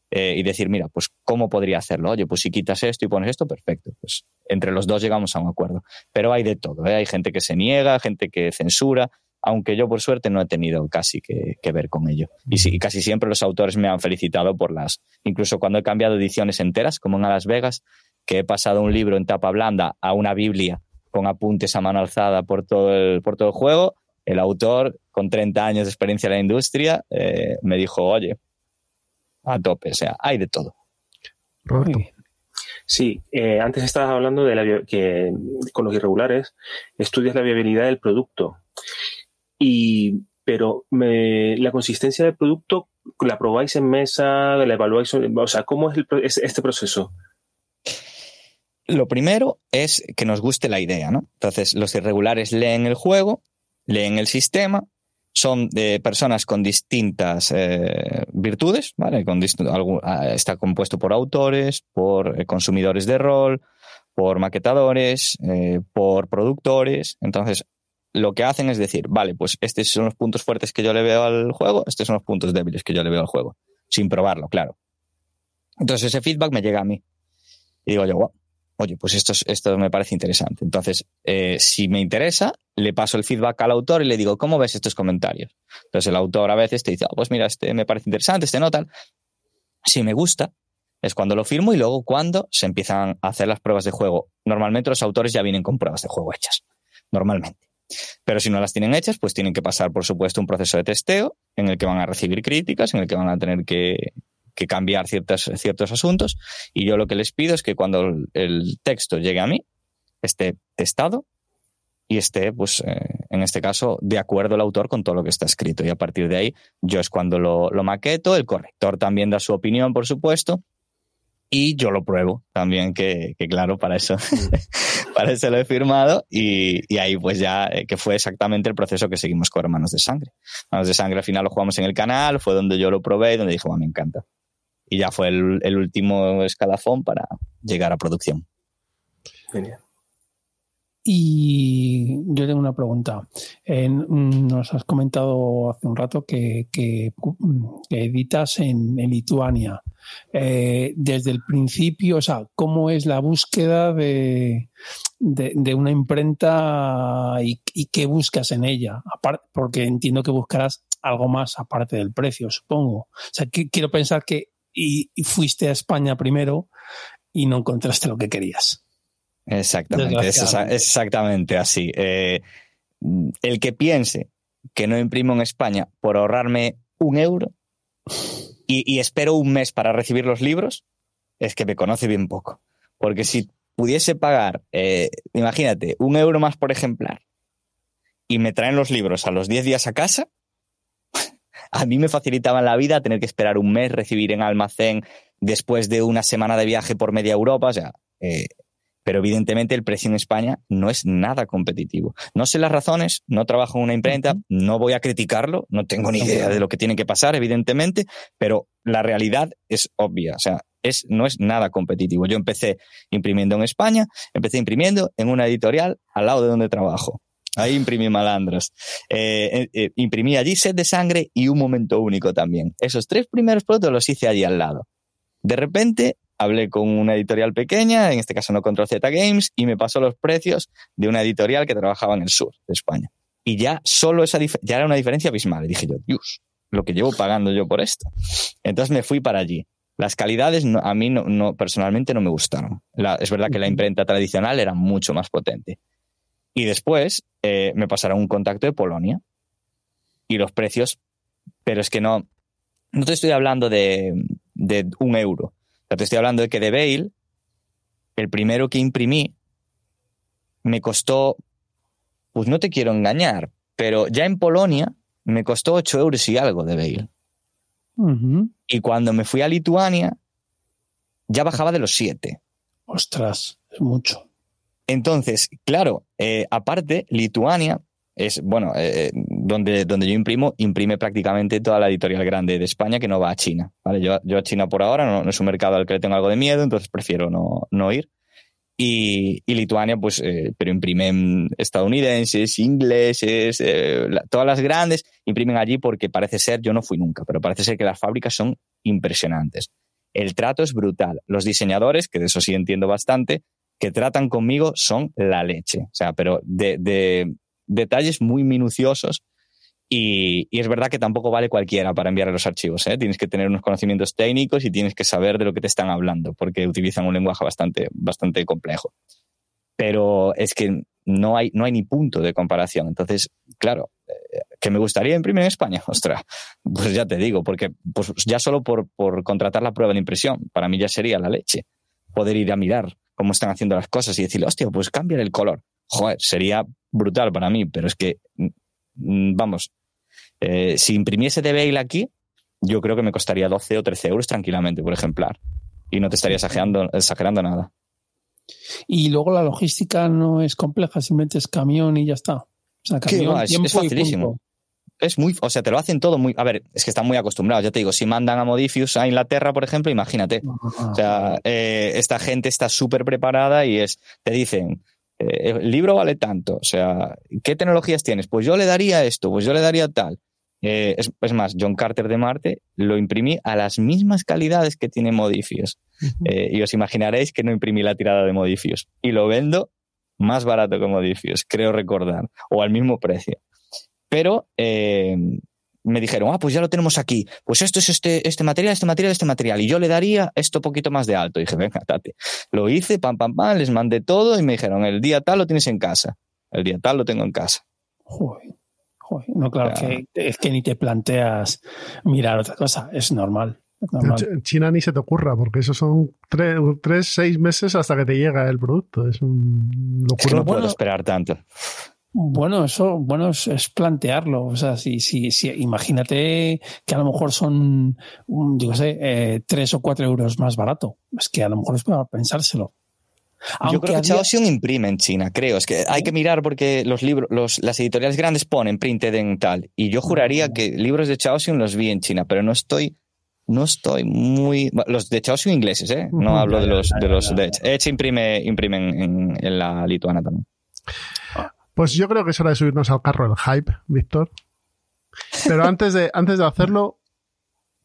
eh, y decir, mira, pues cómo podría hacerlo. Oye, pues si quitas esto y pones esto, perfecto. Pues entre los dos llegamos a un acuerdo. Pero hay de todo. ¿eh? Hay gente que se niega, gente que censura, aunque yo por suerte no he tenido casi que, ver con ello. Y, casi siempre los autores me han felicitado por las, incluso cuando he cambiado ediciones enteras, como en Las Vegas, que he pasado un libro en tapa blanda a una Biblia con apuntes a mano alzada por todo el, por todo el juego, el autor, con 30 años de experiencia en la industria, eh, me dijo, oye, a tope, o sea, hay de todo. Sí, eh, antes estabas hablando de la, que con los irregulares estudias la viabilidad del producto. Y, pero la consistencia del producto, ¿la probáis en mesa? ¿La evaluáis? O sea, ¿cómo es, este proceso? Lo primero es que nos guste la idea, ¿no? Entonces, los irregulares leen el juego, leen el sistema, son de personas con distintas eh, virtudes, ¿vale? Con ah, está compuesto por autores, por eh, consumidores de rol, por maquetadores, eh, por productores. Entonces, lo que hacen es decir, vale, pues estos son los puntos fuertes que yo le veo al juego, estos son los puntos débiles que yo le veo al juego, sin probarlo, claro. Entonces ese feedback me llega a mí. Y digo yo, oye, pues esto, esto me parece interesante. Entonces, eh, si me interesa, le paso el feedback al autor y le digo, ¿cómo ves estos comentarios? Entonces el autor a veces te dice, oh, pues mira, este me parece interesante, este no tal. Si me gusta, es cuando lo firmo y luego cuando se empiezan a hacer las pruebas de juego. Normalmente los autores ya vienen con pruebas de juego hechas. Normalmente. Pero si no las tienen hechas, pues tienen que pasar, por supuesto, un proceso de testeo en el que van a recibir críticas, en el que van a tener que, cambiar ciertos, ciertos asuntos. Y yo lo que les pido es que cuando el texto llegue a mí, esté testado y esté, pues, eh, en este caso, de acuerdo el autor con todo lo que está escrito. Y a partir de ahí, yo es cuando lo, lo maqueto, el corrector también da su opinión, por supuesto, y yo lo pruebo también, que, claro, para eso, para eso lo he firmado y, ahí pues ya, eh, que fue exactamente el proceso que seguimos con Hermanos de Sangre. Hermanos de Sangre al final lo jugamos en el canal, fue donde yo lo probé y donde dije, me encanta. Y ya fue el, el último escalafón para llegar a producción. Genial. Y yo tengo una pregunta. nos has comentado hace un rato que, editas en, Lituania. Eh, desde el principio, o sea, ¿cómo es la búsqueda de, una imprenta y, qué buscas en ella? porque entiendo que buscarás algo más aparte del precio, supongo. O sea, quiero pensar que y fuiste a España primero y no encontraste lo que querías. Exactamente, es exactamente así. Eh, el que piense que no imprimo en España por ahorrarme un euro y, espero un mes para recibir los libros, es que me conoce bien poco. Porque si pudiese pagar, eh, imagínate, un euro más por ejemplar y me traen los libros a los 10 días a casa, a mí me facilitaba la vida tener que esperar un mes, recibir en almacén después de una semana de viaje por media Europa. O sea, eh, pero evidentemente el precio en España no es nada competitivo. No sé las razones, no trabajo en una imprenta, no voy a criticarlo, no tengo ni idea de lo que tiene que pasar, evidentemente, pero la realidad es obvia, o sea, es, no es nada competitivo. Yo empecé imprimiendo en España, empecé imprimiendo en una editorial al lado de donde trabajo. Ahí imprimí malandros. Eh, eh, eh, imprimí allí Sed de Sangre y Un Momento Único también. Esos tres primeros productos los hice allí al lado. De repente hablé con una editorial pequeña, en este caso no Control Z Games, y me pasó los precios de una editorial que trabajaba en el sur de España. Y ya solo esa ya era una diferencia abismal. Y dije yo, Dios, lo que llevo pagando yo por esto. Entonces me fui para allí. Las calidades a mí no, personalmente no me gustaron. es verdad que la imprenta tradicional era mucho más potente. Y después eh, me pasaron un contacto de Polonia. Y los precios, pero es que no, no te estoy hablando de, de un euro te estoy hablando de que de Bale, el primero que imprimí, me costó, pues no te quiero engañar, pero ya en Polonia me costó 8 euros y algo de Bale. Y cuando me fui a Lituania, ya bajaba de los 7. Ostras, es mucho. Entonces, claro, eh, aparte, Lituania es, bueno, eh, donde, donde yo imprimo, imprime prácticamente toda la editorial grande de España que no va a China. ¿vale? Yo, yo a China por ahora no, es un mercado al que le tengo algo de miedo, entonces prefiero no, no ir. Y, y, Lituania, pues, eh, pero imprimen estadounidenses, ingleses, eh, todas las grandes imprimen allí porque parece ser, yo no fui nunca, pero parece ser que las fábricas son impresionantes. El trato es brutal. Los diseñadores, que de eso sí entiendo bastante, que tratan conmigo son la leche. O sea, pero de, de detalles muy minuciosos Y, es verdad que tampoco vale cualquiera para enviar los archivos. ¿eh? Tienes que tener unos conocimientos técnicos y tienes que saber de lo que te están hablando, porque utilizan un lenguaje bastante, bastante complejo. Pero es que no hay, no hay ni punto de comparación. Entonces, claro, eh, que me gustaría imprimir en España, ostras, pues ya te digo, porque pues ya solo por, por contratar la prueba de impresión, para mí ya sería la leche. Poder ir a mirar cómo están haciendo las cosas y decirle, hostia, pues cambia el color. Joder, sería brutal para mí, pero es que Mm, vamos, eh, si imprimiese de Bale aquí, yo creo que me costaría 12 o 13 euros tranquilamente por ejemplar. Y no te estaría exagerando, exagerando nada. Y luego la logística no es compleja, simplemente es camión y ya está. O sea, camión, es, facilísimo. Es muy, o sea, te lo hacen todo muy. A ver, es que están muy acostumbrados. Ya te digo, si mandan a Modifius a Inglaterra, por ejemplo, imagínate. O sea, eh, esta gente está súper preparada y es, te dicen, eh, el libro vale tanto, o sea, ¿qué tecnologías tienes? Pues yo le daría esto, pues yo le daría tal. Eh, es, más, John Carter de Marte lo imprimí a las mismas calidades que tiene Modifius. Y os imaginaréis que no imprimí la tirada de Modifius. Y lo vendo más barato que Modifius, creo recordar, o al mismo precio. Pero me dijeron, ah, pues ya lo tenemos aquí. Pues esto es este, este material, este material, este material. Y yo le daría esto poquito más de alto. Y dije, venga, tate. Lo hice, pam, pam, pam, les mandé todo y me dijeron, el día tal lo tienes en casa. El día tal lo tengo en casa. Joder, joder. No, claro, Que, es que ni te planteas mirar otra cosa. Es normal. En China ni se te ocurra, porque eso son tres, tres, seis meses hasta que te llega el producto. Es un locura. no puedo esperar tanto. Bueno, eso, bueno, es, plantearlo. O sea, si, si, si, imagínate que a lo mejor son, yo sé, eh, tres o cuatro euros más barato. Es que a lo mejor es para pensárselo. yo creo que Chaosium imprime en China, creo. Es que hay que mirar porque los libros, los, las editoriales grandes ponen printed en tal. Y yo juraría que libros de Chaosium los vi en China, pero no estoy, no estoy muy. Los de Chaosium ingleses, ¿eh? No hablo de los de los de Edge. imprime, imprimen en, en la lituana también. Pues yo creo que es hora de subirnos al carro del hype, Víctor. Pero antes de, antes de hacerlo,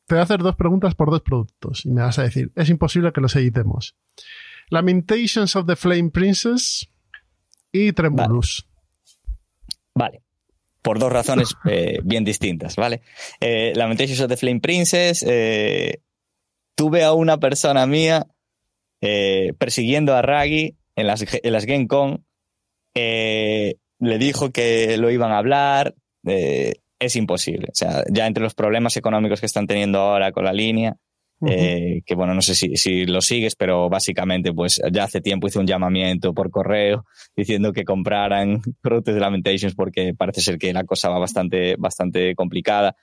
te voy a hacer dos preguntas por dos productos. Y me vas a decir, es imposible que los editemos. Lamentations of the Flame Princess y Tremulus. Vale. Por dos razones eh, bien distintas, ¿vale? Eh, Lamentations of the Flame Princess, eh, tuve a una persona mía persiguiendo a Raggy en las, en las Gen Con le dijo que lo iban a hablar, eh, es imposible. O sea, ya entre los problemas económicos que están teniendo ahora con la línea, eh, que bueno, no sé si, si, lo sigues, pero básicamente pues ya hace tiempo hice un llamamiento por correo diciendo que compraran productos de Lamentations porque parece ser que la cosa va bastante, bastante complicada.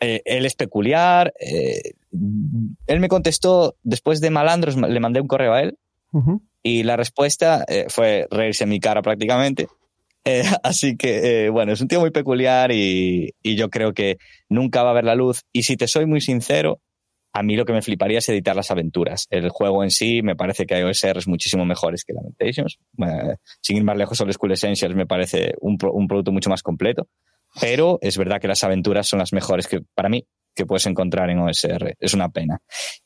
Eh, él es peculiar. él me contestó, después de Malandros, le mandé un correo a él y la respuesta fue reírse en mi cara prácticamente eh, así que, eh, bueno, es un tío muy peculiar y, yo creo que nunca va a ver la luz. Y si te soy muy sincero, a mí lo que me fliparía es editar las aventuras. El juego en sí me parece que hay OSRs muchísimo mejores que Lamentations. sin ir más lejos, Old School Essentials me parece un, producto mucho más completo. Pero es verdad que las aventuras son las mejores que, para mí, que puedes encontrar en OSR. Es una pena.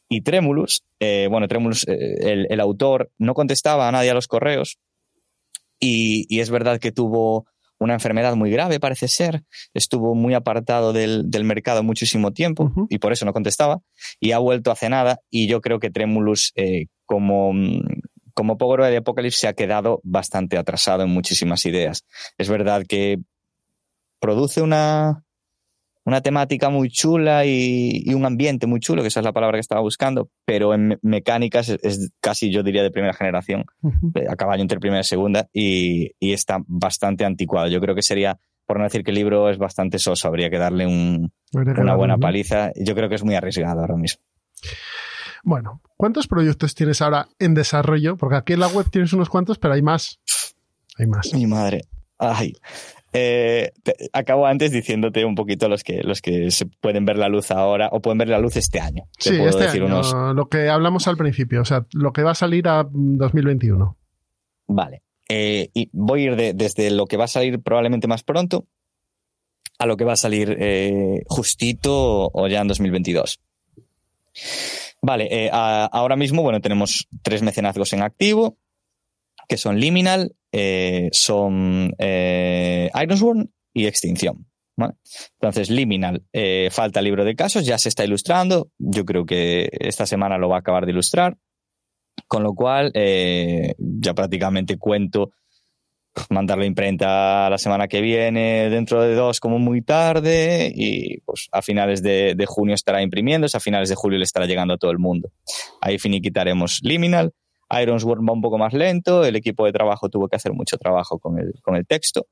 Y Tremulus, eh, bueno, Tremulus, el, el, autor no contestaba a nadie a los correos, y, es verdad que tuvo una enfermedad muy grave, parece ser. Estuvo muy apartado del, mercado muchísimo tiempo y por eso no contestaba. Y ha vuelto hace nada. Y yo creo que Tremulus, eh, como, como Pogoro de Apocalypse, se ha quedado bastante atrasado en muchísimas ideas. Es verdad que produce una, una temática muy chula y, un ambiente muy chulo, que esa es la palabra que estaba buscando, pero en mecánicas es, casi, yo diría, de primera generación, a caballo entre primera y segunda, y, está bastante anticuado. Yo creo que sería, por no decir que el libro es bastante soso, habría que darle una buena paliza. Yo creo que es muy arriesgado ahora mismo. Bueno, ¿cuántos proyectos tienes ahora en desarrollo? Porque aquí en la web tienes unos cuantos, pero hay más. Hay más. Mi madre. Ay, eh, acabo antes diciéndote un poquito los que, los que se pueden ver la luz ahora o pueden ver la luz este año. Sí, este año, lo que hablamos al principio, o sea, lo que va a salir a 2021. Vale. Eh, y voy a ir desde lo que va a salir probablemente más pronto a lo que va a salir eh, justito o ya en 2022. Vale, ahora mismo, bueno, tenemos tres mecenazgos en activo, que son Liminal, eh, son eh, Ironsworn y Extinción. Entonces, Liminal, eh, falta libro de casos, ya se está ilustrando. Yo creo que esta semana lo va a acabar de ilustrar. Con lo cual, eh, ya prácticamente cuento mandarlo a imprenta la semana que viene, dentro de dos como muy tarde, y pues a finales de, junio estará imprimiéndose, a finales de julio le estará llegando a todo el mundo. Ahí finiquitaremos Liminal. Ironsworn va un poco más lento, el equipo de trabajo tuvo que hacer mucho trabajo con el, con el texto,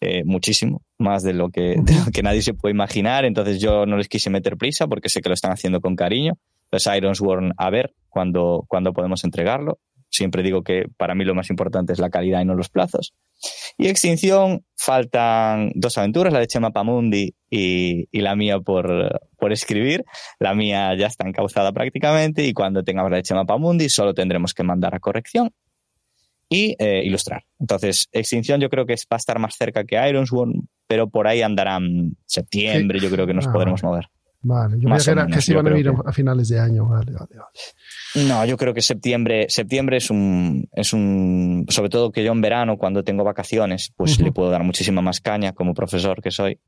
eh, muchísimo, más de lo, que, de lo que nadie se puede imaginar, entonces yo no les quise meter prisa porque sé que lo están haciendo con cariño. Entonces Ironsworn a ver cuándo, cuándo podemos entregarlo. Siempre digo que para mí lo más importante es la calidad y no los plazos. Y Extinción, faltan dos aventuras, la de Chema Pamundi y, y la mía por, por, escribir. La mía ya está encauzada prácticamente y cuando tengamos la de Chema Pamundi solo tendremos que mandar a corrección y eh, ilustrar. Entonces, Extinción yo creo que va a estar más cerca que Ironsworn, pero por ahí andarán septiembre, yo creo que nos ah, podremos mover. Vale, yo creía que, se iban a ir a finales de año. Vale, vale, vale. No, yo creo que septiembre, septiembre es un, es un, sobre todo que yo en verano, cuando tengo vacaciones, pues le puedo dar muchísima más caña como profesor que soy.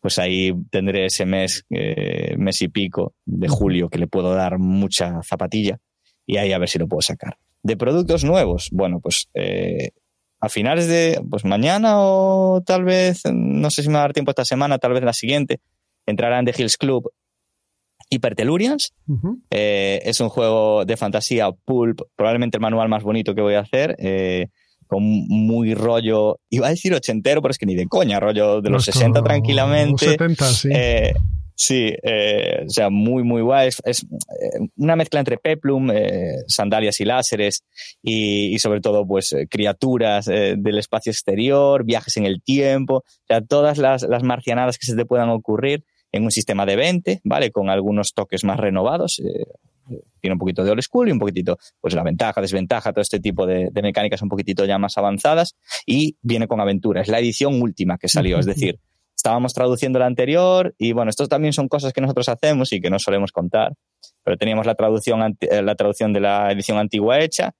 Pues ahí tendré ese mes, eh, mes y pico de julio que le puedo dar mucha zapatilla y ahí a ver si lo puedo sacar. De productos nuevos, bueno, pues eh, a finales de, pues mañana o tal vez, no sé si me va a dar tiempo esta semana, tal vez la siguiente, entrarán The Hills Club Hypertellurians. Eh, es un juego de fantasía pulp, probablemente el manual más bonito que voy a hacer. Eh, con muy rollo, iba a decir ochentero, pero es que ni de coña, rollo de los 60 tranquilamente. Los 70, sí. Eh, sí, o sea, muy, muy guay. Es, una mezcla entre peplum, sandalias y láseres y, sobre todo, pues, criaturas del espacio exterior, viajes en el tiempo, o sea, todas las, las marcianadas que se te puedan ocurrir en un sistema de 20, ¿vale? Con algunos toques más renovados. Eh, tiene un poquito de old school y un poquitito, pues la ventaja, desventaja, todo este tipo de, mecánicas un poquitito ya más avanzadas y viene con aventura. Es la edición última que salió, es decir, estábamos traduciendo la anterior y bueno, estos también son cosas que nosotros hacemos y que no solemos contar, pero teníamos la traducción, eh, la traducción de la edición antigua hecha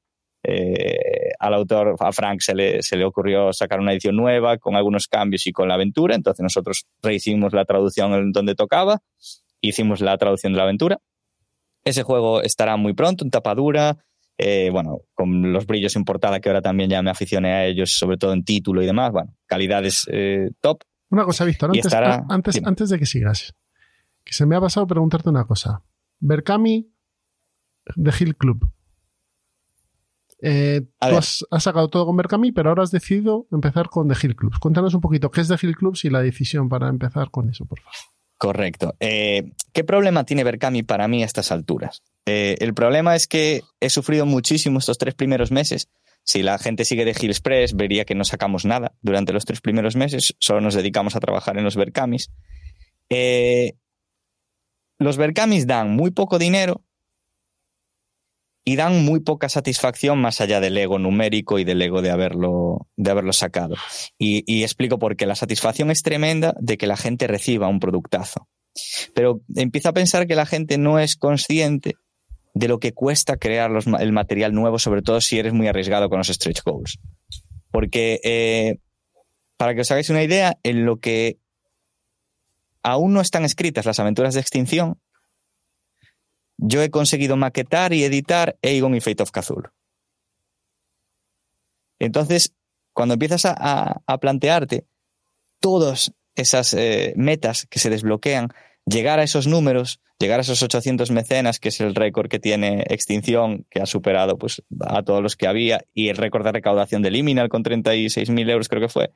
eh, al autor, a Frank, se le, se le ocurrió sacar una edición nueva con algunos cambios y con la aventura. Entonces nosotros rehicimos la traducción en donde tocaba, hicimos la traducción de la aventura. Ese juego estará muy pronto, en tapadura, eh, bueno, con los brillos en portada, que ahora también ya me aficioné a ellos, sobre todo en título y demás. Bueno, calidades eh, top. Una cosa, Víctor, antes, antes, antes de que sigas, que se me ha pasado preguntarte una cosa. Berkami de Hill Club. Eh, tú has, sacado todo con Berkami, pero ahora has decidido empezar con The Hill Clubs. Cuéntanos un poquito qué es The Hill Clubs y la decisión para empezar con eso, por favor. Correcto. Eh, ¿Qué problema tiene Berkami para mí a estas alturas? Eh, el problema es que he sufrido muchísimo estos tres primeros meses. Si la gente sigue de Hill Express, vería que no sacamos nada durante los tres primeros meses, solo nos dedicamos a trabajar en los Berkamis. los Berkamis dan muy poco dinero y dan muy poca satisfacción más allá del ego numérico y del ego de haberlo, de haberlo sacado. Y, explico por qué. La satisfacción es tremenda de que la gente reciba un productazo. Pero empiezo a pensar que la gente no es consciente de lo que cuesta crear el material nuevo, sobre todo si eres muy arriesgado con los stretch goals. Porque, eh, para que os hagáis una idea, en lo que aún no están escritas las aventuras de extinción, yo he conseguido maquetar y editar Aegon y Fate of Cthulhu. Entonces, cuando empiezas a, plantearte todas esas eh, metas que se desbloquean, llegar a esos números, llegar a esos 800 mecenas, que es el récord que tiene Extinción, que ha superado pues, a todos los que había, y el récord de recaudación de Liminal con 36.000 euros creo que fue,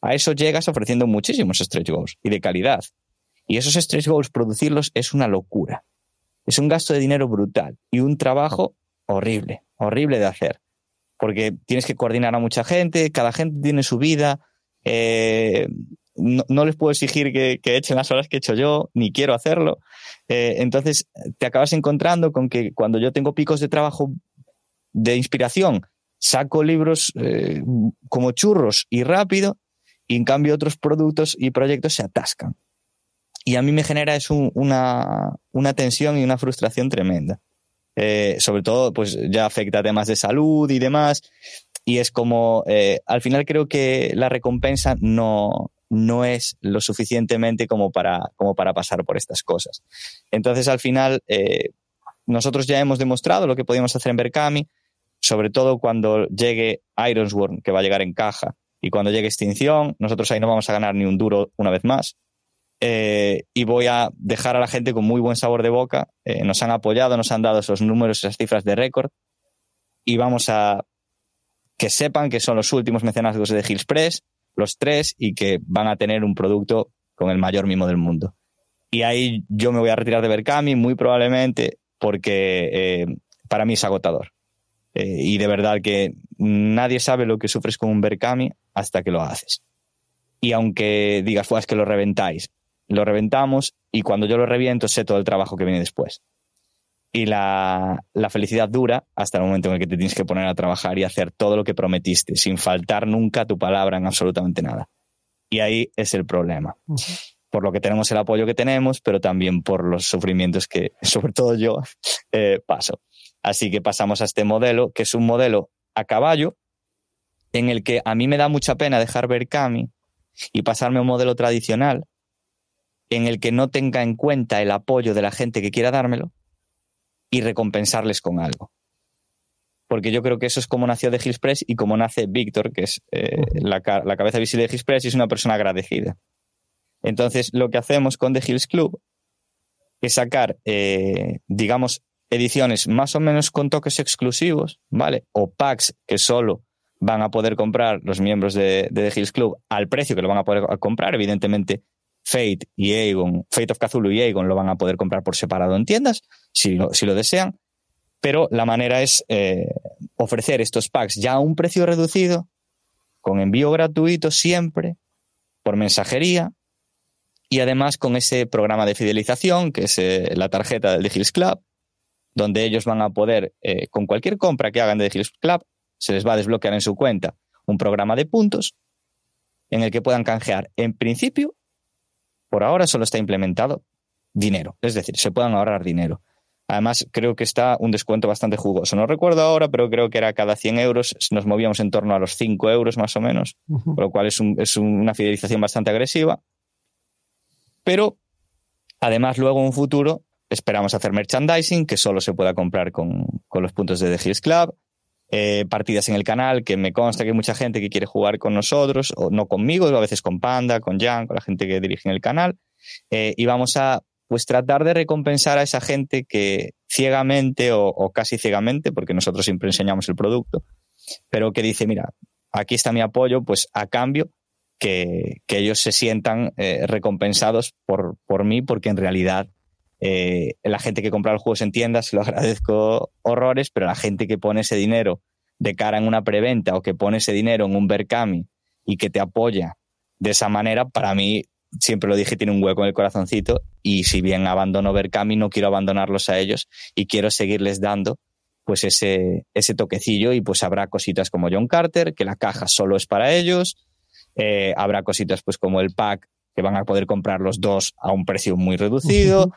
a eso llegas ofreciendo muchísimos stretch goals y de calidad. Y esos stretch goals, producirlos es una locura. Es un gasto de dinero brutal y un trabajo horrible, horrible de hacer. Porque tienes que coordinar a mucha gente, cada gente tiene su vida. Eh, no, les puedo exigir que, echen las horas que he hecho yo, ni quiero hacerlo. Eh, entonces te acabas encontrando con que cuando yo tengo picos de trabajo de inspiración, saco libros eh, como churros y rápido, y en cambio otros productos y proyectos se atascan. Y a mí me genera es una, una, tensión y una frustración tremenda. Eh, sobre todo, pues ya afecta a temas de salud y demás. Y es como, eh, al final creo que la recompensa no, no es lo suficientemente como para, como para pasar por estas cosas. Entonces, al final, eh, nosotros ya hemos demostrado lo que podíamos hacer en Berkami, sobre todo cuando llegue Ironsworn, que va a llegar en caja, y cuando llegue Extinción, nosotros ahí no vamos a ganar ni un duro una vez más. Eh, y voy a dejar a la gente con muy buen sabor de boca. Eh, nos han apoyado, nos han dado esos números, esas cifras de récord. Y vamos a que sepan que son los últimos mecenazgos de Hillspress, los tres, y que van a tener un producto con el mayor mimo del mundo. Y ahí yo me voy a retirar de Berkami, muy probablemente, porque eh, para mí es agotador. Eh, y de verdad que nadie sabe lo que sufres con un Berkami hasta que lo haces. Y aunque digas, pues es que lo reventáis, lo reventamos y cuando yo lo reviento sé todo el trabajo que viene después. Y la, la, felicidad dura hasta el momento en el que te tienes que poner a trabajar y hacer todo lo que prometiste, sin faltar nunca tu palabra en absolutamente nada. Y ahí es el problema. Por lo que tenemos el apoyo que tenemos, pero también por los sufrimientos que, sobre todo yo, eh, paso. Así que pasamos a este modelo, que es un modelo a caballo, en el que a mí me da mucha pena dejar ver Cami y pasarme a un modelo tradicional, en el que no tenga en cuenta el apoyo de la gente que quiera dármelo, y recompensarles con algo. Porque yo creo que eso es como nació de Hillspress y como nace Víctor, que es eh, la, cabeza visible de Hillspress y es una persona agradecida. Entonces, lo que hacemos con The Hills Club es sacar, eh, digamos, ediciones más o menos con toques exclusivos, ¿vale? O packs que solo van a poder comprar los miembros de, de The Hills Club al precio que lo van a poder comprar. Evidentemente, Fate y Aegon, Fate of Cthulhu y Aegon lo van a poder comprar por separado en tiendas, si lo, si lo desean, pero la manera es eh, ofrecer estos packs ya a un precio reducido, con envío gratuito siempre, por mensajería, y además con ese programa de fidelización, que es eh, la tarjeta del The Hills Club, donde ellos van a poder, eh, con cualquier compra que hagan de The Hills Club, se les va a desbloquear en su cuenta un programa de puntos en el que puedan canjear, en principio, por ahora solo está implementado dinero, es decir, se puedan ahorrar dinero. Además, creo que está un descuento bastante jugoso. No recuerdo ahora, pero creo que era cada 100 euros, nos movíamos en torno a los 5 euros más o menos, por lo cual es, una fidelización bastante agresiva. Pero, además, luego en un futuro esperamos hacer merchandising, que solo se pueda comprar con, los puntos de The Hills Club. Eh, partidas en el canal, que me consta que hay mucha gente que quiere jugar con nosotros, o no conmigo, a veces con Panda, con Jan, con la gente que dirige en el canal. Eh, y vamos a pues tratar de recompensar a esa gente que ciegamente o, casi ciegamente, porque nosotros siempre enseñamos el producto, pero que dice, mira, aquí está mi apoyo, pues a cambio que, ellos se sientan eh, recompensados por, por mí, porque en realidad eh, la gente que compra los juegos en tiendas, lo agradezco horrores, pero la gente que pone ese dinero de cara en una preventa o que pone ese dinero en un Berkami y que te apoya de esa manera, para mí, siempre lo dije, tiene un hueco en el corazoncito. Y si bien abandono Berkami, no quiero abandonarlos a ellos y quiero seguirles dando pues ese, ese toquecillo y pues habrá cositas como John Carter, que la caja solo es para ellos, eh, habrá cositas pues como el pack que van a poder comprar los dos a un precio muy reducido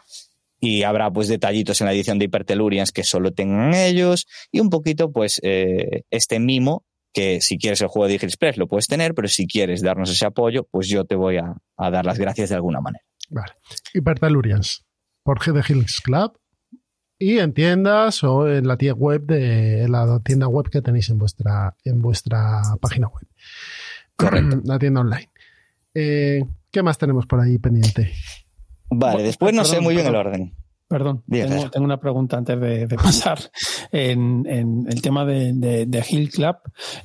y habrá pues detallitos en la edición de Hypertellurians que solo tengan ellos y un poquito pues eh, este mimo que si quieres el juego de Express lo puedes tener, pero si quieres darnos ese apoyo, pues yo te voy a, dar las gracias de alguna manera. Vale. Hypertellurians, por G de Hills Club y en tiendas o en la tienda web de la tienda web que tenéis en vuestra en vuestra página web. Correcto. La tienda online. Eh, ¿Qué más tenemos por ahí pendiente? Vale, después no sé muy bien el orden. Perdón, tengo, una pregunta antes de, pasar. En, el tema de, Hill Club,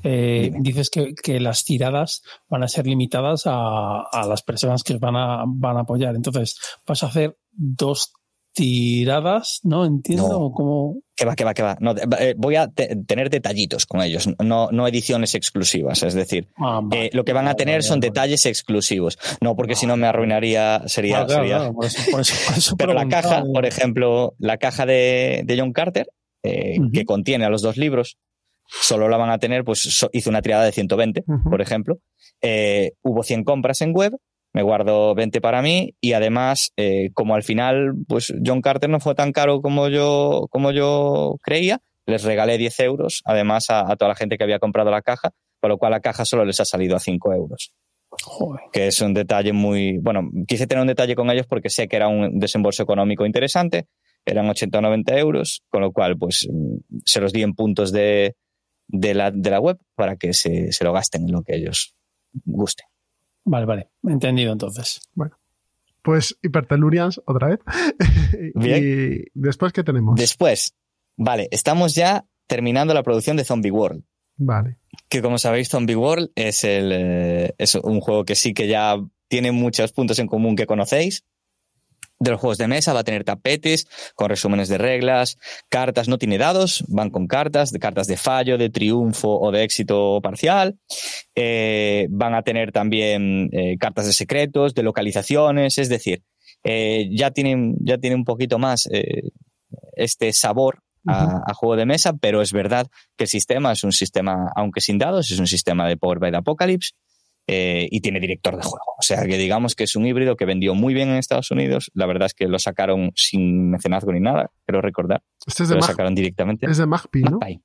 eh, dices que, las tiradas van a ser limitadas a, las personas que van a, van a apoyar. Entonces, vas a hacer dos tiradas, ¿no? Entiendo cómo. Que va, que va, que va. Eh, voy a tener detallitos con ellos, no, no ediciones exclusivas. Es decir, ah, eh, lo que van a tener son detalles exclusivos. No, porque si no me arruinaría, sería. Pero la caja, por ejemplo, la caja de, John Carter, eh, que contiene a los dos libros, solo la van a tener, pues hice una tirada de 120, por ejemplo. hubo 100 compras en web me guardo 20 para mí y además, eh, como al final, pues John Carter no fue tan caro como yo, como yo creía, les regalé 10 euros, además a, toda la gente que había comprado la caja, con lo cual la caja solo les ha salido a 5 euros. que es un detalle muy, bueno, quise tener un detalle con ellos porque sé que era un desembolso económico interesante, eran 80 o 90 euros, con lo cual pues se los di en puntos de, de, la, de la web para que se, se lo gasten en lo que ellos gusten. Vale, vale, entendido entonces. Bueno. Pues Hypertellurians otra vez. Bien. y después, ¿qué tenemos? Después, vale, estamos ya terminando la producción de Zombie World. Vale. Que como sabéis, Zombie World es, el, eh, es un juego que sí que ya tiene muchos puntos en común que conocéis. De los juegos de mesa va a tener tapetes con resúmenes de reglas, cartas, no tiene dados, van con cartas, de cartas de fallo, de triunfo o de éxito parcial. Eh, van a tener también eh, cartas de secretos, de localizaciones, es decir, eh, ya, tienen, ya tiene un poquito más este sabor a, a, juego de mesa, pero es verdad que el sistema es un sistema, aunque sin dados, es un sistema de Power by the Apocalypse eh, y tiene director de juego. O sea que digamos que es un híbrido que vendió muy bien en Estados Unidos. La verdad es que lo sacaron sin mecenazgo ni nada, creo recordar. Este es de lo Mag- sacaron directamente. Es de Magpie, ¿no? Magpie.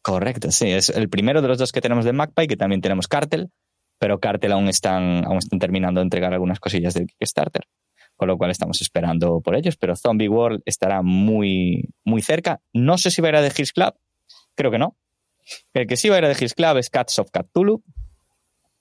Correcto, sí. Es el primero de los dos que tenemos de Magpie, que también tenemos Cartel, pero Cartel aún están, aún están terminando de entregar algunas cosillas del Kickstarter, con lo cual estamos esperando por ellos, pero Zombie World estará muy, muy cerca. No sé si va a ir a The Hills Club, creo que no. El que sí va a ir a The Hills Club es Cats of Cthulhu,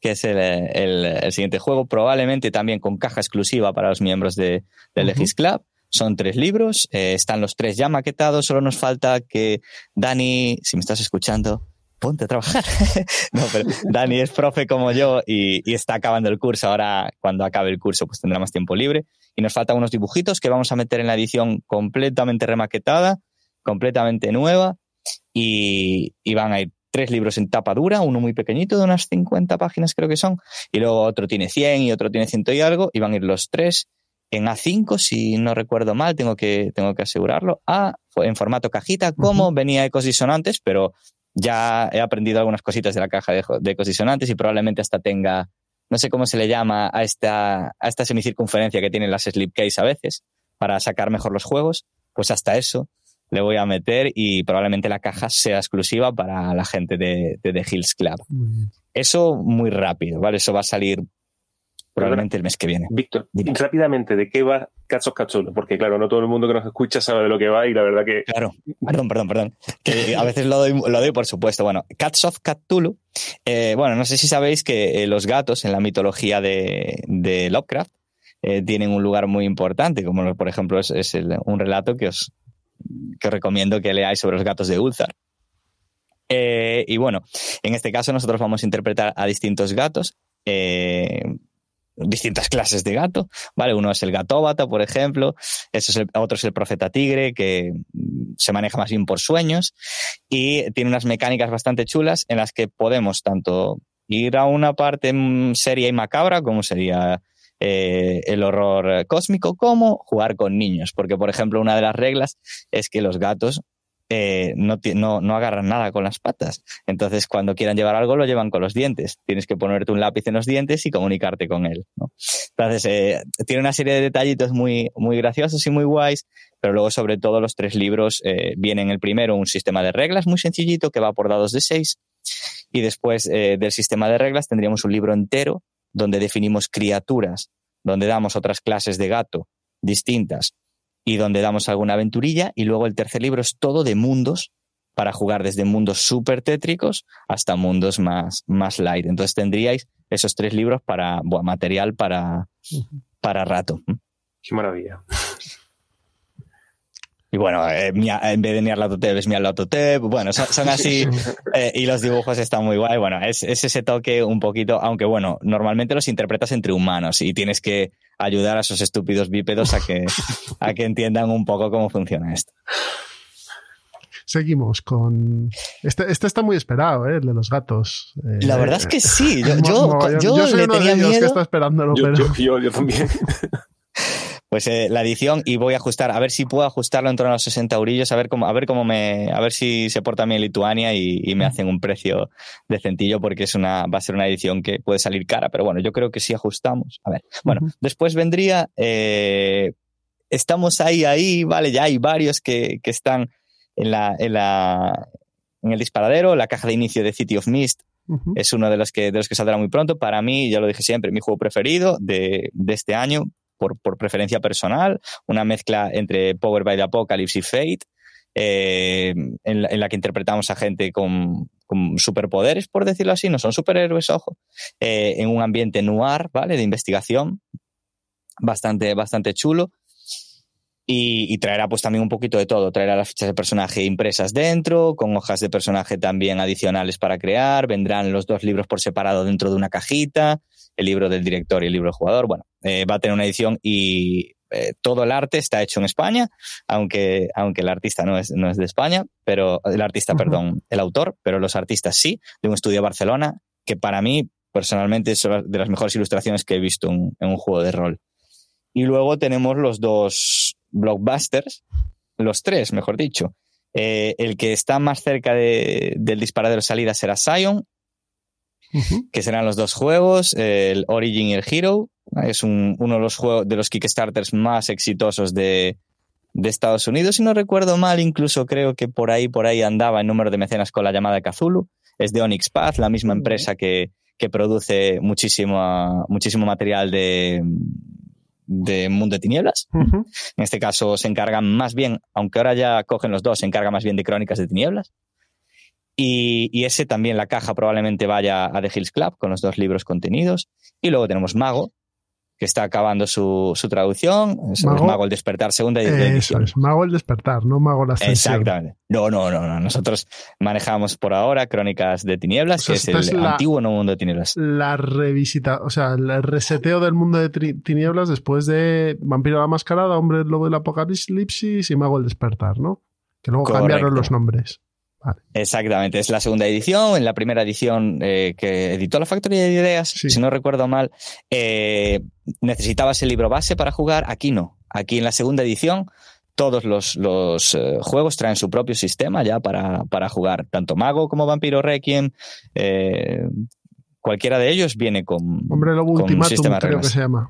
que es el, el- el siguiente juego, probablemente también con caja exclusiva para los miembros de, del Hills Club. Son tres libros, eh, están los tres ya maquetados, solo nos falta que Dani, si me estás escuchando, ponte a trabajar. no, pero Dani es profe como yo y, y está acabando el curso. Ahora, cuando acabe el curso, pues tendrá más tiempo libre. Y nos faltan unos dibujitos que vamos a meter en la edición completamente remaquetada, completamente nueva. Y, y van a ir tres libros en tapa dura, uno muy pequeñito de unas 50 páginas creo que son, y luego otro tiene 100 y otro tiene 100 y algo, y van a ir los tres en A5, si no recuerdo mal, tengo que, tengo que asegurarlo, a, en formato cajita, como venía Ecos Disonantes, pero ya he aprendido algunas cositas de la caja de, de Ecos Disonantes y probablemente hasta tenga, no sé cómo se le llama a esta, a esta semicircunferencia que tienen las slipcase a veces, para sacar mejor los juegos, pues hasta eso le voy a meter y probablemente la caja sea exclusiva para la gente de, de The Hills Club. Muy. Eso muy rápido, ¿vale? Eso va a salir probablemente el mes que viene. Víctor, rápidamente, ¿de qué va Cats of Cthulhu? Porque claro, no todo el mundo que nos escucha sabe de lo que va y la verdad que... Claro, perdón, perdón, perdón. Que a veces lo doy, lo doy por supuesto. Bueno, Cats of Cthulhu. eh, bueno, no sé si sabéis que eh, los gatos en la mitología de, de Lovecraft eh, tienen un lugar muy importante, como por ejemplo es, es el- un relato que os, que recomiendo que leáis sobre los gatos de Ulthar. Eh, y bueno, en este caso nosotros vamos a interpretar a distintos gatos, eh, distintas clases de gato, ¿vale? Uno es el gatóbata, por ejemplo, eso es otro es el profeta tigre, que mm, se maneja más bien por sueños y tiene unas mecánicas bastante chulas en las que podemos tanto ir a una parte mm, seria y macabra, como sería eh, el horror cósmico, como jugar con niños, porque por ejemplo una de las reglas es que los gatos eh, no, no, agarran nada con las patas. Entonces, cuando quieran llevar algo, lo llevan con los dientes. Tienes que ponerte un lápiz en los dientes y comunicarte con él. Entonces, eh, tiene una serie de detallitos muy, muy graciosos y muy guays, pero luego, sobre todo, los tres libros eh, vienen el primero, un sistema de reglas muy sencillito que va por dados de seis, y después del sistema de reglas tendríamos un libro entero donde definimos criaturas, donde damos otras clases de gato distintas y donde damos alguna aventurilla, y luego el tercer libro es todo de mundos para jugar desde mundos súper tétricos hasta mundos más, más light. Entonces tendríais esos tres libros para material para, para rato. Qué maravilla. Y bueno, eh, mi- en vez de Niarlautotep es Miarlautotep, bueno, son, son así, eh, y los dibujos están muy guay. Bueno, es, es ese toque un poquito, aunque bueno, normalmente los interpretas entre humanos y tienes que ayudar a esos estúpidos bípedos a que, a que entiendan un poco cómo funciona esto. Seguimos con. Este, este está muy esperado, ¿eh? El de los gatos. Eh, La verdad es que sí, yo, yo, mogollón. yo soy le uno de tenía ellos que miedo. está esperándolo, Yo, pero. yo, yo- yo también. Pues eh, la edición y voy a ajustar, a ver si puedo ajustarlo en torno a los 60 eurillos, a ver cómo, a ver cómo me, a ver si se porta bien Lituania y, y me hacen un precio decentillo porque es una, va a ser una edición que puede salir cara, pero bueno, yo creo que sí ajustamos. A ver, bueno, después vendría, eh, estamos ahí, ahí, vale, ya hay varios que, que están en la, en la, en el disparadero, la caja de inicio de City of Mist es uno de los, que, de los que saldrá muy pronto. Para mí, ya lo dije siempre, mi juego preferido de, de este año, por, preferencia personal, una mezcla entre Power by the Apocalypse y Fate, eh, en, la, en, la, que interpretamos a gente con, con, superpoderes, por decirlo así, no son superhéroes, ojo, eh, en un ambiente noir, ¿vale? De investigación, bastante, bastante chulo. Y, y, traerá pues también un poquito de todo. Traerá las fichas de personaje impresas dentro, con hojas de personaje también adicionales para crear. Vendrán los dos libros por separado dentro de una cajita, el libro del director y el libro del jugador. Bueno, eh, va a tener una edición y eh, todo el arte está hecho en España, aunque, aunque el artista no es, no es de España, pero el artista, uh -huh. perdón, el autor, pero los artistas sí, de un estudio de Barcelona, que para mí personalmente es de las mejores ilustraciones que he visto en, en un juego de rol. Y luego tenemos los dos blockbusters, los tres, mejor dicho. Eh, el que está más cerca de, del disparadero de salida será Zion, uh -huh. que serán los dos juegos, el Origin y el Hero. Es un, uno de los juegos de los Kickstarters más exitosos de, de, Estados Unidos. Si no recuerdo mal, incluso creo que por ahí, por ahí andaba el número de mecenas con la llamada Cthulhu. Es de Onyx Path, la misma empresa que, que produce muchísimo, muchísimo material de, de Mundo de Tinieblas. Uh -huh. En este caso se encargan más bien, aunque ahora ya cogen los dos, se encarga más bien de Crónicas de Tinieblas. Y, y, ese también, la caja probablemente vaya a The Hills Club con los dos libros contenidos. Y luego tenemos Mago, que está acabando su, su traducción. Es Mago, Mago, el Despertar, segunda edición. Eso es, Mago el Despertar, no Mago la Ascensión. Exactamente. No, no, no, no. Nosotros manejamos por ahora Crónicas de Tinieblas, o sea, que es el es la, antiguo no mundo de tinieblas. La revisita, o sea, el reseteo del mundo de tinieblas después de Vampiro la Mascarada, Hombre el Lobo del Apocalipsis y Mago el Despertar, ¿no? Que luego Correcto. cambiaron los nombres. Vale. Exactamente, es la segunda edición. En la primera edición eh, que editó la Factoría de Ideas, sí. si no recuerdo mal, eh, necesitabas el libro base para jugar. Aquí no. Aquí en la segunda edición, todos los, los eh, juegos traen su propio sistema ya para, para, jugar. Tanto Mago como Vampiro Requiem. Eh, cualquiera de ellos viene con. Hombre Lobo con Ultimatum, sistema creo que se llama.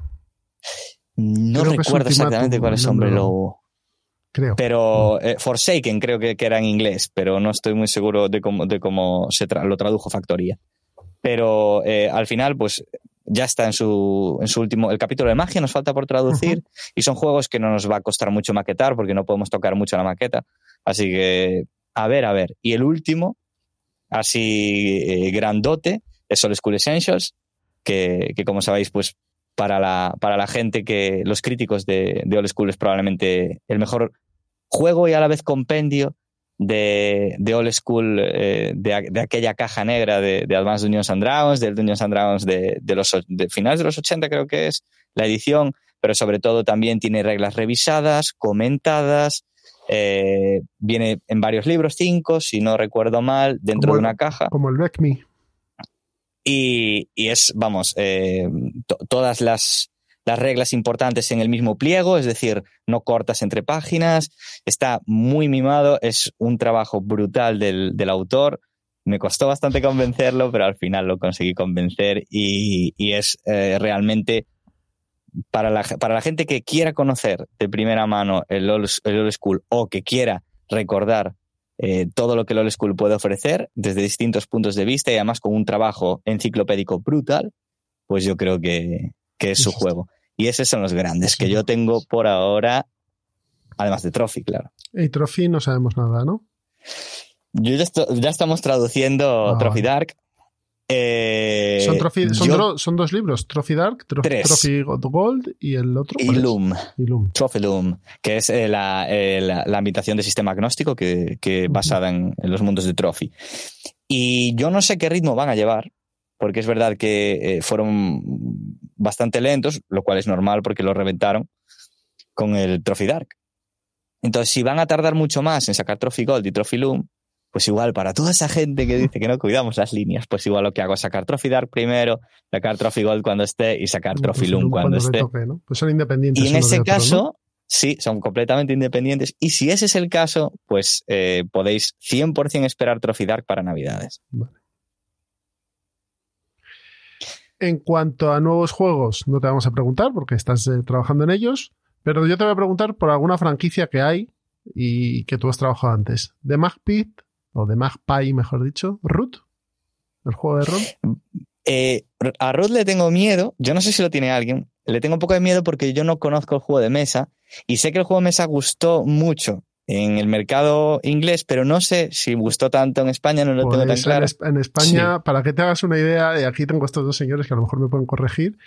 No creo recuerdo exactamente cuál es Hombre Lobo. Creo. Pero eh, Forsaken creo que, que, era en inglés, pero no estoy muy seguro de cómo, de cómo se tra lo tradujo Factoría. Pero eh, al final, pues ya está en su, en su último. El capítulo de magia nos falta por traducir. Uh -huh. Y son juegos que no nos va a costar mucho maquetar porque no podemos tocar mucho la maqueta. Así que, a ver, a ver. Y el último, así eh, grandote, es Old School Essentials, que, que como sabéis, pues para la, para la gente que los críticos de, de Old School es probablemente el mejor juego y a la vez compendio de, de Old School, eh, de, de, aquella caja negra de, de Advanced Dungeons and Dragons, del Dungeons and Dragons de, de los de finales de los 80 creo que es la edición, pero sobre todo también tiene reglas revisadas, comentadas, eh, viene en varios libros, cinco, si no recuerdo mal, dentro como de una caja. Como el Back Me. Y, y, es, vamos, eh, to, todas las, las reglas importantes en el mismo pliego, es decir, no cortas entre páginas, está muy mimado, es un trabajo brutal del, del autor. Me costó bastante convencerlo, pero al final lo conseguí convencer y, y es eh, realmente para la, para la gente que quiera conocer de primera mano el old, el old school o que quiera recordar eh, todo lo que el old school puede ofrecer desde distintos puntos de vista y además con un trabajo enciclopédico brutal, pues yo creo que, que es su juego. Y esos son los grandes que yo tengo por ahora, además de Trophy, claro. Y Trophy no sabemos nada, ¿no? Yo ya, estamos traduciendo ah, Trophy Dark. Eh, son, trophy, son, yo, son, dos libros, Trophy Dark, Tro tres. Trophy Gold y el otro. Y Loom. y Loom. Trophy Loom, que es eh, la, eh, la, la, ambientación de sistema agnóstico que, que uh -huh. basada en, en, los mundos de Trophy. Y yo no sé qué ritmo van a llevar, porque es verdad que eh, fueron bastante lentos, lo cual es normal porque lo reventaron con el Trophy Dark. Entonces, si van a tardar mucho más en sacar Trophy Gold y Trophy Loom, pues igual para toda esa gente que dice que no cuidamos las líneas, pues igual lo que hago es sacar Trophy Dark primero, sacar Trophy Gold cuando esté y sacar Trophy Loom cuando, cuando esté. Toque, ¿no? Pues son independientes. Y en ese caso, ¿no? sí, son completamente independientes. Y si ese es el caso, pues eh, podéis 100% esperar Trophy Dark para Navidades. Vale. En cuanto a nuevos juegos, no te vamos a preguntar porque estás eh, trabajando en ellos, pero yo te voy a preguntar por alguna franquicia que hay y que tú has trabajado antes. ¿De Magpit o de Magpie, mejor dicho? ¿Root? el juego de rol? Eh, a Ruth le tengo miedo, yo no sé si lo tiene alguien, le tengo un poco de miedo porque yo no conozco el juego de mesa y sé que el juego de mesa gustó mucho en el mercado inglés, pero no sé si gustó tanto en España, no lo tengo tan Pues claro. En, en España, para que te hagas una idea, y aquí tengo estos dos señores que a lo mejor me pueden corregir,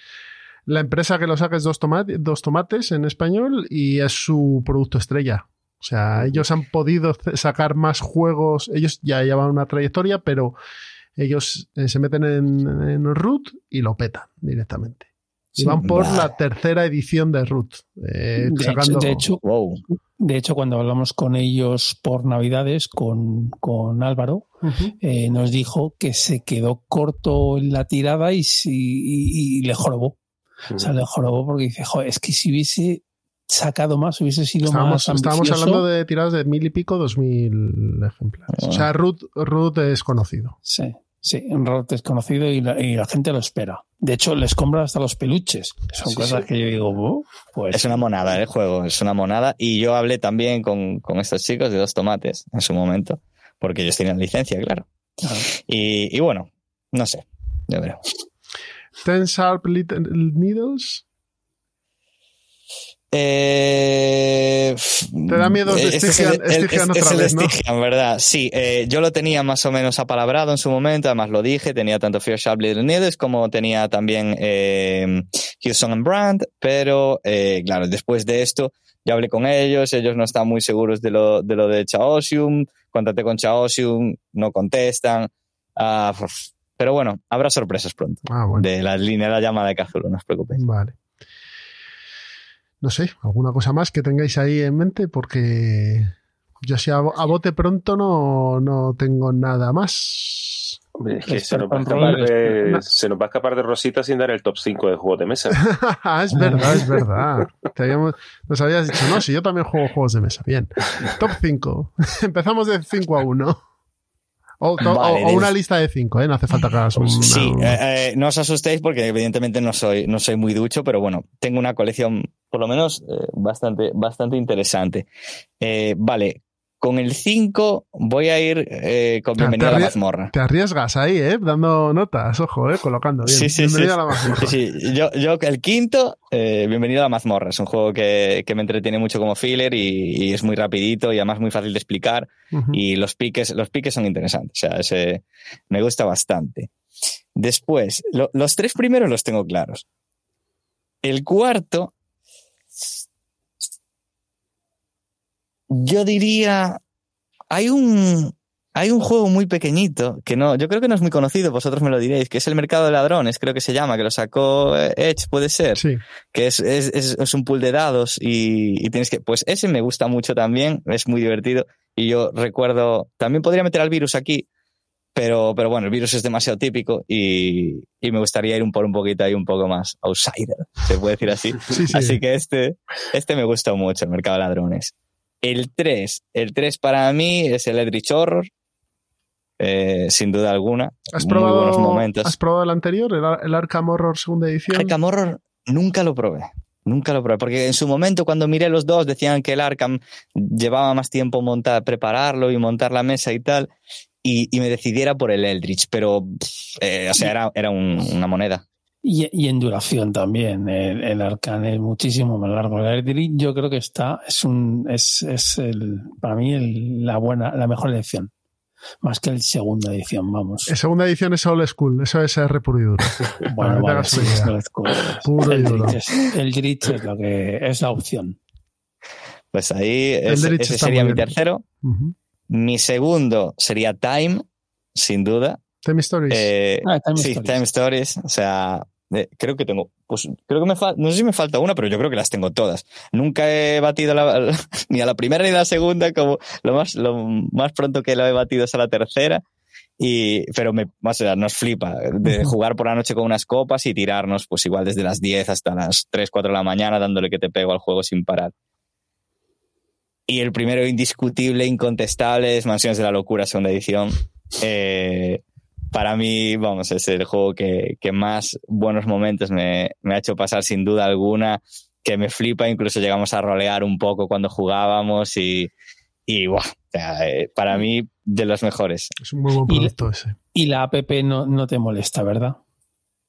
la empresa que lo saca es Dos, Tomate- Dos Tomates en español y es su producto estrella. O sea, ellos han podido sacar más juegos, ellos ya llevan una trayectoria, pero ellos eh, se meten en, en root y lo petan directamente. Y Sí. van por Vale. la tercera edición de root. eh, De sacando... hecho, de, hecho, Wow. De hecho, cuando hablamos con ellos por Navidades, con, con Álvaro, eh, nos dijo que se quedó corto en la tirada y, y- y le jorobó. O sea, le jorobó porque dice, "Joder, es que si hubiese sacado más, hubiese sido Estábamos, más estábamos ambicioso". hablando de tiradas de mil y pico, dos mil ejemplares. O sea, root, root es conocido. Sí, sí, un rol desconocido y la, y la gente lo espera. De hecho, les compra hasta los peluches. que Son Sí, cosas sí. que yo digo, "Oh, pues Es una monada el juego, es una monada. Y yo hablé también con, con estos chicos de dos tomates en su momento, porque ellos tenían licencia, claro. Y, y bueno, no sé, ya veremos. Ten Sharp Little Needles. Eh, Te da miedo eh, este es Stygian- el- el- Stygian es- otra es el vez, ¿no? ¿verdad? Sí, eh, yo lo tenía más o menos apalabrado en su momento, además lo dije, tenía tanto Fear Sharp Needles como tenía también eh, Houston and Brand, pero eh, claro, después de esto ya hablé con ellos, ellos no están muy seguros de lo de, lo de Chaosium, contacté con Chaosium, no contestan, uf, pero bueno, habrá sorpresas pronto Ah, bueno. de la línea de la llamada de Cazulo, no os preocupéis. Vale. No sé, alguna cosa más que tengáis ahí en mente, porque yo si a, bo- a bote pronto no, no tengo nada más. Hombre, es que se nos, va a escapar de, no. se nos va a escapar de Rosita sin dar el top 5 de juegos de mesa. es verdad, es verdad. Te habíamos- nos habías dicho, no, si yo también juego juegos de mesa. Bien. Top 5. Empezamos de 5 a 1. O, to- Vale, o- o del- una lista de 5, ¿eh? No hace falta que hagas un. Sí, eh, eh, no os asustéis porque evidentemente no soy, no soy muy ducho, pero bueno, tengo una colección por lo menos eh, bastante, bastante interesante. Vale, con el 5 voy a ir eh, con te a la mazmorra. Te arriesgas ahí, ¿eh? Dando notas, ojo, ¿eh? Colocando bien. Sí, sí, Bienvenido sí. a la mazmorra. Sí, sí, yo, yo el quinto, eh, Bienvenido a la mazmorra. Es un juego que, que me entretiene mucho como filler y, y es muy rapidito y además muy fácil de explicar. Y los piques, los piques son interesantes. O sea, ese me gusta bastante. Después, lo- los tres primeros los tengo claros. El cuarto, yo diría, hay un, hay un juego muy pequeñito que no, yo creo que no es muy conocido, vosotros me lo diréis, que es el Mercado de Ladrones, creo que se llama, que lo sacó eh, Edge, puede ser Sí. que es, es, es, es un pool de dados y, y tienes que, pues ese me gusta mucho también, es muy divertido y yo recuerdo, también podría meter al virus aquí, pero, pero bueno, el virus es demasiado típico y, y me gustaría ir un por un poquito ahí un poco más outsider, se puede decir así. Sí, sí. Así que este, este me gusta mucho, el mercado de ladrones. El 3, el 3 para mí es el Eldritch Horror, eh, sin duda alguna. ¿Has muy buenos probado, momentos. ¿Has probado el anterior, el, el Arkham Horror segunda edición? Arkham Horror nunca lo probé. Nunca lo probé. Porque en su momento, cuando miré los dos, decían que el Arkham llevaba más tiempo montar, prepararlo y montar la mesa y tal. Y, y me decidiera por el Eldritch. Pero, eh, o sea, era, era un- una moneda. Y, y en duración también. El, el Arcane es muchísimo más largo. El Eldritch yo creo que está, es un, es, es el, para mí el- la buena, la mejor edición. Más que el segunda edición, vamos. En segunda edición es old school, eso es R puro y duro. bueno, vale, hagas sí, es como- Puro y el duro. Es, el Eldritch es lo que es la opción. Pues ahí ese, Eldritch ese sería mi tercero. Mi segundo sería Time, sin duda. Time Stories. Eh, Ah, Time sí, Stories. Time Stories. O sea, eh, creo que tengo, pues creo que me falta, no sé si me falta una, pero yo creo que las tengo todas. Nunca he batido la- ni a la primera ni a la segunda, como lo más, lo más pronto que lo he batido es a la tercera. Y, pero me, o sea, nos flipa de jugar por la noche con unas copas y tirarnos, pues igual desde las 10 hasta las 3, 4 de la mañana, dándole que te pego al juego sin parar. Y el primero indiscutible, incontestable, es Mansiones de la Locura, segunda edición. Eh, para mí, vamos, es el juego que, que más buenos momentos me, me ha hecho pasar sin duda alguna, que me flipa, incluso llegamos a rolear un poco cuando jugábamos y, y buah, eh, para mí de los mejores. Es un muy buen producto ese. Y la app no, no te molesta, ¿verdad?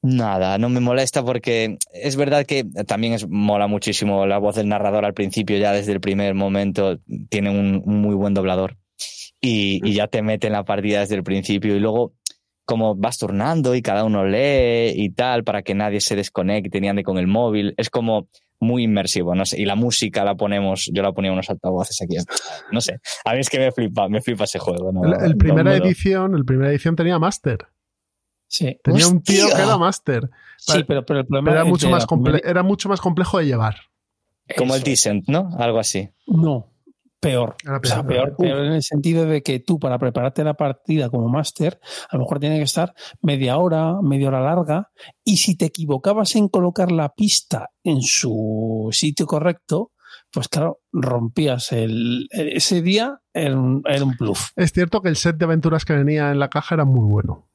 Nada, no me molesta porque es verdad que también es, mola muchísimo la voz del narrador al principio, ya desde el primer momento tiene un, muy buen doblador y, y, ya te mete en la partida desde el principio y luego como vas turnando y cada uno lee y tal para que nadie se desconecte ni ande con el móvil, es como muy inmersivo, no sé, y la música la ponemos, yo la ponía unos altavoces aquí, no sé, a mí es que me flipa, me flipa ese juego. ¿no? El, primera edición, el primera edición tenía Master. Sí. Tenía un tío que era máster. Sí, pero, pero el problema era, mucho más era mucho más complejo de llevar. Como el Descent, ¿no? Algo así. No, peor. Peor, o sea, peor, peor, en el sentido de que tú, para prepararte la partida como máster, a lo mejor tiene que estar media hora, media hora larga, y si te equivocabas en colocar la pista en su sitio correcto, pues claro, rompías el, ese día era un, era un bluff. Es cierto que el set de aventuras que venía en la caja era muy bueno.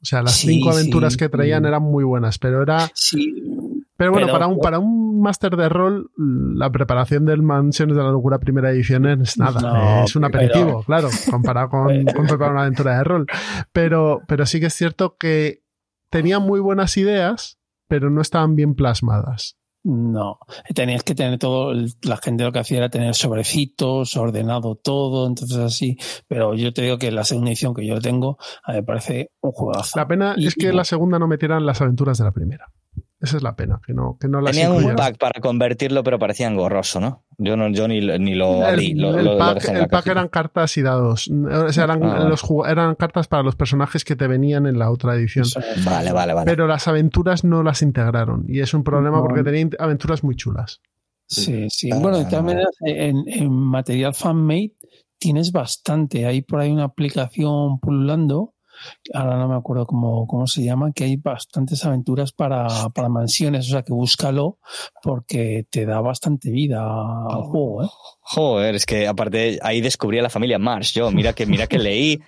O sea, las cinco aventuras que traían eran muy buenas, pero era. Sí. Pero bueno, para un, para un máster de rol, la preparación del Mansiones de la Locura primera edición es nada. es un aperitivo, claro, comparado con, con, preparar una aventura de rol. Pero, pero sí que es cierto que tenía muy buenas ideas, pero no estaban bien plasmadas. No, tenías que tener todo, la gente lo que hacía era tener sobrecitos, ordenado todo, entonces así, pero yo te digo que la segunda edición que yo tengo me parece un juegazo. La pena es que la segunda no metieran las aventuras de la primera. Esa es la pena, que no, que no las Tenían un pack para convertirlo, pero parecía engorroso, ¿no? Yo, no, yo ni, ni lo el, Lo, el pack, el pack eran cartas y dados. O sea, eran, ah, los, eran cartas para los personajes que te venían en la otra edición. Vale, vale, vale. Pero las aventuras no las integraron. Y es un problema porque tenían aventuras muy chulas. Sí, sí. Bueno, de todas maneras, en, en material fanmade tienes bastante. Hay por ahí una aplicación pululando ahora no me acuerdo cómo, cómo se llama, que hay bastantes aventuras para, para, mansiones, o sea que búscalo porque te da bastante vida al juego. ¿eh? Joder, es que aparte ahí descubrí a la familia Mars, yo, mira que, mira que leí.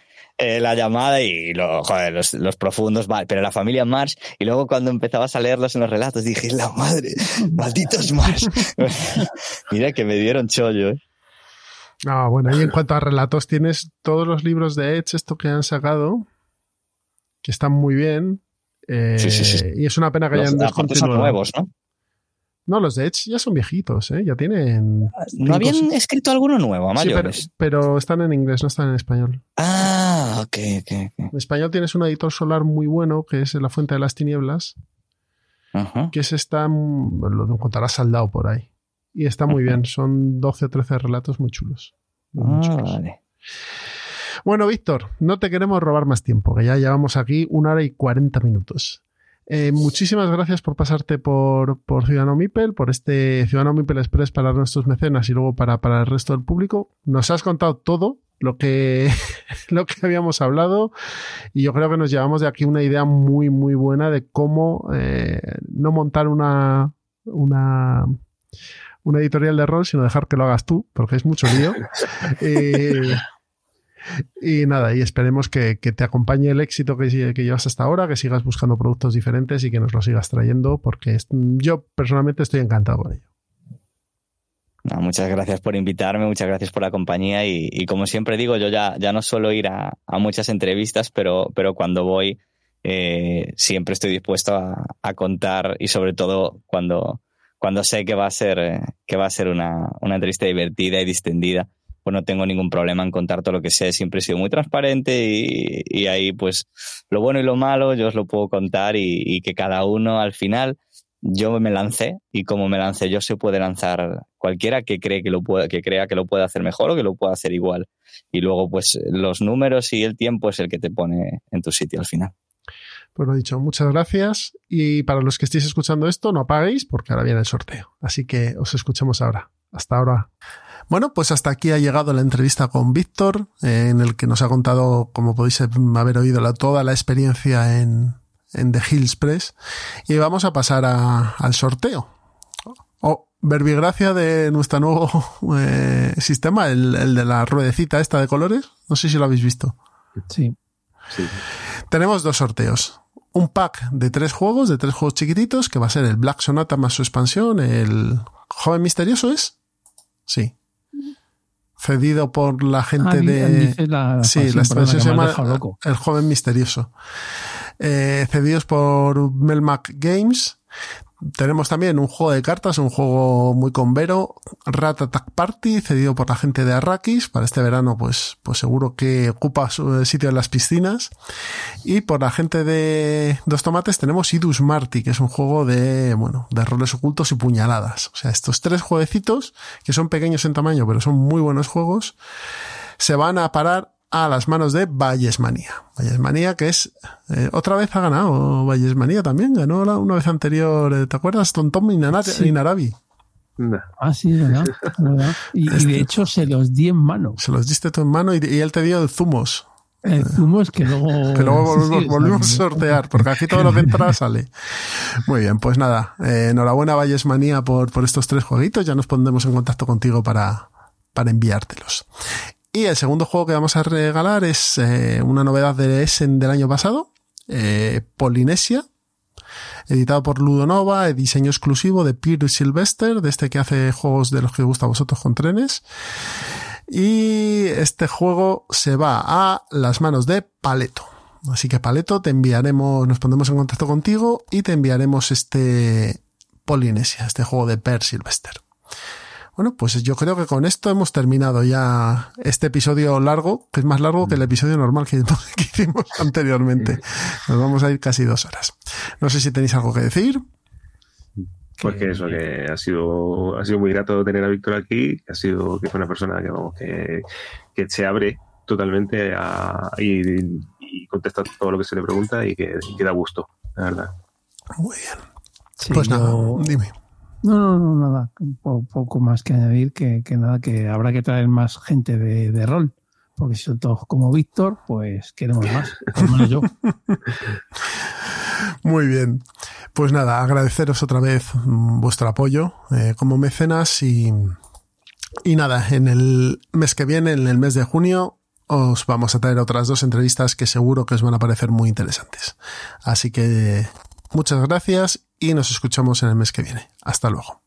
Eh, la llamada y lo, joder, los, los, profundos, pero la familia Mars, y luego cuando empezabas a leerlos en los relatos dije, la madre, malditos Mars. Mira que me dieron chollo, ¿eh? Ah, bueno, y en cuanto a relatos, tienes todos los libros de Edge, esto que han sacado, que están muy bien. Eh, sí, sí, sí. Y es una pena que hayan descontinuado. Son nuevos, ¿no? No, los de Edge ya son viejitos, ¿eh? Ya tienen. ¿No habían escrito alguno nuevo, a Sí, pero, pero, están en inglés, no están en español. Ah, ok, ok. En español tienes un editor solar muy bueno, que es La Fuente de las Tinieblas. Ajá. Que se está. Lo encontrarás saldado por ahí. Y está muy bien. Son 12 o 13 relatos muy chulos. Muy ah, chulos. vale. Bueno, Víctor, no te queremos robar más tiempo, que ya llevamos aquí una hora y 40 minutos. Eh, muchísimas gracias por pasarte por, por Ciudadano Mipel, por este Ciudadano Mipel Express para nuestros mecenas y luego para, para el resto del público. Nos has contado todo lo que, lo que habíamos hablado y yo creo que nos llevamos de aquí una idea muy, muy buena de cómo eh, no montar una, una, una editorial de rol, sino dejar que lo hagas tú, porque es mucho lío. eh, y nada, y esperemos que, que te acompañe el éxito que, llevas hasta ahora, que sigas buscando productos diferentes y que nos lo sigas trayendo, porque yo personalmente estoy encantado con ello. Muchas gracias por invitarme, muchas gracias por la compañía y, y como siempre digo, yo ya, ya no suelo ir a, a muchas entrevistas, pero, pero cuando voy eh, siempre estoy dispuesto a, contar y sobre todo cuando, cuando sé que va a ser, que va a ser una, una entrevista divertida y distendida pues no tengo ningún problema en contar todo lo que sé. Siempre he sido muy transparente y, y ahí pues lo bueno y lo malo yo os lo puedo contar y, y, que cada uno al final yo me lancé y como me lancé yo se puede lanzar cualquiera que cree que lo pueda, que crea que lo puede hacer mejor o que lo pueda hacer igual. Y luego pues los números y el tiempo es el que te pone en tu sitio al final. Pues lo dicho, muchas gracias. Y para los que estéis escuchando esto, no apaguéis porque ahora viene el sorteo. Así que os escuchemos ahora. Hasta ahora. Bueno, pues hasta aquí ha llegado la entrevista con Víctor, eh, en el que nos ha contado, como podéis haber oído, la, toda la experiencia en, en The Hills Press. Y vamos a pasar a, al sorteo. Oh, verbigracia de nuestro nuevo eh, sistema, el, el, de la ruedecita esta de colores. No sé si lo habéis visto. Sí. sí. Tenemos dos sorteos. Un pack de tres juegos, de tres juegos chiquititos, que va a ser el Black Sonata más su expansión, el Joven Misterioso es. Sí. cedido por la gente Ah, de... dice la- la sí, la perdona, expansión se llama. El Joven Misterioso. Eh, cedidos por Melmac Games. Tenemos también un juego de cartas, un juego muy convero, Rat Attack Party, cedido por la gente de Arrakis. Para este verano, pues, pues seguro que ocupa su sitio en las piscinas. Y por la gente de Dos Tomates tenemos Idus Marty, que es un juego de, bueno, de roles ocultos y puñaladas. O sea, estos tres jueguecitos, que son pequeños en tamaño, pero son muy buenos juegos, se van a parar a las manos de Vallesmanía. Vallesmanía, que es, eh, otra vez ha ganado Vallesmanía también, ganó la- una vez anterior, eh, ¿te acuerdas? Tom Tom Inara- Sí. Inarabi. Nah. Ah, sí, es verdad. es verdad. Y, y Este. de hecho se los di en mano. Se los diste tú en mano y, y él te dio el zumos. El zumo es que luego. Que luego sí, volvimos, sí, volvimos a sortear, porque aquí todo lo que entra sale. Muy bien, pues nada, eh, enhorabuena Vallesmanía por, por estos tres jueguitos, ya nos pondremos en contacto contigo para, para enviártelos. Y el segundo juego que vamos a regalar es eh, una novedad de Essen del año pasado, eh, Polinesia, editado por Ludonova, eh, diseño exclusivo de Peter Sylvester, de este que hace juegos de los que gusta a vosotros con trenes. Y este juego se va a las manos de Paleto. Así que Paleto, te enviaremos, nos pondremos en contacto contigo y te enviaremos este Polinesia, este juego de Per Sylvester. Bueno, pues yo creo que con esto hemos terminado ya este episodio largo, que es más largo que el episodio normal que, que hicimos anteriormente. Nos vamos a ir casi dos horas. No sé si tenéis algo que decir. Pues que eso, que ha sido, ha sido muy grato tener a Víctor aquí, que ha sido, que fue una persona que vamos, que, que se abre totalmente a, y, y contesta todo lo que se le pregunta y que, y que da gusto, la verdad. Muy bien. Sí, pues nada, dime. No, no, no, nada. Un po- poco más que añadir que, que nada, que habrá que traer más gente de, de rol. Porque si son todos como Víctor, pues queremos más. Lo menos yo. Muy bien. Pues nada, agradeceros otra vez mm, vuestro apoyo eh, como mecenas y, y nada, en el mes que viene, en el mes de junio, os vamos a traer otras dos entrevistas que seguro que os van a parecer muy interesantes. Así que muchas gracias y nos escuchamos en el mes que viene. Hasta luego.